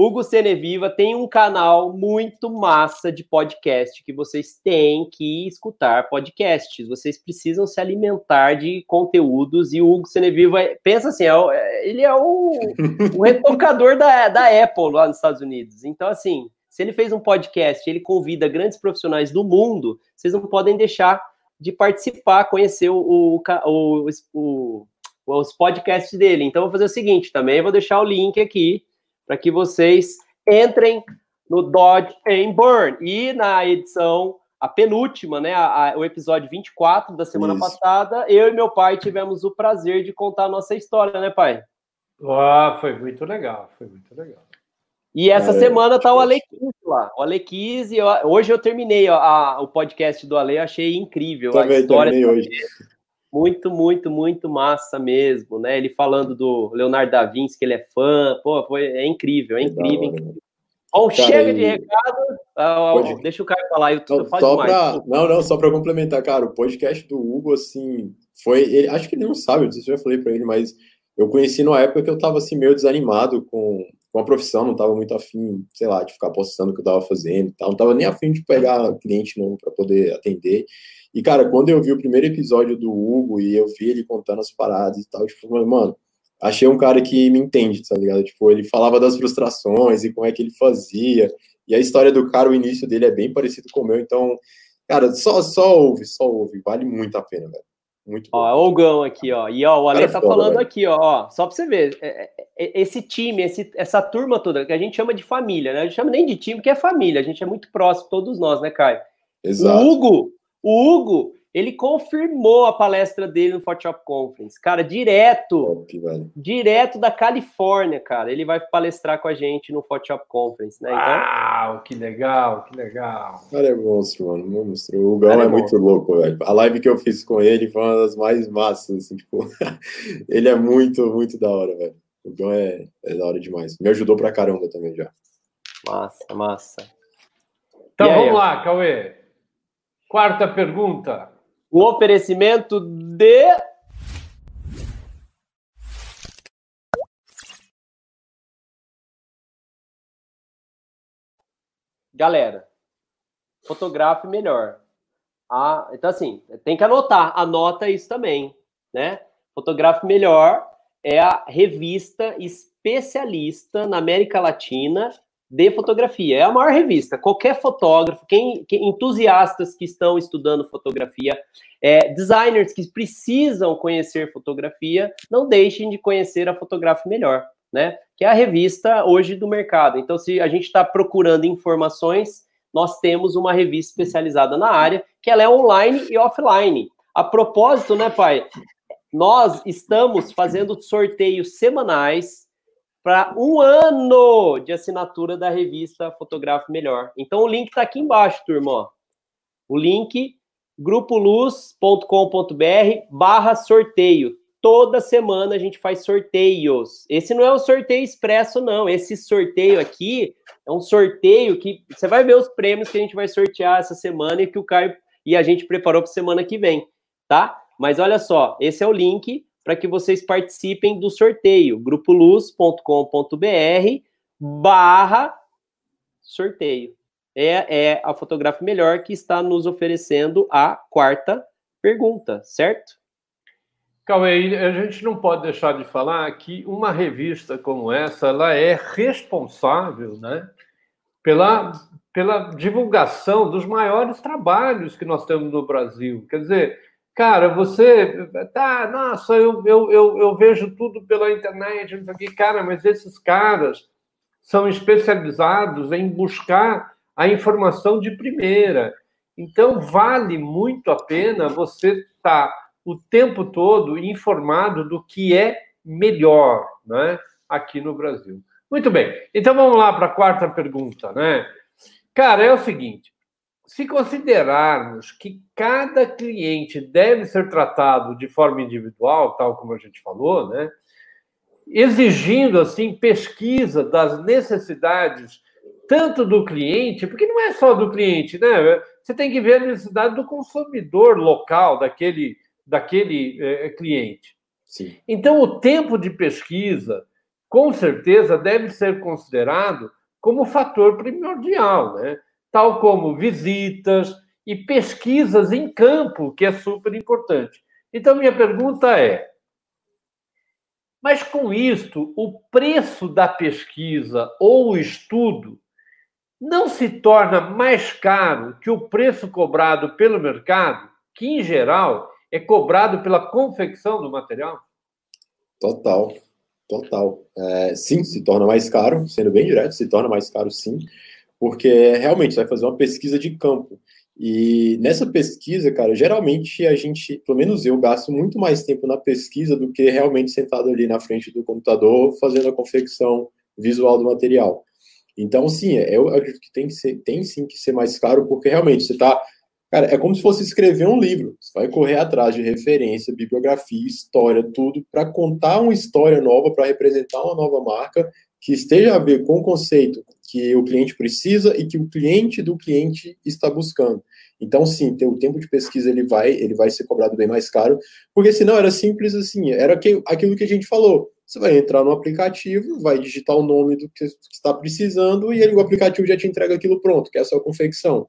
Hugo Seneviva tem um canal muito massa de podcast que vocês têm que escutar podcasts. Vocês precisam se alimentar de conteúdos e o Hugo Seneviva pensa assim, é, é, ele é o, o retocador da, da Apple lá nos Estados Unidos. Então, assim, se ele fez um podcast, ele convida grandes profissionais do mundo, vocês não podem deixar de participar, conhecer o, o, o, o os podcasts dele. Então, vou fazer o seguinte, também vou deixar o link aqui para que vocês entrem no Dodge and Burn. E na edição, a penúltima, né, a, a, o episódio 24 da semana Isso. passada, eu e meu pai tivemos o prazer de contar a nossa história, né, pai? Ah, foi muito legal, foi muito legal. E essa é, semana tá o Ale 15 lá. O Ale 15, eu, hoje eu terminei a, o podcast do Ale, achei incrível Também a história. Hoje. Muito, muito, muito massa mesmo, né? Ele falando do Leonardo da Vinci, que ele é fã, pô, foi, é incrível, é incrível, incrível. Bom, chega de recado. Deixa o Caio falar, eu, não, só pra, Não, não, só para complementar, cara, o podcast do Hugo, assim, foi. Ele, acho que ele não sabe, não sei se eu já falei para ele, mas eu conheci numa época que eu tava assim, meio desanimado com, com a profissão, não tava muito afim, sei lá, de ficar postando o que eu tava fazendo e tal. Não tava nem afim de pegar cliente novo para poder atender. E, cara, quando eu vi o primeiro episódio do Hugo e eu vi ele contando as paradas e tal, tipo, mano, achei um cara que me entende, tá ligado? Tipo, ele falava das frustrações e como é que ele fazia. E a história do cara, o início dele é bem parecido com o meu, então, cara, só, só ouve, só ouve, vale muito a pena, velho. Muito bom. Ó, o Gão aqui, ó. E ó, o Ale tá foda, falando velho. aqui, ó, ó, Só pra você ver, é, é, é, esse time, esse, essa turma toda, que a gente chama de família, né? A gente chama nem de time, que é família. A gente é muito próximo, todos nós, né, Caio? Exato. O Hugo, o Hugo, ele confirmou a palestra dele no Photoshop Conference, cara, direto, Top, direto da Califórnia, cara. Ele vai palestrar com a gente no Photoshop Conference, né? Então... Uau, que legal, que legal. Cara, é monstro, mano, monstro. O Gão é, é muito louco, velho. A live que eu fiz com ele foi uma das mais massas, assim, tipo, ele é muito, muito da hora, velho. O Gão é, é da hora demais. Me ajudou pra caramba também já. Massa, massa. Então aí, vamos lá, Cauê. Quarta pergunta. O oferecimento de. Galera, fotografe melhor. Ah, então, assim, tem que anotar. Anota isso também, né? Fotografe melhor é a revista especialista na América Latina de fotografia. É a maior revista. Qualquer fotógrafo, quem, entusiastas que estão estudando fotografia, é, designers que precisam conhecer fotografia, não deixem de conhecer a Fotografe Melhor, né? Que é a revista hoje do mercado. Então, se a gente está procurando informações, nós temos uma revista especializada na área, que ela é online e offline. A propósito, né, pai? Nós estamos fazendo sorteios semanais para um ano de assinatura da revista Fotografe Melhor. Então o link está aqui embaixo, turma. O link grupoluz.com.br barra sorteio. Toda semana a gente faz sorteios. Esse não é um sorteio expresso, não. Esse sorteio aqui é um sorteio que você vai ver os prêmios que a gente vai sortear essa semana e que o Caio e a gente preparou para semana que vem, tá? Mas olha só, esse é o link para que vocês participem do sorteio, grupoluz.com.br barra sorteio. É, é a fotografia melhor que está nos oferecendo a quarta pergunta, certo? Cauê, a gente não pode deixar de falar que uma revista como essa, ela é responsável, né, pela, pela divulgação dos maiores trabalhos que nós temos no Brasil. Quer dizer, Cara, você. Tá, nossa, eu, eu, eu, eu vejo tudo pela internet, que. Cara, mas esses caras são especializados em buscar a informação de primeira. Então, vale muito a pena você estar tá o tempo todo informado do que é melhor né, aqui no Brasil. Muito bem. Então, vamos lá para a quarta pergunta. Né? Cara, é o seguinte: se considerarmos que cada cliente deve ser tratado de forma individual, tal como a gente falou, né? exigindo assim pesquisa das necessidades tanto do cliente, porque não é só do cliente, né? Você tem que ver a necessidade do consumidor local daquele daquele é, cliente. Sim. Então, o tempo de pesquisa, com certeza, deve ser considerado como fator primordial, né? Tal como visitas e pesquisas em campo, que é super importante. Então, minha pergunta é: mas com isto, o preço da pesquisa ou o estudo não se torna mais caro que o preço cobrado pelo mercado, que em geral é cobrado pela confecção do material? Total, total. É, sim, se torna mais caro, sendo bem direto, se torna mais caro sim porque realmente você vai fazer uma pesquisa de campo. E nessa pesquisa, cara, geralmente a gente, pelo menos eu, gasto muito mais tempo na pesquisa do que realmente sentado ali na frente do computador fazendo a confecção visual do material. Então, sim, eu acredito que tem, que ser, tem sim que ser mais caro, porque realmente você está. Cara, é como se fosse escrever um livro. Você vai correr atrás de referência, bibliografia, história, tudo, para contar uma história nova, para representar uma nova marca que esteja a ver com o conceito que o cliente precisa e que o cliente do cliente está buscando. Então, sim, ter o tempo de pesquisa ele vai, ele vai ser cobrado bem mais caro, porque senão era simples assim, era aquilo que a gente falou. Você vai entrar no aplicativo, vai digitar o nome do que está precisando e ele, o aplicativo já te entrega aquilo pronto, que é a sua confecção.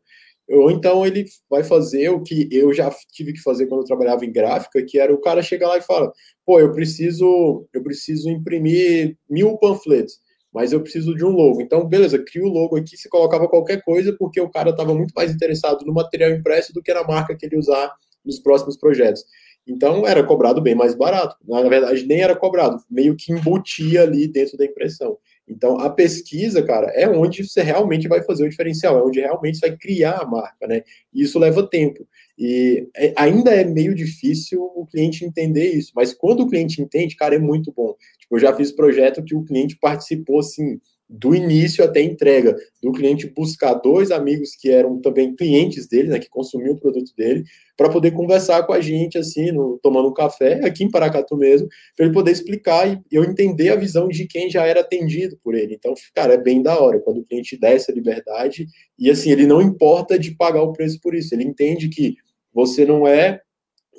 Ou então ele vai fazer o que eu já tive que fazer quando eu trabalhava em gráfica, que era o cara chegar lá e fala, pô, eu preciso, eu preciso imprimir mil panfletos, mas eu preciso de um logo. Então, beleza, cria o logo aqui, se colocava qualquer coisa, porque o cara estava muito mais interessado no material impresso do que na marca que ele usar nos próximos projetos. Então, era cobrado bem mais barato. Na verdade, nem era cobrado, meio que embutia ali dentro da impressão. Então, a pesquisa, cara, é onde você realmente vai fazer o diferencial, é onde realmente você vai criar a marca, né? E isso leva tempo. E é, ainda é meio difícil o cliente entender isso, mas quando o cliente entende, cara, é muito bom. Tipo, eu já fiz projeto que o cliente participou, assim, do início até entrega, do cliente buscar dois amigos que eram também clientes dele, né, que consumiam o produto dele, para poder conversar com a gente, assim, no, tomando um café, aqui em Paracatu mesmo, para ele poder explicar e eu entender a visão de quem já era atendido por ele. Então, cara, é bem da hora quando o cliente dá essa liberdade e, assim, ele não importa de pagar o preço por isso, ele entende que você não é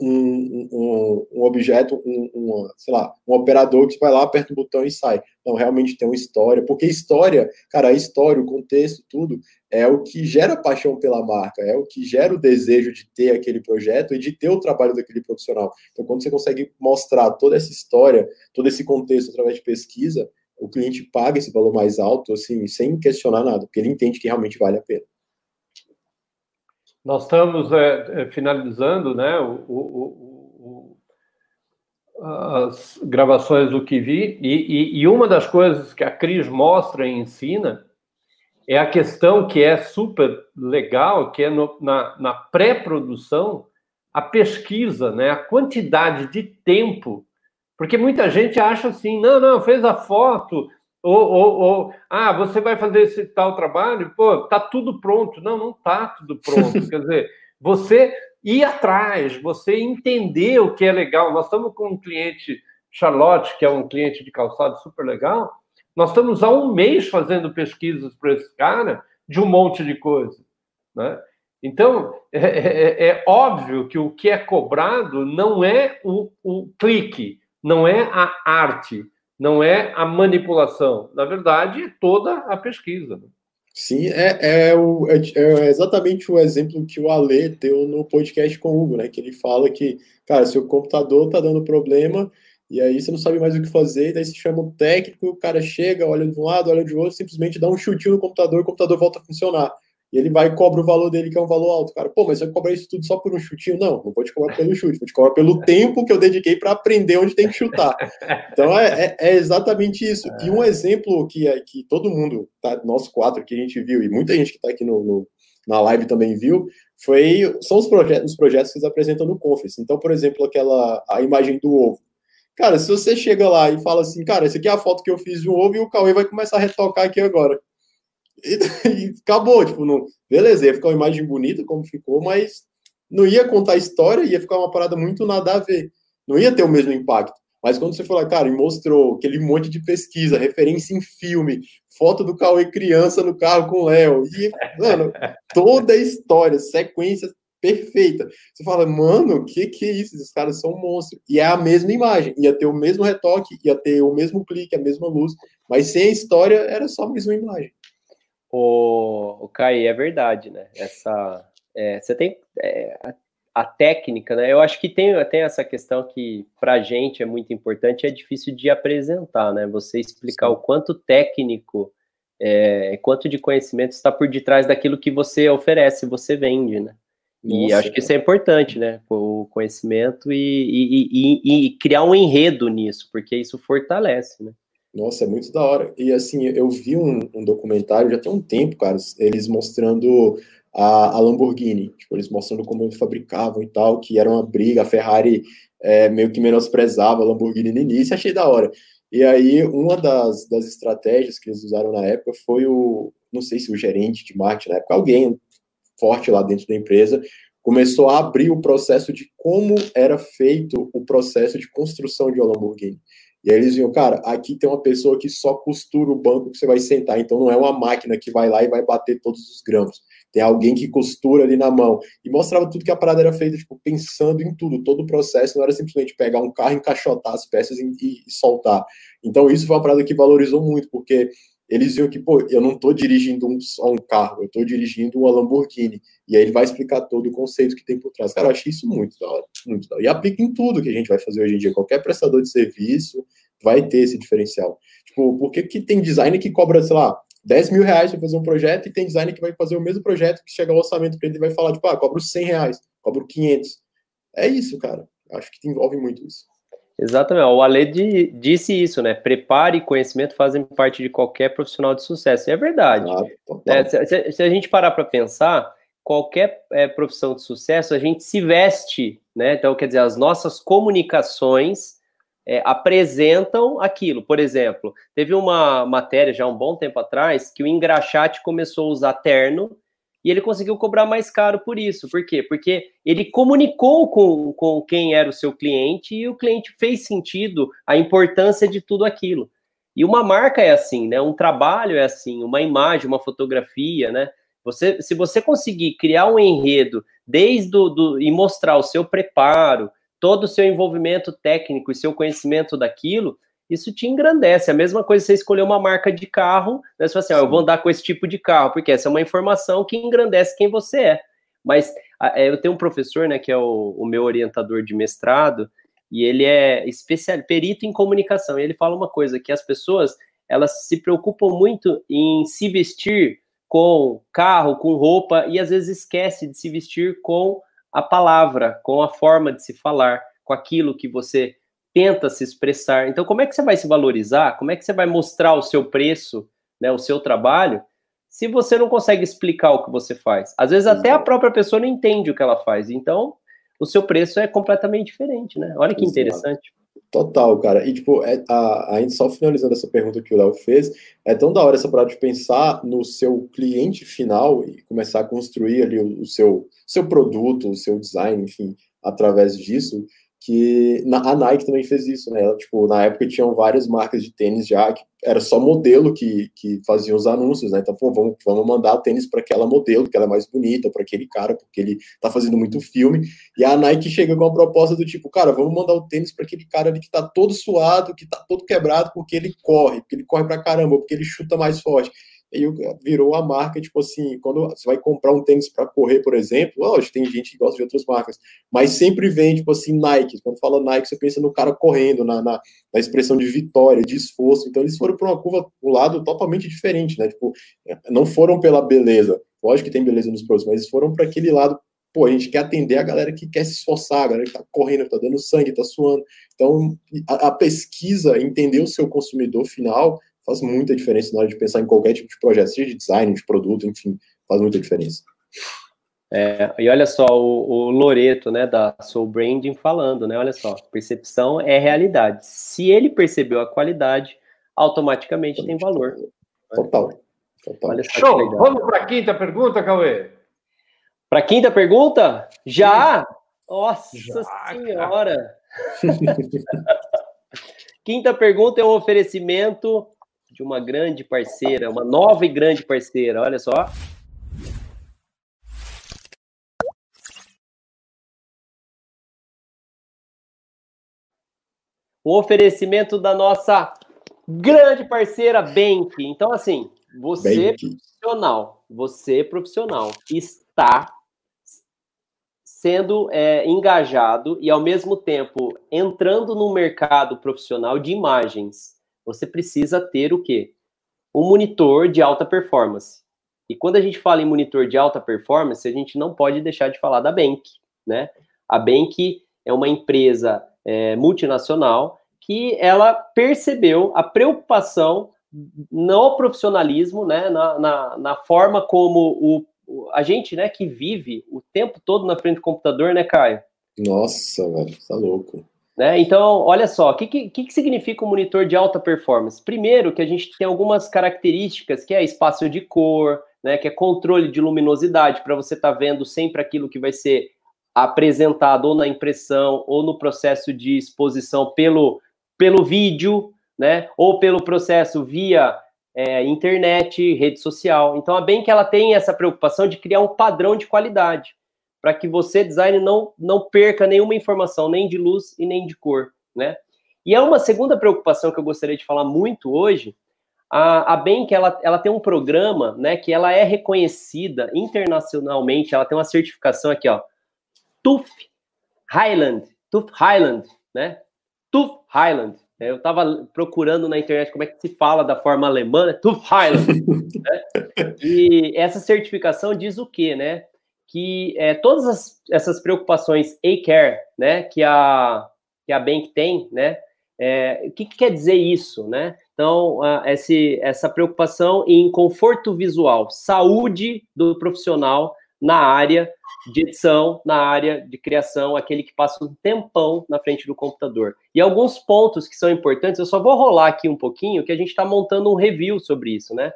um, um, um objeto, um, um, sei lá, um operador que vai lá, aperta o botão e sai. Não, realmente tem uma história, porque história, cara, a história, o contexto, tudo, é o que gera paixão pela marca, é o que gera o desejo de ter aquele projeto e de ter o trabalho daquele profissional. Então, quando você consegue mostrar toda essa história, todo esse contexto através de pesquisa, o cliente paga esse valor mais alto, assim, sem questionar nada, porque ele entende que realmente vale a pena. Nós estamos é, é, finalizando né, o, o, o, as gravações do que vi, e, e, e, uma das coisas que a Cris mostra e ensina é a questão que é super legal, que é no, na, na pré-produção, a pesquisa, né, a quantidade de tempo, porque muita gente acha assim, não, não, fez a foto, ou, ou, ou, ah, você vai fazer esse tal trabalho, pô, tá tudo pronto. Não, não tá tudo pronto. Quer dizer, você ir atrás, você entender o que é legal. Nós estamos com um cliente, Charlotte, que é um cliente de calçado super legal. Nós estamos há um mês fazendo pesquisas para esse cara de um monte de coisa, né? Então, é, é, é, óbvio que o que é cobrado não é o, o clique, não é a arte, não é a manipulação. Na verdade, é toda a pesquisa. Né? Sim, é, é, o, é, é, exatamente o exemplo que o Ale deu no podcast com o Hugo, né? Que ele fala que, cara, seu computador tá dando problema, e aí você não sabe mais o que fazer, daí você chama o técnico, o cara chega, olha de um lado, olha de outro, simplesmente dá um chutinho no computador, o computador volta a funcionar. E ele vai e cobra o valor dele, que é um valor alto, cara. Pô, mas você vai cobrar isso tudo só por um chutinho? Não, não vou te cobrar pelo chute, vou te cobrar pelo tempo que eu dediquei para aprender onde tem que chutar. Então é, é, é exatamente isso. E um exemplo que, é, que todo mundo, tá, nós quatro que a gente viu, e muita gente que está aqui no, no, na live também viu, foi, são os projetos, os projetos que eles apresentam no Conference. Então, por exemplo, aquela a imagem do ovo. Cara, se você chega lá e fala assim, cara, essa aqui é a foto que eu fiz de um ovo e o Cauê vai começar a retocar aqui agora. E, e acabou, tipo, não, beleza, ia ficar uma imagem bonita como ficou, mas não ia contar a história, ia ficar uma parada muito nada a ver. Não ia ter o mesmo impacto. Mas quando você falar, cara, e mostrou aquele monte de pesquisa, referência em filme, foto do Cauê criança no carro com o Léo, e, mano, toda a história, sequência perfeita. Você fala, mano, o que que é isso? Esses caras são monstros. E é a mesma imagem, ia ter o mesmo retoque, ia ter o mesmo clique, a mesma luz, mas sem a história era só a mesma imagem. O, o Kai, é verdade, né? Essa, é, você tem é, a, a, técnica, né? Eu acho que tem, tem essa questão que para a gente é muito importante, é difícil de apresentar, né? Você explicar Sim. o quanto técnico, é, quanto de conhecimento está por detrás daquilo que você oferece, você vende, né? E Nossa, acho que isso é importante, né? O conhecimento e, e, e, e, criar um enredo nisso, porque isso fortalece, né? Nossa, é muito da hora. E assim, eu vi um, um documentário já tem um tempo, cara, eles mostrando a, a, Lamborghini, tipo, eles mostrando como eles fabricavam e tal, que era uma briga, a Ferrari é, meio que menosprezava a Lamborghini no início, achei da hora. E aí, uma das, das estratégias que eles usaram na época foi o, não sei se o gerente de marketing na época, alguém forte lá dentro da empresa, começou a abrir o processo de como era feito o processo de construção de uma Lamborghini. E aí eles viam, cara, aqui tem uma pessoa que só costura o banco que você vai sentar, então não é uma máquina que vai lá e vai bater todos os grampos. Tem alguém que costura ali na mão. E mostrava tudo que a parada era feita, tipo, pensando em tudo, todo o processo, não era simplesmente pegar um carro, encaixotar as peças e, e soltar. Então isso foi uma parada que valorizou muito, porque eles viam que, pô, eu não estou dirigindo um, só um carro, eu estou dirigindo uma Lamborghini. E aí ele vai explicar todo o conceito que tem por trás. Cara, eu achei isso muito da hora, muito da hora. E aplica em tudo que a gente vai fazer hoje em dia. Qualquer prestador de serviço vai ter esse diferencial. Tipo, por que, que tem design que cobra, sei lá, 10 mil reais para fazer um projeto e tem design que vai fazer o mesmo projeto que chega ao orçamento para ele e vai falar, tipo, ah, cobro 100 reais, cobro 500. É isso, cara. Acho que envolve muito isso. Exatamente. O Ale disse isso, né? Prepare e conhecimento fazem parte de qualquer profissional de sucesso. E é verdade. É, se, se, a gente parar para pensar, qualquer é, profissão de sucesso, a gente se veste, né? Então, quer dizer, as nossas comunicações é, apresentam aquilo. Por exemplo, teve uma matéria já um bom tempo atrás que o engraxate começou a usar terno e ele conseguiu cobrar mais caro por isso. Por quê? Porque ele comunicou com, com quem era o seu cliente e o cliente fez sentido a importância de tudo aquilo. E uma marca é assim, né? Um trabalho é assim, uma imagem, uma fotografia, né? Você, se você conseguir criar um enredo desde do, do, e mostrar o seu preparo, todo o seu envolvimento técnico e seu conhecimento daquilo, isso te engrandece. A mesma coisa você escolher uma marca de carro, né? Você fala assim, ó, eu vou andar com esse tipo de carro, porque essa é uma informação que engrandece quem você é. Mas é, eu tenho um professor, né, que é o, o meu orientador de mestrado, e ele é especial, perito em comunicação, e ele fala uma coisa, que as pessoas, elas se preocupam muito em se vestir com carro, com roupa, e às vezes esquece de se vestir com a palavra, com a forma de se falar, com aquilo que você tenta se expressar. Então, como é que você vai se valorizar? Como é que você vai mostrar o seu preço, né, o seu trabalho, se você não consegue explicar o que você faz? Às vezes até a própria pessoa não entende o que ela faz. Então, o seu preço é completamente diferente, né? Olha que interessante. Total, cara. E, tipo, é, a, a, só finalizando essa pergunta que o Léo fez, é tão da hora essa parada de pensar no seu cliente final e começar a construir ali o, o seu, seu produto, o seu design, enfim, através disso, que a Nike também fez isso, né? Ela, tipo, na época tinham várias marcas de tênis já que era só modelo que, que faziam os anúncios, né? Então, pô, vamos, vamos mandar tênis para aquela modelo, que ela é mais bonita, para aquele cara, porque ele tá fazendo muito filme. E a Nike chega com a proposta do tipo, cara, vamos mandar o tênis para aquele cara ali que tá todo suado, que tá todo quebrado, porque ele corre, porque ele corre pra caramba, porque ele chuta mais forte e virou a marca, tipo assim, quando você vai comprar um tênis para correr, por exemplo, lógico, tem gente que gosta de outras marcas, mas sempre vem, tipo assim, Nike. Quando fala Nike, você pensa no cara correndo, na, na, na expressão de vitória, de esforço. Então, eles foram para uma curva, um lado totalmente diferente, né? Tipo, não foram pela beleza. Lógico que tem beleza nos produtos, mas eles foram para aquele lado pô, a gente quer atender a galera que quer se esforçar, a galera que tá correndo, tá dando sangue, tá suando. Então, a, a pesquisa, entender o seu consumidor final, faz muita diferença na hora de pensar em qualquer tipo de projeto, seja de design, de produto, enfim, faz muita diferença. É, e olha só, o, o Loreto, né, da Soul Branding falando, né, olha só, percepção é realidade. Se ele percebeu a qualidade, automaticamente tem valor. Total. Total. Show! Vamos para a quinta pergunta, Cauê. Para a quinta pergunta? Já? Nossa Já, Senhora! quinta pergunta é um oferecimento de uma grande parceira, uma nova e grande parceira. Olha só. Um oferecimento da nossa grande parceira Bank. Então, assim, você Bank. profissional, você profissional está sendo é, engajado e, ao mesmo tempo, entrando no mercado profissional de imagens você precisa ter o quê? Um monitor de alta performance. E quando a gente fala em monitor de alta performance, a gente não pode deixar de falar da Bank, né? A Bank é uma empresa é, multinacional que ela percebeu a preocupação no profissionalismo, né, na, na, na forma como o, a gente, né, que vive o tempo todo na frente do computador, né, Caio? Nossa, velho, tá louco. Né? Então, olha só, o que, que, que significa um monitor de alta performance? Primeiro, que a gente tem algumas características, que é espaço de cor, né, que é controle de luminosidade, para você estar tá vendo sempre aquilo que vai ser apresentado ou na impressão ou no processo de exposição pelo, pelo vídeo, né, ou pelo processo via é, internet, rede social. Então, é bem que ela tem essa preocupação de criar um padrão de qualidade para que você, design, não, não perca nenhuma informação, nem de luz e nem de cor, né? E é uma segunda preocupação que eu gostaria de falar muito hoje, a, a Bank, ela, ela tem um programa, né, que ela é reconhecida internacionalmente, ela tem uma certificação aqui, ó, TÜV Highland, TÜV Highland, né? TÜV Highland. Eu estava procurando na internet como é que se fala da forma alemã, né? TÜV Highland. né? E essa certificação diz o quê, né? Que é, todas as, essas preocupações A-Care, né, que a, que a Bank tem, né? É, o que, que, quer dizer isso, né? Então, uh, esse, essa preocupação em conforto visual, saúde do profissional na área de edição, na área de criação, aquele que passa um tempão na frente do computador. E alguns pontos que são importantes, eu só vou rolar aqui um pouquinho, que a gente está montando um review sobre isso, né?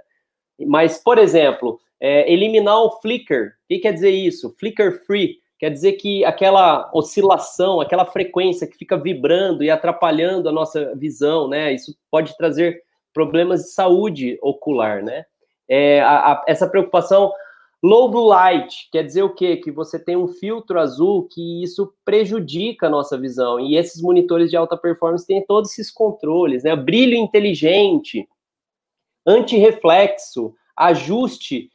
Mas, por exemplo, é, eliminar o flicker. O que quer dizer isso? Flicker free. Quer dizer que aquela oscilação, aquela frequência que fica vibrando e atrapalhando a nossa visão, né? Isso pode trazer problemas de saúde ocular, né? É, a, a, essa preocupação Low blue light quer dizer o quê? Que você tem um filtro azul que isso prejudica a nossa visão. E esses monitores de alta performance têm todos esses controles, né? Brilho inteligente, anti-reflexo, ajuste,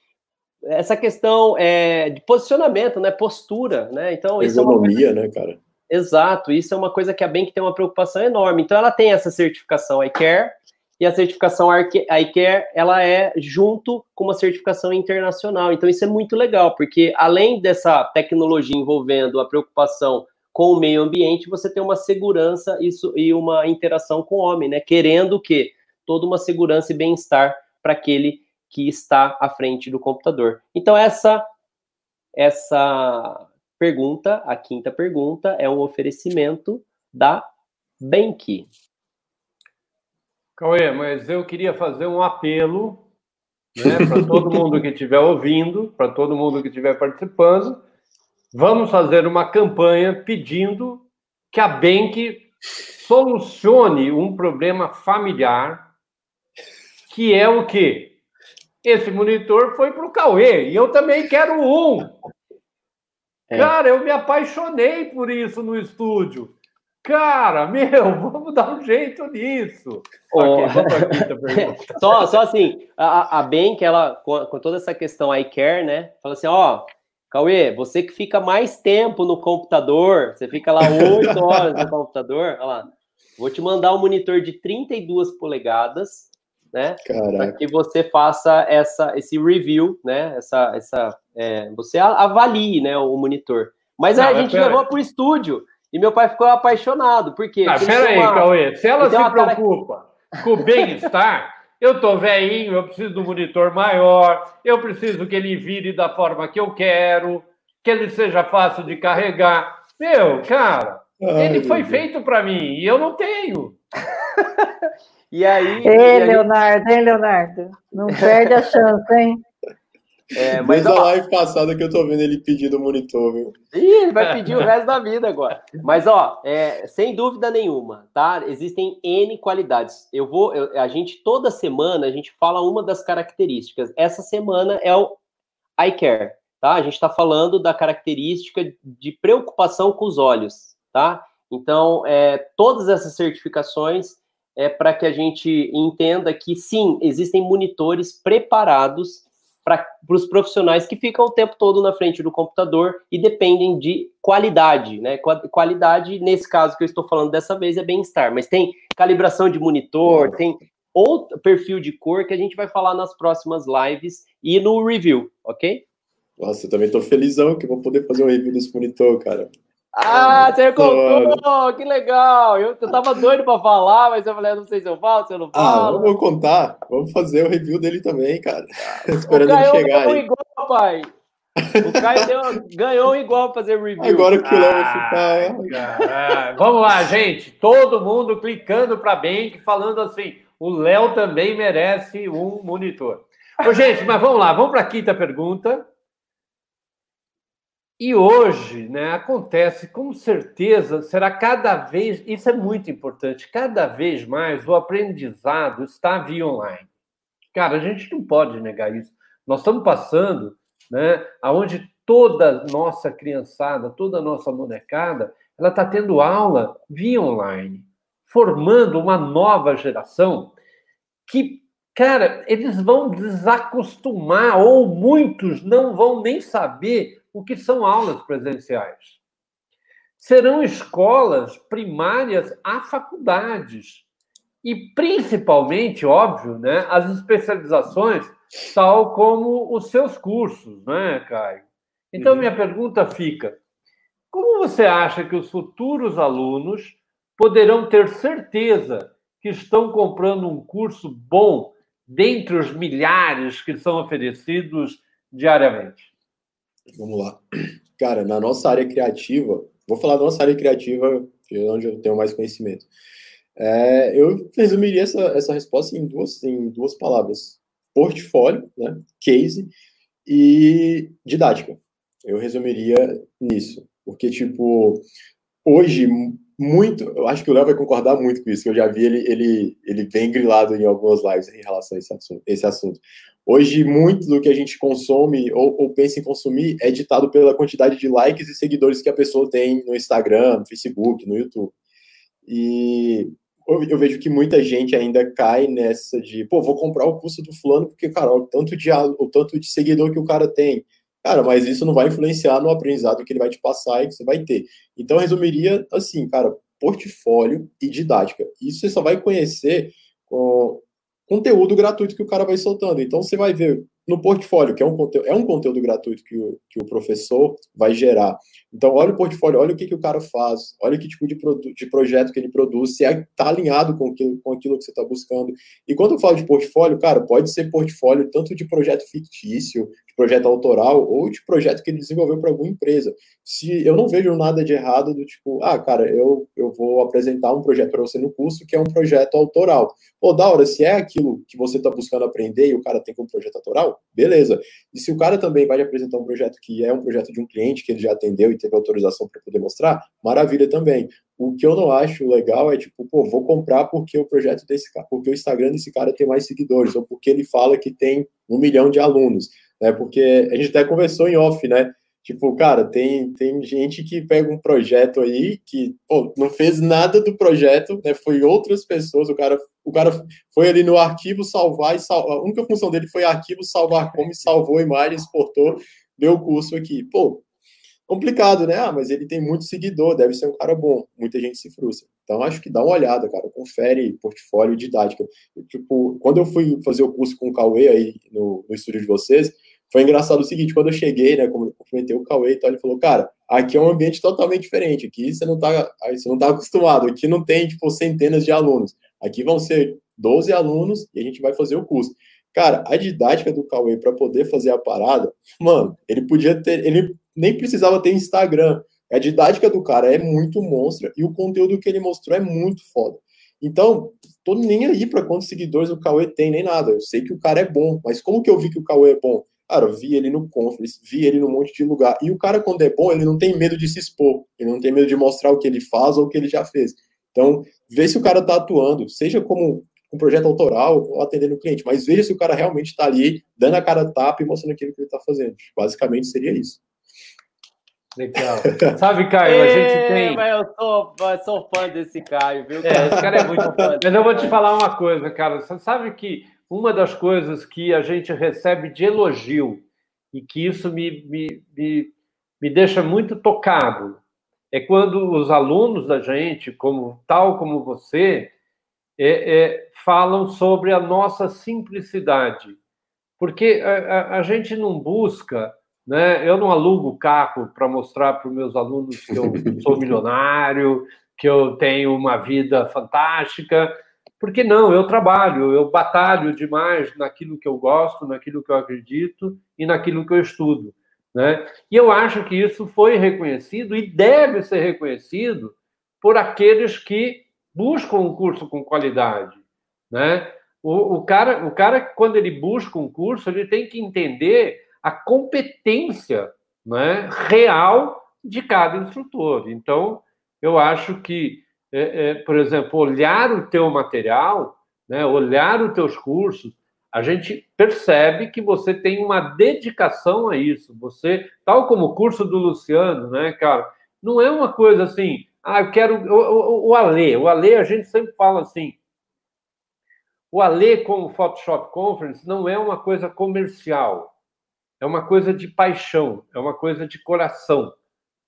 essa questão é, de posicionamento, né? Postura, né? Então, isso Ergonomia, é uma... né, cara? Exato, isso é uma coisa que a Bank tem uma preocupação enorme. Então, ela tem essa certificação iCare, e a certificação iCare, ela é junto com uma certificação internacional. Então, isso é muito legal, porque além dessa tecnologia envolvendo a preocupação com o meio ambiente, você tem uma segurança isso, e uma interação com o homem, né? Querendo o quê? Toda uma segurança e bem-estar para aquele que está à frente do computador. Então, essa, essa pergunta, a quinta pergunta, é um oferecimento da Bank. Cauê, mas eu queria fazer um apelo né, para todo mundo que estiver ouvindo, para todo mundo que estiver participando. Vamos fazer uma campanha pedindo que a Bank solucione um problema familiar, que é o quê? Esse monitor foi para o Cauê e eu também quero um. É. Cara, eu me apaixonei por isso no estúdio. Cara, meu, vamos dar um jeito nisso. Oh. Okay, só, só assim, a, a Bank, ela, com, com toda essa questão iCare, né? Fala assim, ó, Cauê, você que fica mais tempo no computador, você fica lá oito horas no computador, olha lá, vou te mandar um monitor de 32 polegadas, né? Para que você faça essa, esse review, né? Essa, essa, é, você avalie, né, o monitor. Mas Não, a gente levou para o estúdio. E meu pai ficou apaixonado. Por quê? Ah, Porque peraí, uma... Cauê. Se ela se preocupa com o bem-estar, eu tô velhinho, eu preciso de um monitor maior, eu preciso que ele vire da forma que eu quero, que ele seja fácil de carregar. Meu, cara, Ai, ele foi Deus. feito para mim e eu não tenho. e aí. Ei, e aí... Leonardo, hein, Leonardo? Não perde a chance, hein? É, mas, Desde ó, a live passada que eu tô vendo ele pedindo o monitor, viu? Ih, ele vai pedir o resto da vida agora. Mas, ó, é, sem dúvida nenhuma, tá? Existem N qualidades. Eu vou, eu, a gente, toda semana, a gente fala uma das características. Essa semana é o iCare, tá? A gente está falando da característica de preocupação com os olhos, tá? Então, é, todas essas certificações é para que a gente entenda que, sim, existem monitores preparados para os profissionais que ficam o tempo todo na frente do computador e dependem de qualidade, né? Qualidade, nesse caso que eu estou falando dessa vez, é bem-estar, mas tem calibração de monitor, tem outro perfil de cor que a gente vai falar nas próximas lives e no review, ok? Nossa, eu também estou felizão que vou poder fazer um review desse monitor, cara. Ah, você contou! Que legal! Eu, eu tava doido para falar, mas eu falei, não sei se eu falo, se eu não ah, falo. Ah, vamos contar. Vamos fazer o review dele também, cara. Esperando ele chegar aí. igual, pai. O Caio deu, ganhou igual fazer review. Agora que o Léo vai ficar. vamos lá, gente. Todo mundo clicando para bem, falando assim: o Léo também merece um monitor. Ô, gente, mas vamos lá, vamos para a quinta pergunta. E hoje, né, acontece com certeza, será cada vez, isso é muito importante, cada vez mais o aprendizado está via online. Cara, a gente não pode negar isso. Nós estamos passando, né, aonde toda nossa criançada, toda nossa molecada, ela está tendo aula via online, formando uma nova geração que, cara, eles vão desacostumar, ou muitos não vão nem saber o que são aulas presenciais. Serão escolas primárias a faculdades. E, principalmente, óbvio, né, as especializações, tal como os seus cursos, né, Caio? Então, uhum. minha pergunta fica: como você acha que os futuros alunos poderão ter certeza que estão comprando um curso bom dentre os milhares que são oferecidos diariamente? Vamos lá. Cara, na nossa área criativa, vou falar da nossa área criativa, que é onde eu tenho mais conhecimento. É, eu resumiria essa, essa resposta em duas, em duas palavras: portfólio, né, case e didática. Eu resumiria nisso. Porque, tipo, hoje, muito. Eu acho que o Léo vai concordar muito com isso, que eu já vi ele, ele, ele bem grilado em algumas lives em relação a esse assunto. Esse assunto. Hoje, muito do que a gente consome ou, ou, pensa em consumir é ditado pela quantidade de likes e seguidores que a pessoa tem no Instagram, no Facebook, no YouTube. E eu vejo que muita gente ainda cai nessa de, pô, vou comprar o curso do fulano porque, cara, o tanto de, o tanto de seguidor que o cara tem. Cara, mas isso não vai influenciar no aprendizado que ele vai te passar e que você vai ter. Então, eu resumiria assim, cara, portfólio e didática. Isso você só vai conhecer com conteúdo gratuito que o cara vai soltando. Então, você vai ver no portfólio, que é um conteúdo, é um conteúdo gratuito que o, que o professor vai gerar. Então, olha o portfólio, olha o que, que o cara faz, olha que tipo de, de projeto que ele produz, se está é, alinhado com aquilo, com aquilo que você está buscando. E quando eu falo de portfólio, cara, pode ser portfólio tanto de projeto fictício, de projeto autoral, ou de projeto que ele desenvolveu para alguma empresa. Se eu não vejo nada de errado do tipo, ah, cara, eu, eu vou apresentar um projeto para você no curso que é um projeto autoral. Pô, da hora, se é aquilo que você está buscando aprender e o cara tem como projeto autoral, beleza. E se o cara também vai apresentar um projeto que é um projeto de um cliente que ele já atendeu e teve autorização para poder mostrar, maravilha também. O que eu não acho legal é tipo, pô, vou comprar porque o projeto desse cara, porque o Instagram desse cara tem mais seguidores, ou porque ele fala que tem um milhão de alunos, né? Porque a gente até conversou em off, né? Tipo, cara, tem, tem gente que pega um projeto aí que pô, não fez nada do projeto, né? Foi outras pessoas, o cara, o cara foi ali no arquivo salvar e salvar. A única função dele foi arquivo salvar como, salvou a imagem, exportou, deu o curso aqui. Pô, complicado, né? Ah, mas ele tem muito seguidor, deve ser um cara bom. Muita gente se frustra. Então, acho que dá uma olhada, cara. Confere portfólio didática. Tipo, quando eu fui fazer o curso com o Cauê aí no, no estúdio de vocês, foi engraçado o seguinte, quando eu cheguei, né, como eu cumprimentei o Cauê, então ele falou, cara, aqui é um ambiente totalmente diferente, aqui você não tá, você não tá acostumado, aqui não tem, tipo, centenas de alunos, aqui vão ser 12 alunos e a gente vai fazer o curso. Cara, a didática do Cauê para poder fazer a parada, mano, ele podia ter, ele nem precisava ter Instagram, a didática do cara é muito monstra e o conteúdo que ele mostrou é muito foda. Então, tô nem aí para quantos seguidores o Cauê tem, nem nada. Eu sei que o cara é bom, mas como que eu vi que o Cauê é bom? Cara, eu vi ele no Conference, vi ele num monte de lugar. E o cara, quando é bom, ele não tem medo de se expor, ele não tem medo de mostrar o que ele faz ou o que ele já fez. Então, vê se o cara tá atuando, seja como um projeto autoral ou atendendo o cliente, mas veja se o cara realmente está ali, dando a cara tapa e mostrando aquilo que ele está fazendo. Basicamente seria isso. Legal. Sabe, Caio, a gente tem. Eu sou, eu sou fã desse Caio, viu? É, esse cara é muito fã. Mas eu vou te falar uma coisa, cara. Você sabe que uma das coisas que a gente recebe de elogio e que isso me, me, me, me deixa muito tocado é quando os alunos da gente, como tal como você, é, é, falam sobre a nossa simplicidade. Porque a, a, a, gente não busca, né? eu não alugo carro para mostrar para os meus alunos que eu sou milionário, que eu tenho uma vida fantástica. Porque não, eu trabalho, eu batalho demais naquilo que eu gosto, naquilo que eu acredito e naquilo que eu estudo. Né? E eu acho que isso foi reconhecido e deve ser reconhecido por aqueles que buscam um curso com qualidade. Né? O, o, cara, o cara, quando ele busca um curso, ele tem que entender a competência né, real de cada instrutor. Então, eu acho que é, é, por exemplo, olhar o teu material, né, olhar os teus cursos, a gente percebe que você tem uma dedicação a isso. Você, tal como o curso do Luciano, né, cara, não é uma coisa assim, ah, eu quero. O, o, o Alê, o Alê, a gente sempre fala assim. O Alê, como Photoshop Conference, não é uma coisa comercial, é uma coisa de paixão, é uma coisa de coração,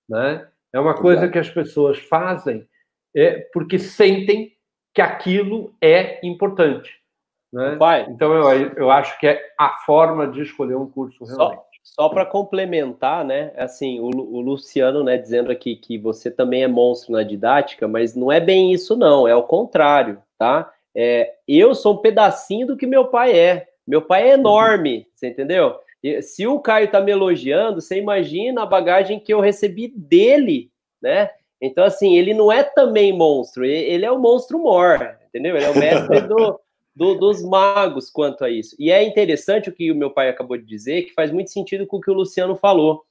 né? É uma coisa que as pessoas fazem é porque sentem que aquilo é importante. Né? Pai, então, eu, eu acho que é a forma de escolher um curso realmente. só para complementar, né? Assim, o, o, Luciano, né, dizendo aqui que você também é monstro na didática, mas não é bem isso, não. É o contrário, tá? É, eu sou um pedacinho do que meu pai é. Meu pai é enorme, você entendeu? Se o Caio tá me elogiando, você imagina a bagagem que eu recebi dele, né? Então, assim, ele não é também monstro, ele é o monstro mor, entendeu? Ele é o mestre do, do, dos magos quanto a isso. E é interessante o que o meu pai acabou de dizer, que faz muito sentido com o que o Luciano falou.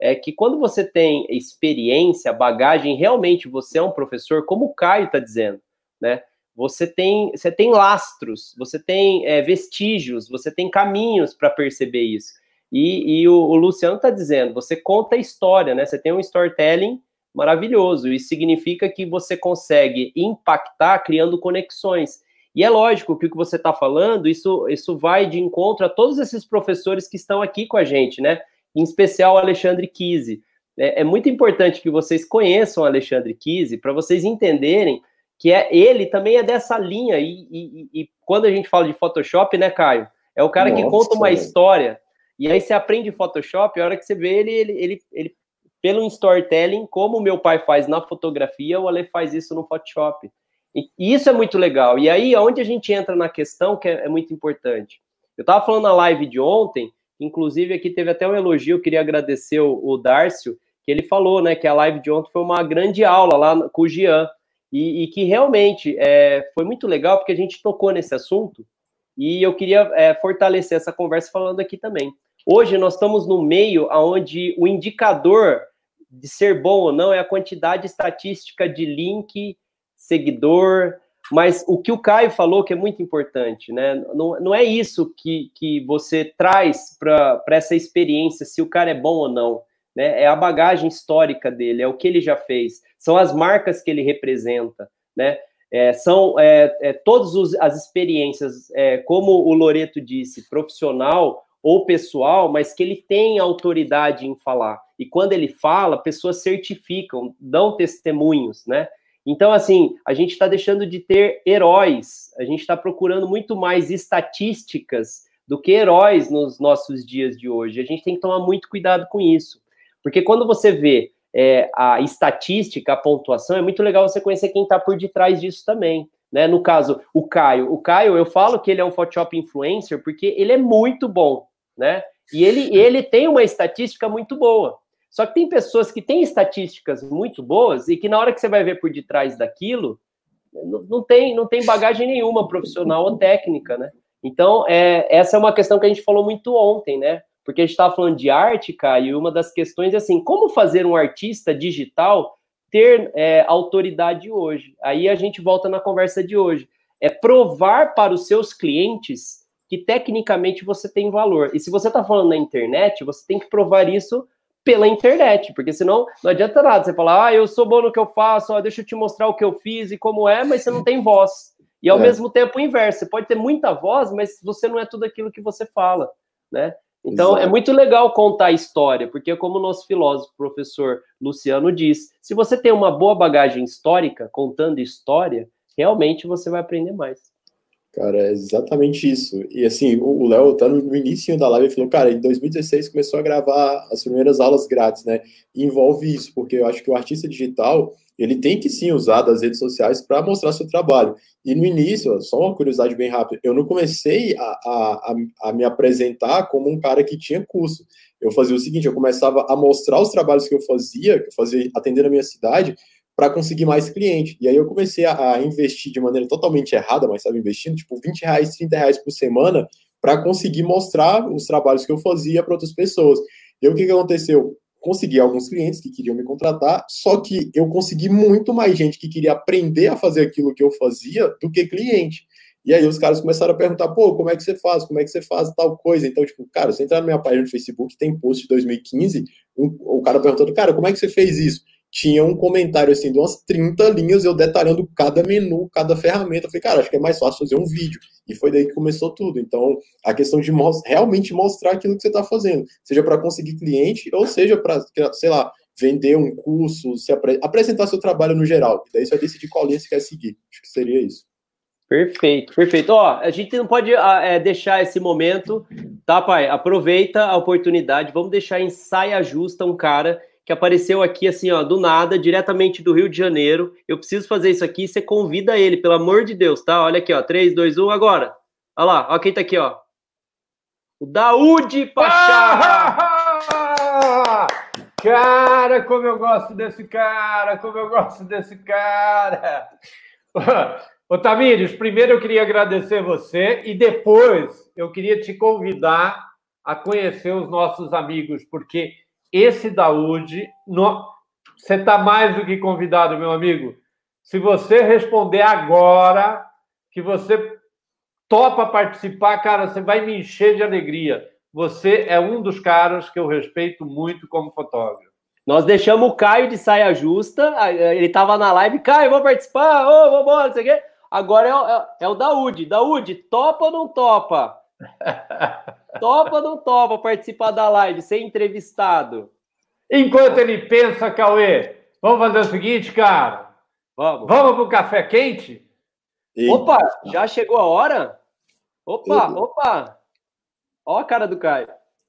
É que quando você tem experiência, bagagem, realmente você é um professor, como o Caio está dizendo, né? Você tem, você tem lastros, você tem é, vestígios, você tem caminhos para perceber isso. E, e o, o Luciano está dizendo, você conta a história, né? Você tem um storytelling maravilhoso. Isso significa que você consegue impactar criando conexões. E é lógico que o que você está falando, isso, isso vai de encontro a todos esses professores que estão aqui com a gente, né? Em especial o Alexandre Kise. É, é muito importante que vocês conheçam o Alexandre Kise para vocês entenderem que é ele também é dessa linha. E, e, e, quando a gente fala de Photoshop, né, Caio? É o cara Nossa, que conta uma história. E aí você aprende Photoshop, a hora que você vê ele, ele, ele, ele pelo storytelling, como o meu pai faz na fotografia, o Ale faz isso no Photoshop. E isso é muito legal. E aí, onde a gente entra na questão que é, é muito importante. Eu estava falando na live de ontem, inclusive aqui teve até um elogio, eu queria agradecer o, o Dárcio, que ele falou, né, que a live de ontem foi uma grande aula lá com o Gian, e, e que realmente é, foi muito legal, porque a gente tocou nesse assunto, e eu queria é, fortalecer essa conversa falando aqui também. Hoje nós estamos no meio onde o indicador de ser bom ou não é a quantidade estatística de link seguidor, mas o que o Caio falou que é muito importante, né? Não, não é isso que, que você traz para essa experiência, se o cara é bom ou não. Né? É a bagagem histórica dele, é o que ele já fez, são as marcas que ele representa, né? É, são é, é, todas as experiências, é, como o Loreto disse, profissional ou pessoal, mas que ele tem autoridade em falar. E quando ele fala, pessoas certificam, dão testemunhos, né? Então, assim, a gente está deixando de ter heróis, a gente está procurando muito mais estatísticas do que heróis nos nossos dias de hoje. A gente tem que tomar muito cuidado com isso. Porque quando você vê é, a estatística, a pontuação, é muito legal você conhecer quem está por detrás disso também. Né? No caso, o Caio. O Caio, eu falo que ele é um Photoshop influencer porque ele é muito bom, né? E ele, ele tem uma estatística muito boa. Só que tem pessoas que têm estatísticas muito boas e que na hora que você vai ver por detrás daquilo, não, não tem, não tem bagagem nenhuma profissional ou técnica, né? Então, é, essa é uma questão que a gente falou muito ontem, né? Porque a gente estava falando de arte, cara, e uma das questões é assim, como fazer um artista digital ter é, autoridade hoje? Aí a gente volta na conversa de hoje. É provar para os seus clientes que tecnicamente você tem valor. E se você está falando na internet, você tem que provar isso pela internet, porque senão não adianta nada você falar, ah, eu sou bom no que eu faço, ó, deixa eu te mostrar o que eu fiz e como é, mas você não tem voz. E ao é. mesmo tempo o inverso, você pode ter muita voz, mas você não é tudo aquilo que você fala, né? Então é Exato. é muito legal contar a história, porque como o nosso filósofo, professor Luciano diz, se você tem uma boa bagagem histórica, contando história, realmente você vai aprender mais. Cara, é exatamente isso. E assim, o Léo tá no início da live e falou, cara, em 2016 começou a gravar as primeiras aulas grátis, né? Envolve isso, porque eu acho que o artista digital, ele tem que sim usar das redes sociais para mostrar seu trabalho. E no início, só uma curiosidade bem rápida, eu não comecei a, a, a, me apresentar como um cara que tinha curso. Eu fazia o seguinte, eu começava a mostrar os trabalhos que eu fazia, que eu fazia atendendo a minha cidade, para conseguir mais cliente. E aí eu comecei a, a, investir de maneira totalmente errada, mas estava investindo tipo 20 reais, 30 reais por semana para conseguir mostrar os trabalhos que eu fazia para outras pessoas. E aí, o que, que aconteceu? Consegui alguns clientes que queriam me contratar, só que eu consegui muito mais gente que queria aprender a fazer aquilo que eu fazia do que cliente. E aí os caras começaram a perguntar, pô, como é que você faz? Como é que você faz tal coisa? Então, tipo, cara, você entrar na minha página no Facebook, tem post de 2015, um, o cara perguntando, cara, como é que você fez isso? Tinha um comentário assim de umas 30 linhas, eu detalhando cada menu, cada ferramenta. Eu falei, cara, acho que é mais fácil fazer um vídeo. E foi daí que começou tudo. Então, a questão de realmente mostrar aquilo que você está fazendo, seja para conseguir cliente, ou seja para, sei lá, vender um curso, se apre apresentar seu trabalho no geral. E daí você vai decidir qual linha você quer seguir. Acho que seria isso. Perfeito, perfeito. Ó, a gente não pode ah, é, deixar esse momento Tá, pai? Aproveita a oportunidade. Vamos deixar em saia justa um cara que apareceu aqui, assim, ó, do nada, diretamente do Rio de Janeiro. Eu preciso fazer isso aqui. Você convida ele, pelo amor de Deus, tá? Olha aqui, ó. 3, 2, 1, agora. Olha lá, ó quem tá aqui, ó. O Daúde Pachá! Ah! Cara, como eu gosto desse cara, como eu gosto desse cara. Ô, Tamires, primeiro eu queria agradecer você e depois eu queria te convidar a conhecer os nossos amigos, porque esse Daúde, no... você está mais do que convidado, meu amigo. Se você responder agora que você topa participar, cara, você vai me encher de alegria. Você é um dos caras que eu respeito muito como fotógrafo. Nós deixamos o Caio de saia justa, ele estava na live, Caio, vou participar, ô, oh, vambora, não sei o quê. Agora é, é, é o Daúde. Daúde, topa ou não topa? topa ou não topa participar da live, ser entrevistado? Enquanto ele pensa, Cauê, vamos fazer o seguinte, cara. Vamos. Vamos pro café quente? Eita. Opa, já chegou a hora? Opa, Eita. opa. Ó a cara do Caio.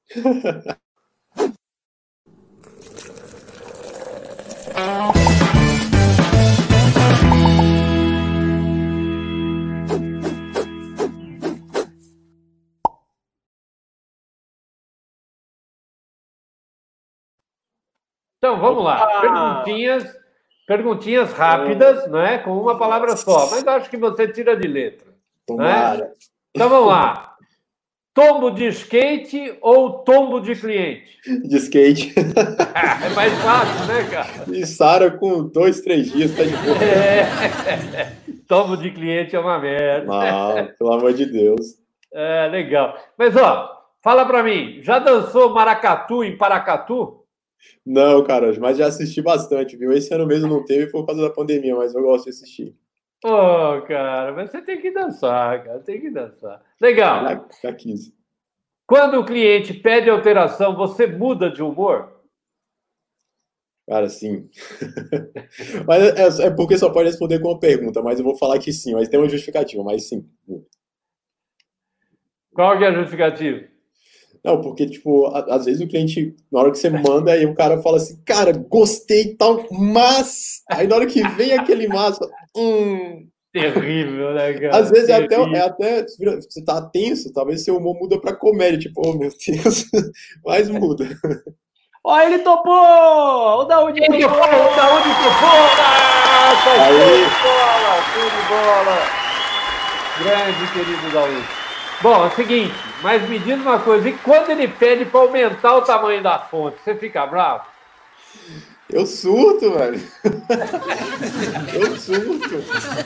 Então, vamos lá. Perguntinhas, perguntinhas rápidas, é. né? Com uma palavra só. Mas acho que você tira de letra. Né? Então, vamos lá. Tombo de skate ou tombo de cliente? De skate. é mais fácil, né, cara? E Sara com dois, três dias tá de boa. É. Tombo de cliente é uma merda. Ah, pelo amor de Deus. É, legal. Mas, ó, fala pra mim, já dançou maracatu em Paracatu? Não, cara, mas já assisti bastante, viu? Esse ano mesmo não teve por causa da pandemia, mas eu gosto de assistir. Ô, oh, cara, mas você tem que dançar, cara, tem que dançar. Legal. Já, já quis. Quando o cliente pede alteração, você muda de humor? Cara, sim. mas é, é, porque só pode responder com uma pergunta, mas eu vou falar que sim, mas tem uma justificativa, mas sim. Qual que é a justificativa? Não, porque, tipo, às vezes o cliente, na hora que você manda, aí o cara fala assim, cara, gostei e tal, mas. Aí na hora que vem aquele mas, hum. Terrível, né, cara? Às vezes é até, é até. Você tá tenso, talvez seu humor muda pra comédia, tipo, oh meu Deus, mas muda. Ó, ele topou! O Daúde topou! O Daúde topou! Nossa, de bola! De bola! Grande, querido Daúde. Bom, é o seguinte, mas me diz uma coisa, e quando ele pede para aumentar o tamanho da fonte, você fica bravo? Eu surto, velho. Eu surto.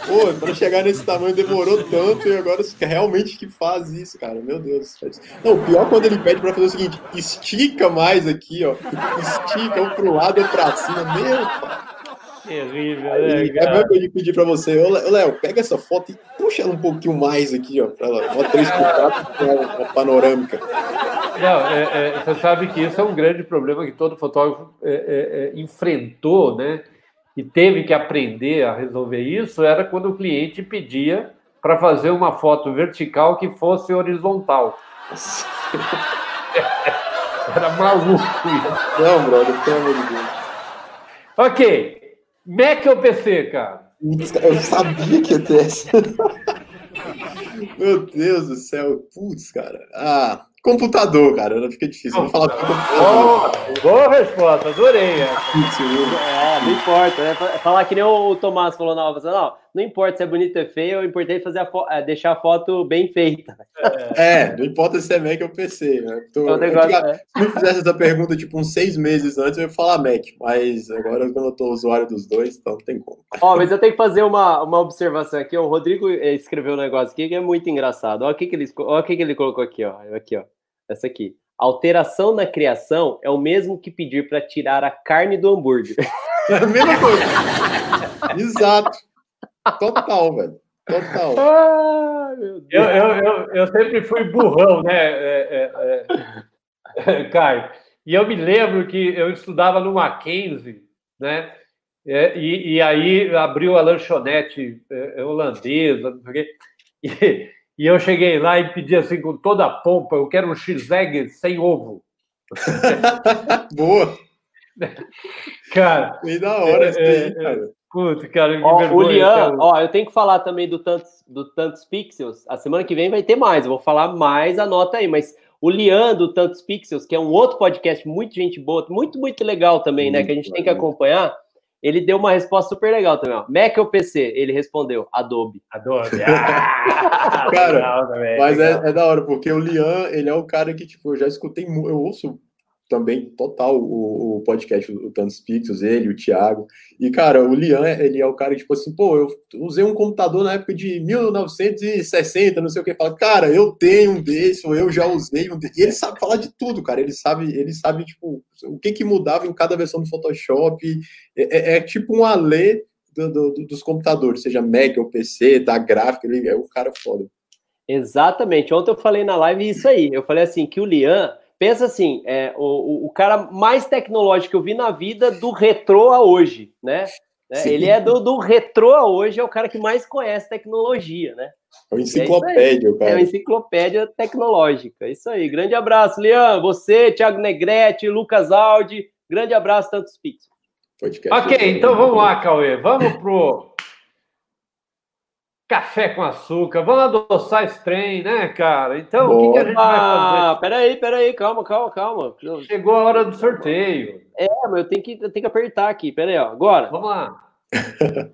Pô, para chegar nesse tamanho demorou tanto e agora realmente que faz isso, cara. Meu Deus. Não, o pior é quando ele pede para fazer o seguinte: estica mais aqui, ó. Estica um pro lado ou pra cima. Meu. Terrível, né, cara? É mesmo que eu pedir para você, ô Léo, pega essa foto e puxa ela um pouquinho mais aqui, ó, para ela, uma 3x4 uma panorâmica. Não, é, é, você sabe que isso é um grande problema que todo fotógrafo é, é, é enfrentou, né? E teve que aprender a resolver isso, era quando o cliente pedia para fazer uma foto vertical que fosse horizontal. Era maluco isso. Não, brother, pelo amor de Deus. Ok, Mac ou PC, cara? Eu sabia que ia ter essa. Meu Deus do céu. Putz, cara. Ah, Computador, cara, não fica difícil. Vou falar computador. Oh, boa resposta, adorei. É, não importa. É falar que nem o Tomás falou na aula. Não, não importa se é bonito ou feio, o importante é, fazer a é deixar a foto bem feita. É, é não importa se é Mac ou PC. Né? Tô, negócio, é. Se eu fizesse essa pergunta tipo uns seis meses antes, eu ia falar Mac. Mas agora, quando eu tô usuário dos dois, então não tem como. Ó, mas eu tenho que fazer uma, uma observação aqui. O Rodrigo escreveu um negócio aqui que é muito engraçado. Olha o que, que, ele, olha o que, que ele colocou aqui, ó. Aqui, ó. Essa aqui. Alteração na criação é o mesmo que pedir para tirar a carne do hambúrguer. É a mesma coisa. Exato. Total, velho. Total. Ah, eu, eu, eu, eu, sempre fui burrão, né, é, é, é, Caio? E eu me lembro que eu estudava no Mackenzie, né? É, e, e, aí abriu a lanchonete é, holandesa, não sei o quê. E, eu cheguei lá e pedi assim com toda a pompa, eu quero um X-Egg sem ovo. Boa! Cara. Que da hora isso é, aí, cara. Puta, cara, Ó, o vergonha, Lian, cara. ó, eu tenho que falar também do Tantos, do Tantos Pixels. A semana que vem vai ter mais, eu vou falar mais, anota aí. Mas o Lian do Tantos Pixels, que é um outro podcast, muito gente boa, muito, muito legal também, né? Que a gente tem que acompanhar. Ele deu uma resposta super legal também, ó. Mac ou PC? Ele respondeu, Adobe. Adoro. Ah, Cara, legal também, Mas legal. é, é da hora, porque o Lian, ele é o cara que, tipo, eu já escutei, eu ouço também total o, o podcast, o Tantos Pixels, ele, o Thiago. E, cara, o Lian, ele é o cara, tipo assim, pô, eu usei um computador na época de 1960, não sei o que. Fala, cara, eu tenho um desse, ou eu já usei um desse. E ele sabe falar de tudo, cara. Ele sabe, ele sabe, tipo, o que que mudava em cada versão do Photoshop. É, é- é tipo um alê do- do- dos computadores, seja Mac ou PC, da gráfica, ele é o cara foda. Exatamente. Ontem eu falei na live isso aí. Eu falei assim que o Lian, pensa assim, é o, o, o cara mais tecnológico que eu vi na vida do retrô a hoje, né? Sim. Ele é do, do retrô a hoje, é o cara que mais conhece tecnologia, né? É uma enciclopédia, o É cara. uma enciclopédia tecnológica. Isso aí. Grande abraço, Lian. Você, Thiago Negrete, Lucas Aldi. Grande abraço, tantos Pix. Podcast. Ok, então vamos lá, Cauê. Vamos pro café com açúcar. Vamos adoçar esse trem, né, cara? Então, o que, que a gente vai Ah, fazer? peraí, peraí, calma, calma, calma. Chegou a hora do sorteio. É, mas eu tenho que, eu tenho que apertar aqui. Peraí, ó. Agora. Vamos lá.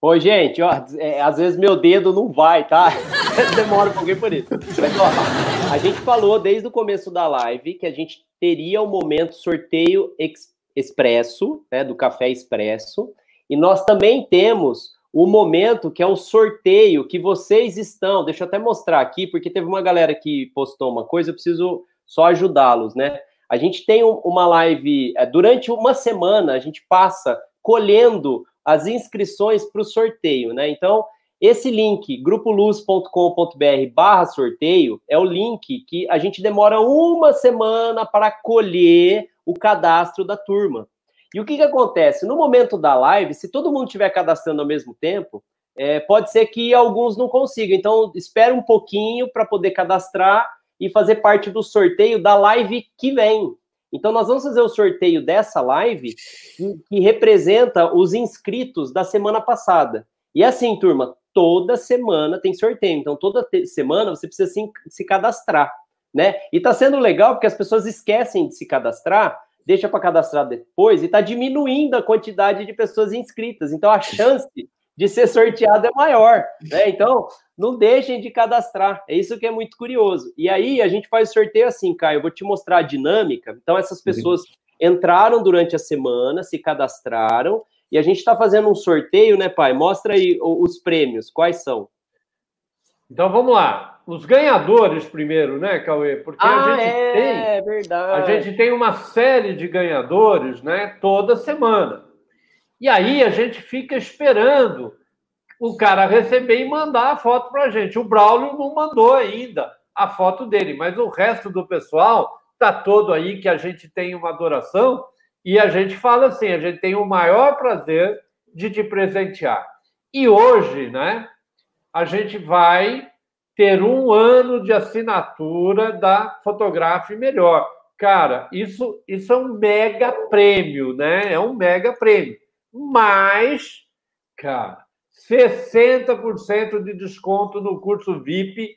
Oi, gente, ó, é, às vezes meu dedo não vai, tá? Demora um pouquinho por isso. Mas, ó, a gente falou desde o começo da live que a gente teria o momento sorteio ex- expresso, né, do café expresso, e nós também temos o momento que é o sorteio que vocês estão. Deixa eu até mostrar aqui, porque teve uma galera que postou uma coisa, eu preciso só ajudá-los, né? A gente tem um- uma live, é, durante uma semana, a gente passa colhendo as inscrições para o sorteio, né? Então, esse link, grupoluz.com.br barra sorteio, é o link que a gente demora uma semana para colher o cadastro da turma. E o que, que acontece? No momento da live, se todo mundo estiver cadastrando ao mesmo tempo, é, pode ser que alguns não consigam. Então, espere um pouquinho para poder cadastrar e fazer parte do sorteio da live que vem. Então, nós vamos fazer o sorteio dessa live que, que representa os inscritos da semana passada. E assim, turma, toda semana tem sorteio. Então, toda semana você precisa se, se cadastrar, né? E tá sendo legal porque as pessoas esquecem de se cadastrar, deixa para cadastrar depois e tá diminuindo a quantidade de pessoas inscritas. Então, a chance de ser sorteado é maior, né? Então, não deixem de cadastrar. É isso que é muito curioso. E aí, a gente faz o sorteio assim, Caio, eu vou te mostrar a dinâmica. Então, essas pessoas entraram durante a semana, se cadastraram, e a gente está fazendo um sorteio, né, pai? Mostra aí os prêmios, quais são? Então vamos lá. Os ganhadores primeiro, né, Cauê? Porque a gente tem. é A verdade. gente tem uma série de ganhadores, né, toda semana. E aí a gente fica esperando o cara receber e mandar a foto para a gente. O Braulio não mandou ainda a foto dele, mas o resto do pessoal tá todo aí que a gente tem uma adoração e a gente fala assim, a gente tem o maior prazer de te presentear. E hoje, né, a gente vai ter um ano de assinatura da Fotografe Melhor. Cara, isso, isso é um mega prêmio, né? É um mega prêmio. Mas, cara, 60% de desconto no curso VIP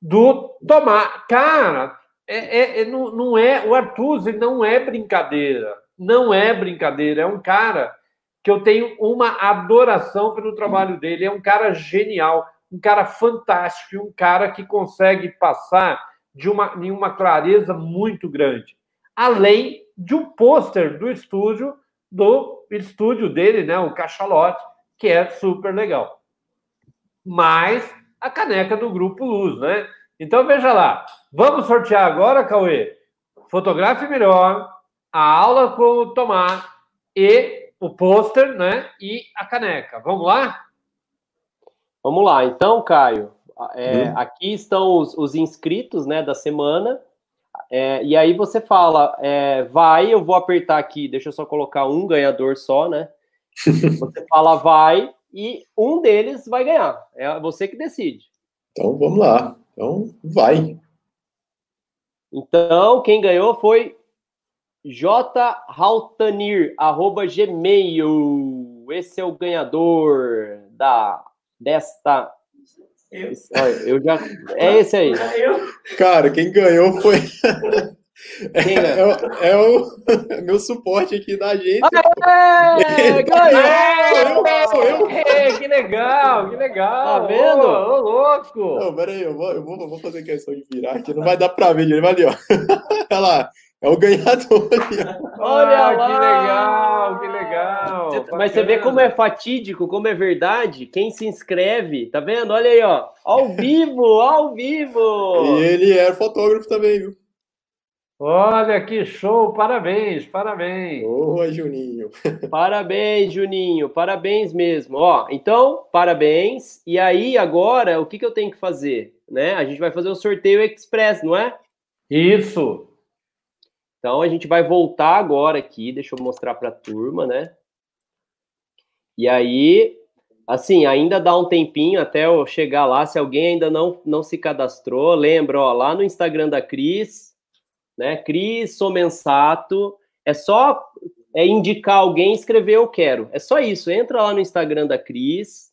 do Tomar. Cara, é, é- é- não, não é. O Artuzzi não é brincadeira. Não é brincadeira. É um cara que eu tenho uma adoração pelo trabalho dele. É um cara genial, um cara fantástico, um cara que consegue passar de uma, em uma clareza muito grande. Além de um pôster do estúdio, do estúdio dele, né, o Cachalote, que é super legal. Mais a caneca do Grupo Luz, né? Então veja lá, vamos sortear agora, Cauê? fotografe melhor, a aula com o Tomás e o pôster, né? E a caneca. Vamos lá? Vamos lá. Então, Caio, é, hum. aqui estão os, os, inscritos, né, da semana. É, e aí você fala, é, vai, eu vou apertar aqui, deixa eu só colocar um ganhador só, né? Você fala vai e um deles vai ganhar. É você que decide. Então vamos lá. Então vai. Então, quem ganhou foi jhaltanir, arroba gmail. Esse é o ganhador da, desta... Eu. eu já... É esse aí. Cara, quem ganhou foi... É, é, é, o meu suporte aqui da agência. É, ganhou! Sou eu, sou eu. que legal, que legal. Tá vendo? Ô, ô louco! Não, peraí, eu vou, eu, vou, eu vou fazer questão de virar aqui. Não vai dar pra ver, ele vai ali, ó. Olha lá. É o ganhador. Olha ah, lá! Que legal, que legal. Mas Bacana. você vê como é fatídico, como é verdade. Quem se inscreve, tá vendo? Olha aí, ó. Ao vivo, ao vivo! E ele é fotógrafo também, viu? Olha que show! Parabéns, parabéns. Oi, Juninho. Parabéns, Juninho. Parabéns mesmo. Ó, então, parabéns. E aí, agora, o que, que eu tenho que fazer? Né? A gente vai fazer o sorteio express, não é? Isso. Então, a gente vai voltar agora aqui. Deixa eu mostrar para a turma, né? E aí, assim, ainda dá um tempinho até eu chegar lá. Se alguém ainda não, não se cadastrou, lembra, ó, lá no Instagram da Cris né? Cris, sou mensato. É só é indicar alguém escrever eu quero. É só isso. Entra lá no Instagram da Cris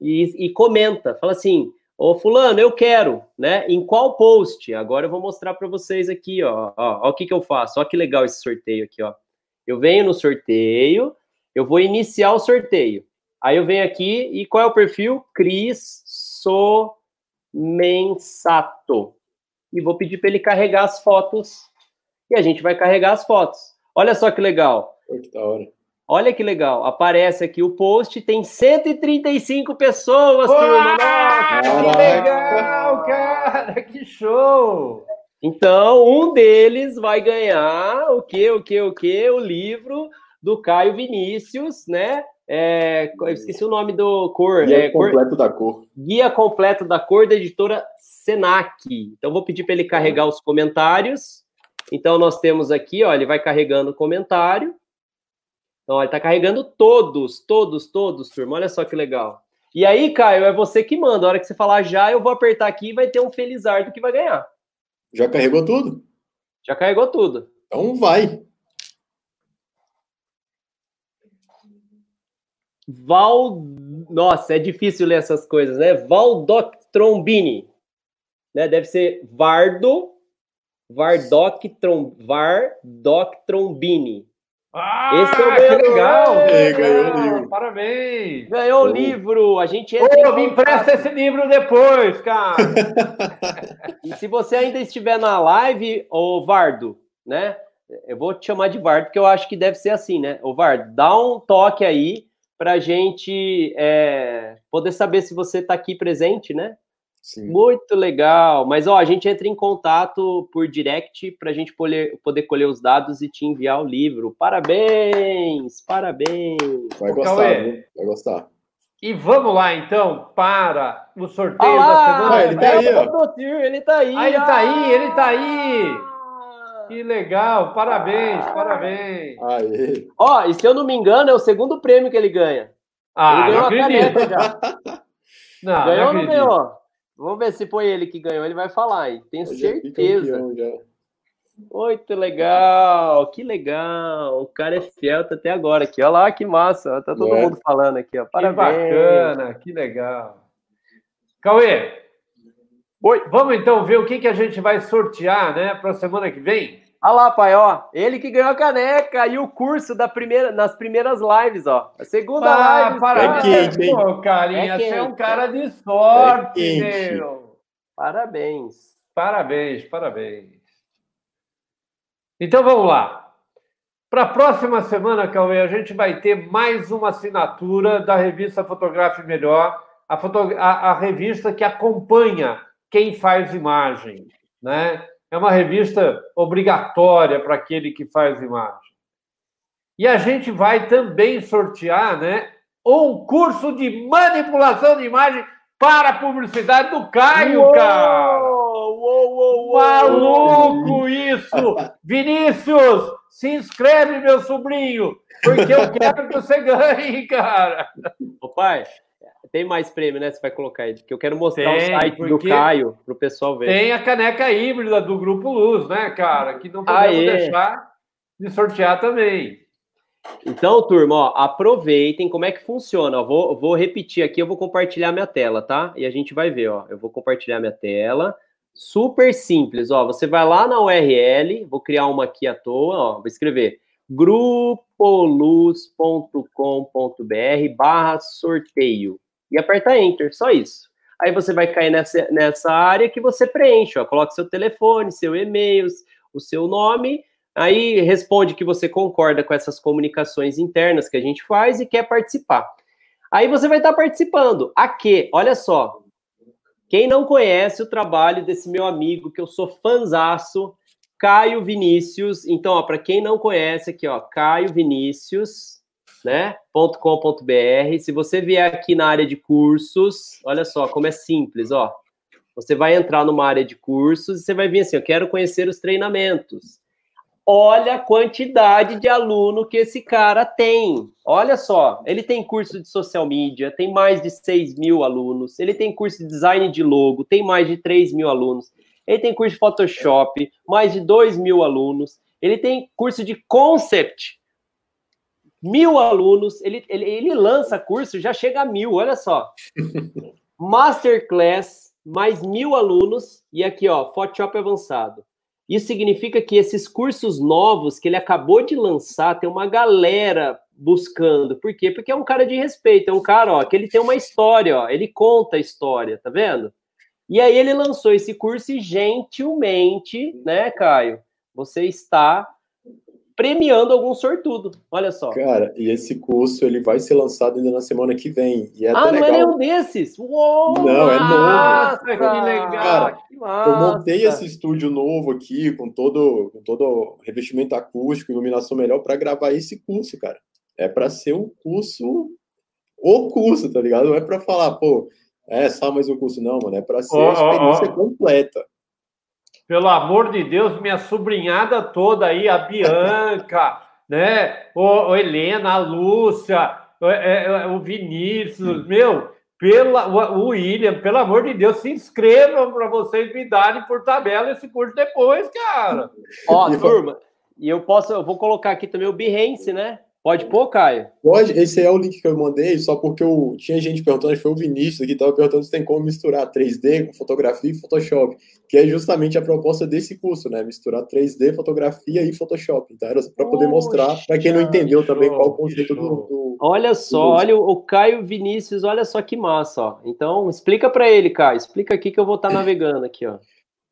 e, e comenta. Fala assim, ô fulano, eu quero, né? Em qual post? Agora eu vou mostrar para vocês aqui, ó. ó. Ó o que, que eu faço. Ó que legal esse sorteio aqui, ó. Eu venho no sorteio, eu vou iniciar o sorteio. Aí eu venho aqui e qual é o perfil? Cris Somensato e vou pedir para ele carregar as fotos e a gente vai carregar as fotos. Olha só que legal. Que da hora. Olha que legal. Aparece aqui o post, tem 135 pessoas, Uau, turma. que legal, cara. Que show. Então, um deles vai ganhar o que, o que, o que? O livro do Caio Vinícius, né? É, esqueci o nome do cor. Guia é, completo cor, da cor. Guia completo da cor da editora Senac. Então, vou pedir para ele carregar os comentários. Então, nós temos aqui, ó, ele vai carregando o comentário. Então, ele está carregando todos, todos, todos, turma. Olha só que legal. E aí, Caio, é você que manda. A hora que você falar já, eu vou apertar aqui e vai ter um Felizardo que vai ganhar. Já carregou tudo? Já carregou tudo. Então vai. Val... Nossa, é difícil ler essas coisas, né? Valdoc Trombini né? Deve ser Vardo, Vardoc, Trom, Vardoc Trombini. Ah, Esse é o que legal! É, ganhou o livro. Parabéns! Ganhou o livro! A gente entra Ô, me empresta esse livro depois, cara! e se você ainda estiver na live, ô Vardo, né? Eu vou te chamar de Vardo, porque eu acho que deve ser assim, né? Ô Vardo, dá um toque aí para a gente é, poder saber se você está aqui presente, né? Sim. Muito legal. Mas ó, a gente entra em contato por direct para a gente poder, poder colher os dados e te enviar o livro. Parabéns! Parabéns! Vai gostar, viu? Vai gostar. E vamos lá, então, para o sorteio ah, da semana. Ah, ele tá aí, ó. Ele tá aí. Ah, ele tá aí, ele tá aí. Que legal, parabéns, parabéns. Aí. Ó, e se eu não me engano, é o segundo prêmio que ele ganha. Ah, ele ganhou a caneca já. Não, ganhou ou não ganhou? Vamos ver se foi ele que ganhou, ele vai falar aí. Tenho certeza. Muito legal, que legal. O cara é fiel tá até agora aqui. Olha lá que massa. Tá todo é. mundo falando aqui, ó. Parabéns. Que bacana, que legal. Cauê, Oi. vamos então ver o que, que a gente vai sortear, né, para a semana que vem? Olha lá, pai, ó. Ele que ganhou a caneca e o curso da primeira, nas primeiras lives, ó. A segunda ah, live. Parabéns, é pô, carinha. É você é um cara de sorte, é meu. Parabéns. Parabéns, parabéns. Então vamos lá. Para a próxima semana, Cauê, a gente vai ter mais uma assinatura da revista Fotografe Melhor, a, foto... a, a revista que acompanha quem faz imagem, né? É uma revista obrigatória para aquele que faz imagem. E a gente vai também sortear, né, um curso de manipulação de imagem para a publicidade do Caio, uou, cara. Uou, uou, Maluco isso! Vinícius, se inscreve, meu sobrinho, porque eu quero que você ganhe, cara. Ô, pai, tem mais prêmio, né? Você vai colocar aí, porque eu quero mostrar tem, o site do Caio para o pessoal ver. Tem a caneca híbrida do Grupo Luz, né, cara? Que não podemos Aê. deixar de sortear também. Então, turma, ó, aproveitem como é que funciona. Ó, vou, vou repetir aqui, eu vou compartilhar minha tela, tá? E a gente vai ver, ó. Eu vou compartilhar minha tela. Super simples, ó. Você vai lá na URL, vou criar uma aqui à toa, ó. Vou escrever grupoluz.com.br barra sorteio e aperta Enter, só isso. Aí você vai cair nessa, nessa área que você preenche, ó. Coloca seu telefone, seu e-mail, o seu nome Aí responde que você concorda com essas comunicações internas que a gente faz e quer participar. Aí você vai estar participando. A quê? Olha só. Quem não conhece o trabalho desse meu amigo, que eu sou fanzaço, Caio Vinícius. Então, para quem não conhece aqui, ó, Caio Vinícius, né? .com.br. Se você vier aqui na área de cursos, olha só como é simples, ó. Você vai entrar numa área de cursos e você vai vir assim, eu quero conhecer os treinamentos olha a quantidade de aluno que esse cara tem. Olha só, ele tem curso de social media, tem mais de 6 mil alunos, ele tem curso de design de logo, tem mais de 3 mil alunos, ele tem curso de Photoshop, mais de 2 mil alunos, ele tem curso de concept, mil alunos, ele, ele, ele lança curso, já chega a mil, olha só. Masterclass, mais mil alunos, e aqui, ó, Photoshop avançado. Isso significa que esses cursos novos que ele acabou de lançar, tem uma galera buscando. Por quê? Porque é um cara de respeito, é um cara, ó, que ele tem uma história, ó, ele conta a história, tá vendo? E aí ele lançou esse curso e gentilmente, né, Caio, você está premiando algum sortudo. Olha só. Cara, e esse curso ele vai ser lançado ainda na semana que vem. E é ah, não legal. é nenhum desses? Uou, não, é novo. Que legal. Cara, que eu montei esse estúdio novo aqui, com todo, com todo revestimento acústico, iluminação melhor, para gravar esse curso, cara. É para ser um curso, o curso, tá ligado? Não é para falar, pô, é só mais um curso, não, mano. É para ser oh, a experiência oh, oh. completa. Pelo amor de Deus, minha sobrinhada toda aí, a Bianca, né? O, o Helena, a Lúcia, o, é, é, o Vinícius, meu, pela, o, William, pelo amor de Deus, se inscrevam para vocês me darem por tabela esse curso depois, cara. Ó, turma, e eu posso, eu vou colocar aqui também o Behance, né? Pode pôr, Caio? Pode, esse é o link que eu mandei, só porque eu tinha gente perguntando, acho que foi o Vinícius aqui, estava perguntando se tem como misturar 3D com fotografia e Photoshop, que é justamente a proposta desse curso, né? Misturar 3D, fotografia e Photoshop. Então, era para poder mostrar, para quem não entendeu show, também qual o conceito do, do, Olha só, do olha o Caio Vinícius, olha só que massa, ó. Então, explica para ele, Caio, explica aqui que eu vou estar tá navegando aqui, ó.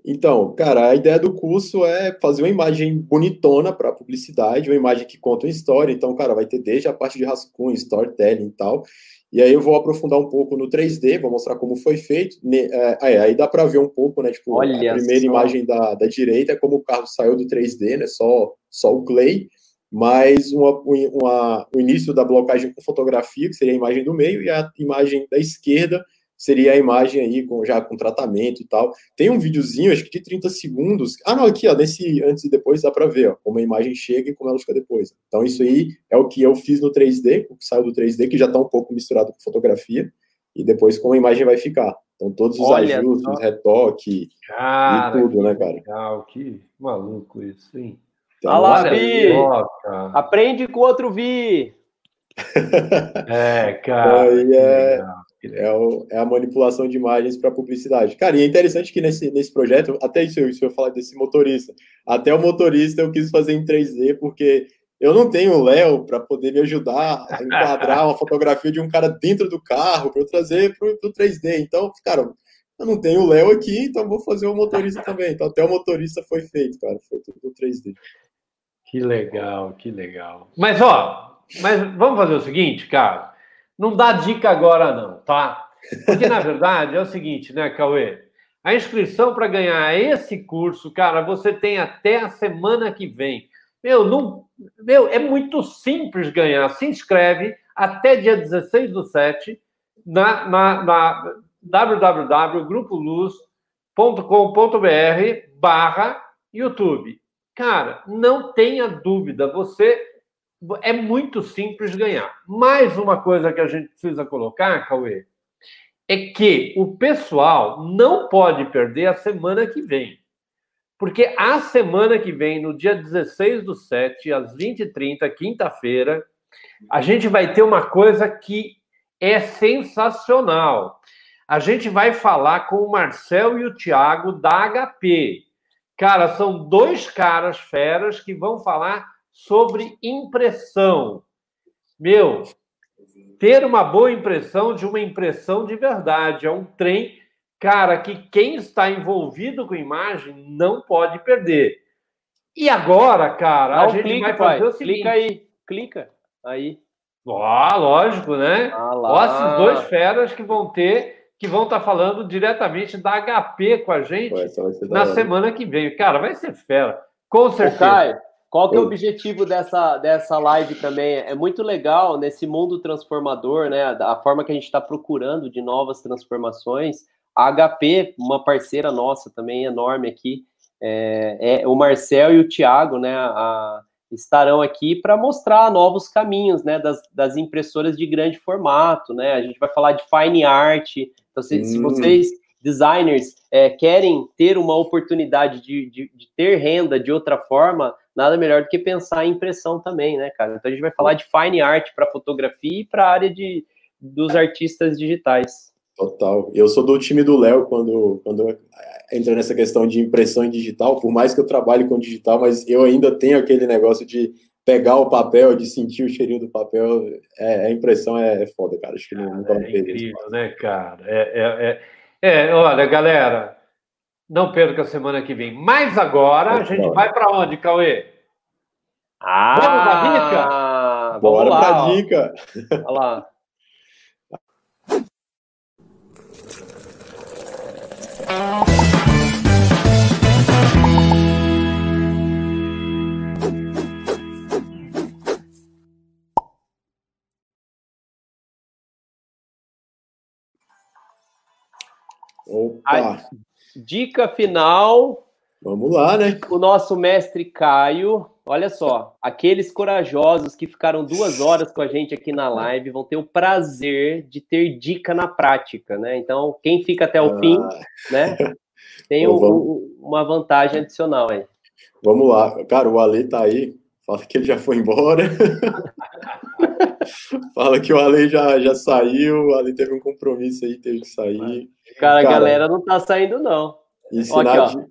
Então, cara, a ideia do curso é fazer uma imagem bonitona para publicidade, uma imagem que conta uma história. Então, cara, vai ter desde a parte de rascunho, storytelling e tal. E aí eu vou aprofundar um pouco no 3D, vou mostrar como foi feito. É, aí dá para ver um pouco, né? Tipo, Olha a primeira só. imagem da, da direita é como o carro saiu do 3D, né? Só, só o Clay, mas uma, uma, o início da blocagem com fotografia, que seria a imagem do meio, e a imagem da esquerda seria a imagem aí com, já com tratamento e tal. Tem um videozinho, acho que de 30 segundos. Ah, não, aqui, ó, nesse antes e depois dá para ver, ó, como a imagem chega e como ela fica depois. Então, isso aí é o que eu fiz no 3D, o que saiu do 3D, que já está um pouco misturado com fotografia, e depois como a imagem vai ficar. Então, todos os Olha, ajustes, retoque cara, e tudo, né, cara? Legal, que maluco isso, hein? Então, Fala, Vi! Aprende com outro Vi! é, cara. Aí é, é, o, é, a manipulação de imagens para publicidade. Cara, e é interessante que nesse, nesse projeto, até isso, isso eu falar desse motorista, até o motorista eu quis fazer em 3D, porque eu não tenho o Léo para poder me ajudar a enquadrar uma fotografia de um cara dentro do carro para eu trazer para o 3D. Então, cara, eu não tenho o Léo aqui, então vou fazer o motorista também. Então, até o motorista foi feito, cara, foi tudo 3D. Que legal, que legal. Mas, ó, mas vamos fazer o seguinte, cara. Não dá dica agora, não, tá? Porque, na verdade, é o seguinte, né, Cauê? A inscrição para ganhar esse curso, cara, você tem até a semana que vem. Meu, não, meu, é muito simples ganhar. Se inscreve até dia 16 do 7 na, na, na www.grupoluz.com.br barra YouTube. Cara, não tenha dúvida, você é muito simples ganhar. Mais uma coisa que a gente precisa colocar, Cauê, é que o pessoal não pode perder a semana que vem. Porque a semana que vem, no dia 16 do 7, às 20h30, quinta-feira, a gente vai ter uma coisa que é sensacional. A gente vai falar com o Marcel e o Thiago da HP. Cara, são dois caras feras que vão falar sobre impressão. Meu, ter uma boa impressão de uma impressão de verdade. É um trem, cara, que quem está envolvido com imagem não pode perder. E agora, cara, Dá a um gente clique, vai fazer pai. o seguinte. Clica aí, clica aí. Ó, lógico, né? Ah. Ó, esses dois feras que vão ter, que vão estar falando diretamente da HP com a gente Pô, na semana que vem. Cara, vai ser fera. Com Ô, certeza. Caio, qual que é o objetivo dessa, dessa live também? É muito legal nesse mundo transformador, né? A forma que a gente está procurando de novas transformações. A HP, uma parceira nossa também enorme aqui, é, é o Marcel e o Thiago, né? a- estarão aqui para mostrar novos caminhos, né? Das, das impressoras de grande formato, né? A gente vai falar de fine art. Então, se, se Hum. vocês designers é, querem ter uma oportunidade de, de, de ter renda de outra forma, nada melhor do que pensar em impressão também, né, cara? Então a gente vai falar de fine art para fotografia e para a área de, dos artistas digitais. Total. Eu sou do time do Léo quando, quando entra nessa questão de impressão em digital, por mais que eu trabalhe com digital, mas eu ainda tenho aquele negócio de pegar o papel, de sentir o cheirinho do papel. É, a impressão é, é foda, cara. Acho que não, nunca É incrível, né, cara? É, é, é, é, olha, galera, não perca a semana que vem. Mas agora a gente vai para onde, Cauê? Ah, Vamos pra dica? Vamos Bora lá, pra ó. dica. Olha lá. Opa, Ai. Dica final vamos lá, né? o nosso mestre Caio. Olha só, aqueles corajosos que ficaram duas horas com a gente aqui na live vão ter o prazer de ter dica na prática, né? Então, quem fica até o fim, Ah, né? Tem um- um- uma vantagem adicional aí. vamos lá. Cara, o Ale tá aí. Fala que ele já foi embora. Fala que o Ale já, já saiu. O Ale teve um compromisso aí, teve que sair. Cara, a galera não tá saindo, não. Ó. de...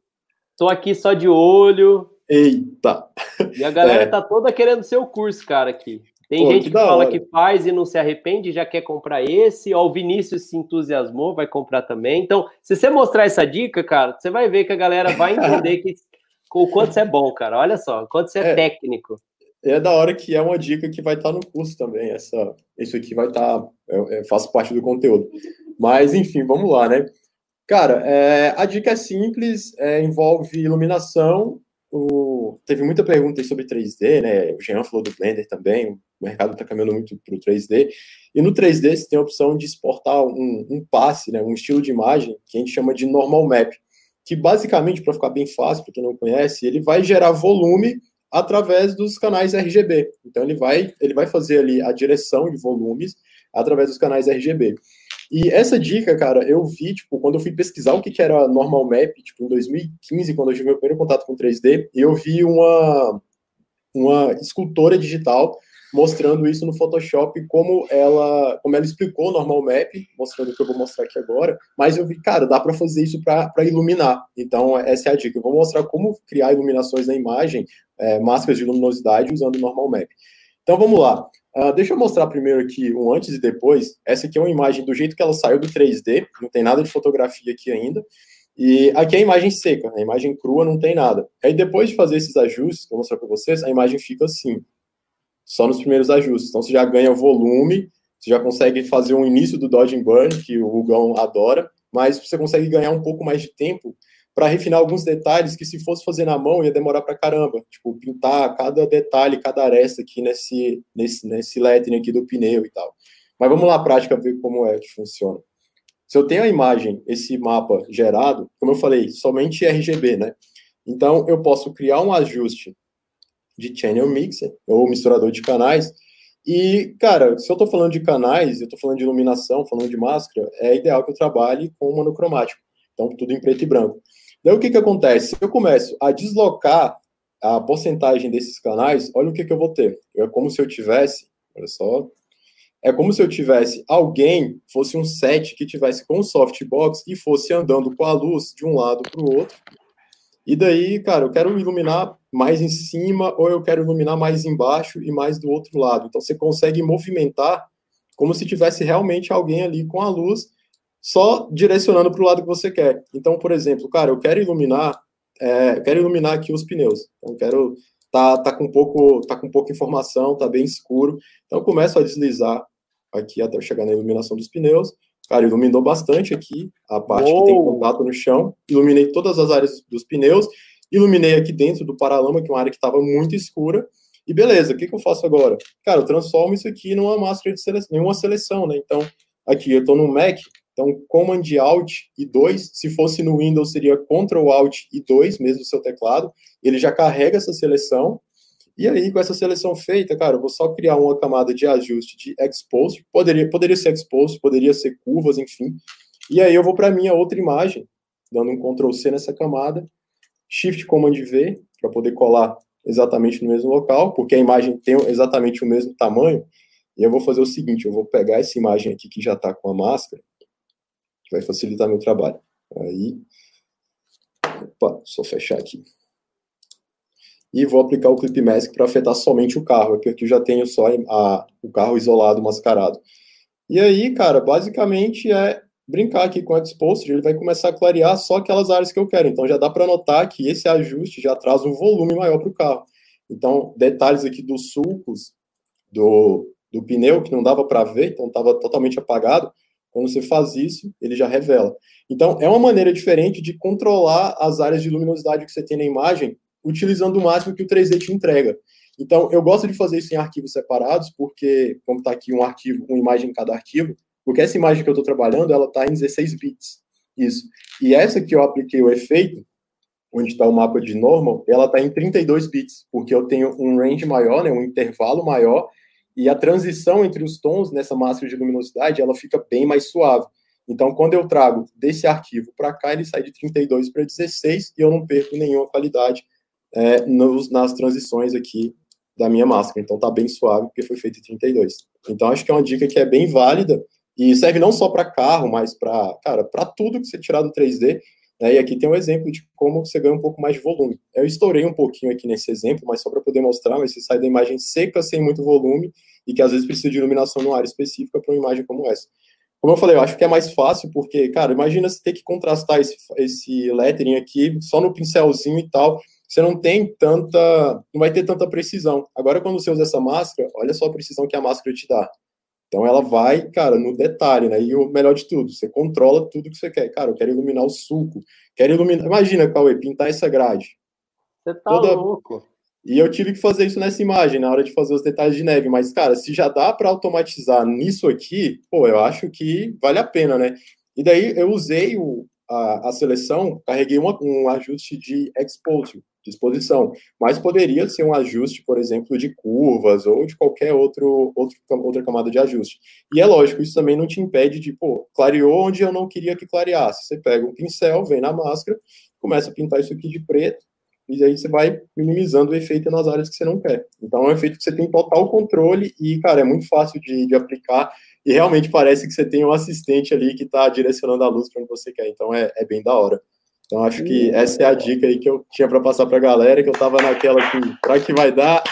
Tô aqui só de olho. Eita! E a galera É. tá toda querendo seu curso, cara, aqui. Tem Pô, gente que que, fala hora. que faz e não se arrepende, já quer comprar esse. Ó, o Vinícius se entusiasmou, vai comprar também. Então, se você mostrar essa dica, cara, você vai ver que a galera vai entender que, o quanto você é bom, cara. Olha só, o quanto você é, É. técnico. É da hora que é uma dica que vai estar no curso também. Essa, isso aqui vai estar, é, é, faz parte do conteúdo. Mas, enfim, vamos lá, né? Cara, é, a dica é simples, é, envolve iluminação. O, teve muita pergunta sobre 3D, né? O Jean falou do Blender também. O mercado está caminhando muito para o 3D. E no 3D você tem a opção de exportar um, um passe, né? um estilo de imagem que a gente chama de normal map, que basicamente, para ficar bem fácil, para quem não conhece, ele vai gerar volume através dos canais RGB. Então ele vai, ele vai fazer ali a direção de volumes através dos canais RGB. E essa dica, cara, eu vi, tipo, quando eu fui pesquisar o que, que era normal map, tipo, em 2015, quando eu tive meu primeiro contato com 3D, eu vi uma, uma escultora digital mostrando isso no Photoshop, como ela, como ela explicou normal map, mostrando o que eu vou mostrar aqui agora, mas eu vi, cara, dá para fazer isso para iluminar. Então, essa é a dica. Eu vou mostrar como criar iluminações na imagem, é, máscaras de luminosidade usando normal map. Então, vamos lá. Uh, deixa eu mostrar primeiro aqui um antes e depois. Essa aqui é uma imagem do jeito que ela saiu do 3D, não tem nada de fotografia aqui ainda. E aqui é a imagem seca, a imagem crua não tem nada. Aí depois de fazer esses ajustes, que eu vou mostrar para vocês, a imagem fica assim, só nos primeiros ajustes. Então você já ganha volume, você já consegue fazer um início do Dodge and Burn, que o Hugão adora, mas você consegue ganhar um pouco mais de tempo para refinar alguns detalhes que se fosse fazer na mão ia demorar para caramba, tipo pintar cada detalhe, cada aresta aqui nesse nesse nesse lettering aqui do pneu e tal. Mas vamos lá a prática ver como é que funciona. Se eu tenho a imagem, esse mapa gerado, como eu falei, somente RGB, né? Então eu posso criar um ajuste de channel mixer ou misturador de canais e, cara, se eu estou falando de canais, eu estou falando de iluminação, falando de máscara, é ideal que eu trabalhe com monocromático. Então, tudo em preto e branco. Daí, o que, que acontece? Se eu começo a deslocar a porcentagem desses canais, olha o que, que eu vou ter. É como se eu tivesse, olha só, é como se eu tivesse alguém, fosse um set que tivesse com softbox e fosse andando com a luz de um lado para o outro. E daí, cara, eu quero iluminar mais em cima ou eu quero iluminar mais embaixo e mais do outro lado. Então você consegue movimentar como se tivesse realmente alguém ali com a luz só direcionando para o lado que você quer. Então, por exemplo, cara, eu quero iluminar, é, quero iluminar aqui os pneus. Então, eu quero tá, tá com pouco, tá com pouca informação, tá bem escuro. Então, eu começo a deslizar aqui até eu chegar na iluminação dos pneus. Cara, iluminou bastante aqui a parte Uou. que tem contato no chão. Iluminei todas as áreas dos pneus iluminei aqui dentro do paralama, que é uma área que estava muito escura, e beleza, o que, que, eu faço agora? Cara, eu transformo isso aqui numa máscara de seleção, uma seleção, né? Então, aqui eu estou no Mac, então Command Alt e 2, se fosse no Windows seria Ctrl Alt e 2, mesmo o seu teclado, ele já carrega essa seleção, e aí com essa seleção feita, cara, eu vou só criar uma camada de ajuste de Expose, poderia, poderia ser Expose, poderia ser curvas, enfim, e aí eu vou para a minha outra imagem, dando um Ctrl C nessa camada, Shift Command V, para poder colar exatamente no mesmo local, porque a imagem tem exatamente o mesmo tamanho. E eu vou fazer o seguinte, eu vou pegar essa imagem aqui que já está com a máscara, que vai facilitar meu trabalho. Aí, opa, só fechar aqui. E vou aplicar o Clip Mask para afetar somente o carro, porque aqui eu já tenho só a, o carro isolado, mascarado. E aí, cara, basicamente é brincar aqui com o Exposed, ele vai começar a clarear só aquelas áreas que eu quero. Então já dá para notar que esse ajuste já traz um volume maior para o carro. Então, detalhes aqui dos sulcos do, do pneu que não dava para ver, então estava totalmente apagado. Quando você faz isso, ele já revela. Então, é uma maneira diferente de controlar as áreas de luminosidade que você tem na imagem, utilizando o máximo que o 3D te entrega. Então, eu gosto de fazer isso em arquivos separados, porque, como está aqui um arquivo, uma imagem em cada arquivo, porque essa imagem que eu estou trabalhando, ela está em 16 bits. Isso. E essa que eu apliquei o efeito, onde está o mapa de normal, ela está em 32 bits, porque eu tenho um range maior, né, um intervalo maior, e a transição entre os tons nessa máscara de luminosidade, ela fica bem mais suave. Então, quando eu trago desse arquivo para cá, ele sai de 32 para 16 e eu não perco nenhuma qualidade é, nos, nas transições aqui da minha máscara. Então, tá bem suave, porque foi feito em 32. Então, acho que é uma dica que é bem válida e serve não só para carro, mas para, cara, para tudo que você tirar do 3D. Né? E aqui tem um exemplo de como você ganha um pouco mais de volume. Eu estourei um pouquinho aqui nesse exemplo, mas só para poder mostrar, mas você sai da imagem seca, sem muito volume, e que às vezes precisa de iluminação numa área específica para uma imagem como essa. Como eu falei, eu acho que é mais fácil, porque, cara, imagina você ter que contrastar esse, esse lettering aqui só no pincelzinho e tal. Você não tem tanta. não vai ter tanta precisão. Agora, quando você usa essa máscara, olha só a precisão que a máscara te dá. Então ela vai, cara, no detalhe, né? E o melhor de tudo, você controla tudo que você quer. Cara, eu quero iluminar o suco, quero iluminar. Imagina, Cauê, pintar essa grade. Você tá Toda... louco. E eu tive que fazer isso nessa imagem, na hora de fazer os detalhes de neve. Mas, cara, se já dá para automatizar nisso aqui, pô, eu acho que vale a pena, né? E daí eu usei o, a, a seleção, carreguei uma, um ajuste de exposure disposição, mas poderia ser um ajuste, por exemplo, de curvas ou de qualquer outro, outro, outra camada de ajuste. E é lógico, isso também não te impede de, pô, clareou onde eu não queria que clareasse. Você pega um pincel, vem na máscara, começa a pintar isso aqui de preto, e aí você vai minimizando o efeito nas áreas que você não quer. Então é um efeito que você tem total controle e, cara, é muito fácil de, de aplicar e realmente parece que você tem um assistente ali que está direcionando a luz para onde você quer. Então é, é bem da hora. Então, acho que essa é a dica aí que eu tinha para passar para a galera, que eu estava naquela que, para que vai dar.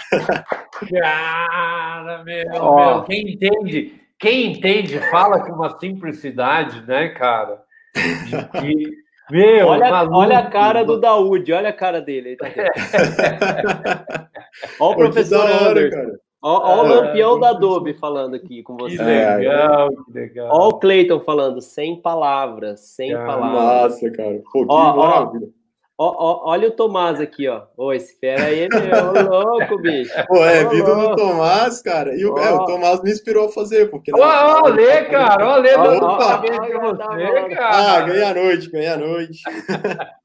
Cara, meu, meu, quem entende, quem entende, fala com uma simplicidade, né, cara? Que, meu, olha, olha a cara do Daúde, olha a cara dele. Tá olha o professor Anderson. Ó, ó o lampião da Adobe falando aqui com você. Que legal, que legal. Ó o Cleiton falando, sem palavras, sem palavras. Massa, cara. Pô, que Ó, ó. maravilha. Ó, ó, olha o Tomás aqui, ó. Ô, esse fera aí é meu, ô, louco, bicho. Pô, é, Ô, vindo do louco. Tomás, cara. E o, é, o Tomás me inspirou a fazer, porque... Ó, ó, o Lê, cara, ó, o Lê, Ó, dando ó, parabéns ó, pra ó, ó. Ah, ganhei a noite, ganhei a noite. Ó, Cara, ó,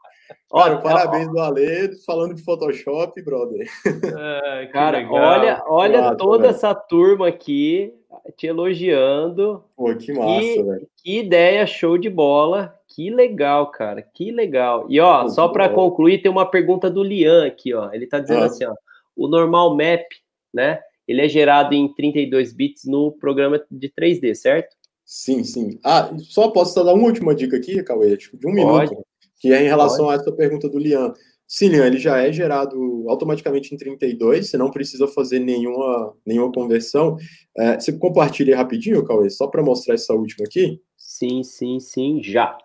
parabéns do Ale, falando de Photoshop, brother. Que Cara, legal. olha, olha Massa, toda velho. essa turma aqui te elogiando. Pô, que massa, Que- velho. Que ideia show de bola. Que legal, cara. Que legal. E ó, Pô, só para concluir, tem uma pergunta do Lian aqui, ó. Ele tá dizendo Ah. assim, ó, o normal map, né? Ele é gerado em 32 bits no programa de 3D, certo? Sim, sim. Ah, só posso dar uma última dica aqui, Cauê, tipo, de um Pode. minuto, que é em relação a essa pergunta do Lian. Sim, Lian, ele já é gerado automaticamente em 32, você não precisa fazer nenhuma, nenhuma conversão. É, você compartilha rapidinho, Cauê, só para mostrar essa última aqui? Sim, sim, sim, já.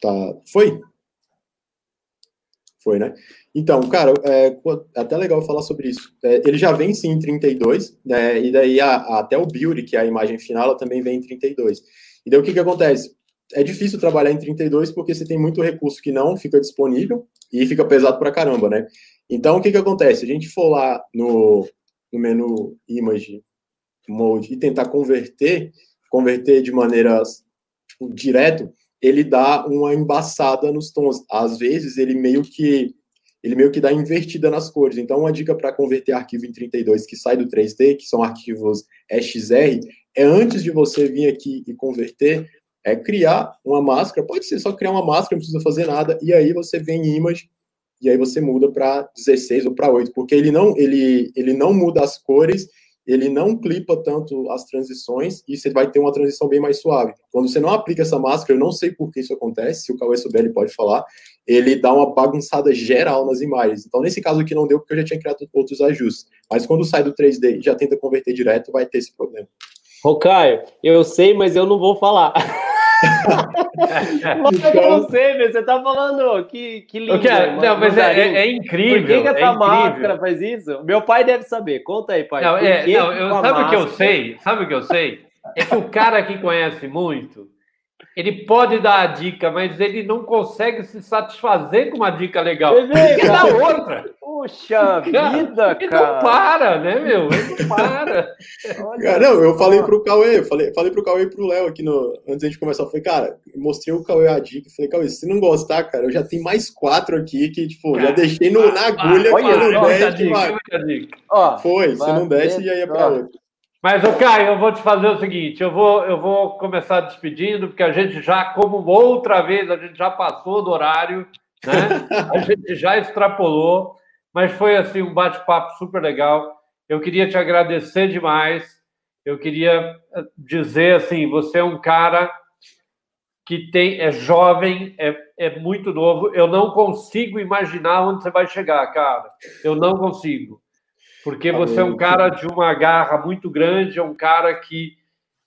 Tá. Foi? Foi, né? Então, cara, é é até legal falar sobre isso. É, ele já vem sim em 32, né? E daí a- a- até o build, que é a imagem final, ela também vem em 32. E daí o que que acontece? É difícil trabalhar em 32 porque você tem muito recurso que não fica disponível e fica pesado pra caramba, né? Então, o que que acontece? A gente for lá no, no menu Image Mode e tentar converter, converter de maneira tipo, direto, ele dá uma embaçada nos tons. Às vezes ele meio que ele meio que dá invertida nas cores. Então, uma dica para converter arquivo em 32 que sai do 3D, que são arquivos XR, é antes de você vir aqui e converter, é criar uma máscara. Pode ser só criar uma máscara, não precisa fazer nada. E aí você vem em image e aí você muda para 16 ou para 8, porque ele não ele ele não muda as cores ele não clipa tanto as transições e você vai ter uma transição bem mais suave. Quando você não aplica essa máscara, eu não sei por que isso acontece, se o Cauê souber, ele pode falar, ele dá uma bagunçada geral nas imagens. Então, nesse caso aqui não deu, porque eu já tinha criado outros ajustes. Mas quando sai do 3D e já tenta converter direto, vai ter esse problema. Ô, Caio, eu sei, mas eu não vou falar. Mas Então- eu não sei, meu, você tá falando que, que lindo. Eu quero- não, mas é, é- é incrível. Por que, que é essa máscara faz isso? Meu pai deve saber. Conta aí, pai. Não, é, que não, que eu, sabe o que eu sei? Sabe o que eu sei? É que o cara que conhece muito, ele pode dar a dica, mas ele não consegue se satisfazer com uma dica legal. Ele quer dar cara? outra. Puxa vida, Ele cara. não para, né, meu? Ele não para. Olha Cara, não, eu falei pro Cauê, eu falei, falei pro Cauê e pro Léo aqui no, antes de começar, eu falei, cara, eu mostrei o Cauê a dica, eu falei, Cauê, se não gostar, cara, eu já tenho mais quatro aqui que, tipo, já deixei no, na agulha, Olha, não olha a desce, dica, vai. olha a dica. Ó, Foi, se não desce, já ia pra outra. Mas, ô Caio, eu vou te fazer o seguinte: eu vou, eu vou começar despedindo, porque a gente já, como outra vez, a gente já passou do horário, né? A gente já extrapolou, mas foi assim um bate-papo super legal. Eu queria te agradecer demais. Eu queria eh, dizer assim, você é um cara que tem é jovem, é, é muito novo. Eu não consigo imaginar onde você vai chegar, cara. Eu não consigo porque você é um cara de uma garra muito grande, é um cara que,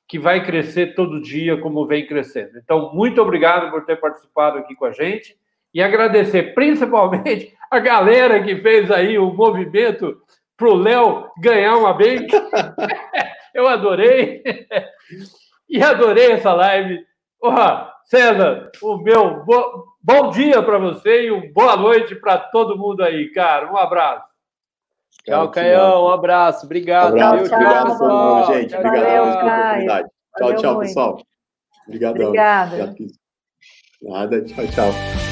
que vai crescer todo dia como vem crescendo. Então, muito obrigado por ter participado aqui com a gente e agradecer principalmente a galera que fez aí o movimento para o Léo ganhar uma bank. Eu adorei. E adorei essa live. Porra, César, o meu bo- bom dia para você e uma boa noite para todo mundo aí, cara. Um abraço. Tchau, Caião. Um abraço. Obrigado. Abraço, viu? tchau, obrigado pessoal. gente. Tchau, Obrigado Valeu, pela tchau. Oportunidade. Tchau, tchau, pessoal. Obrigadão. Obrigada. Nada, tchau, tchau.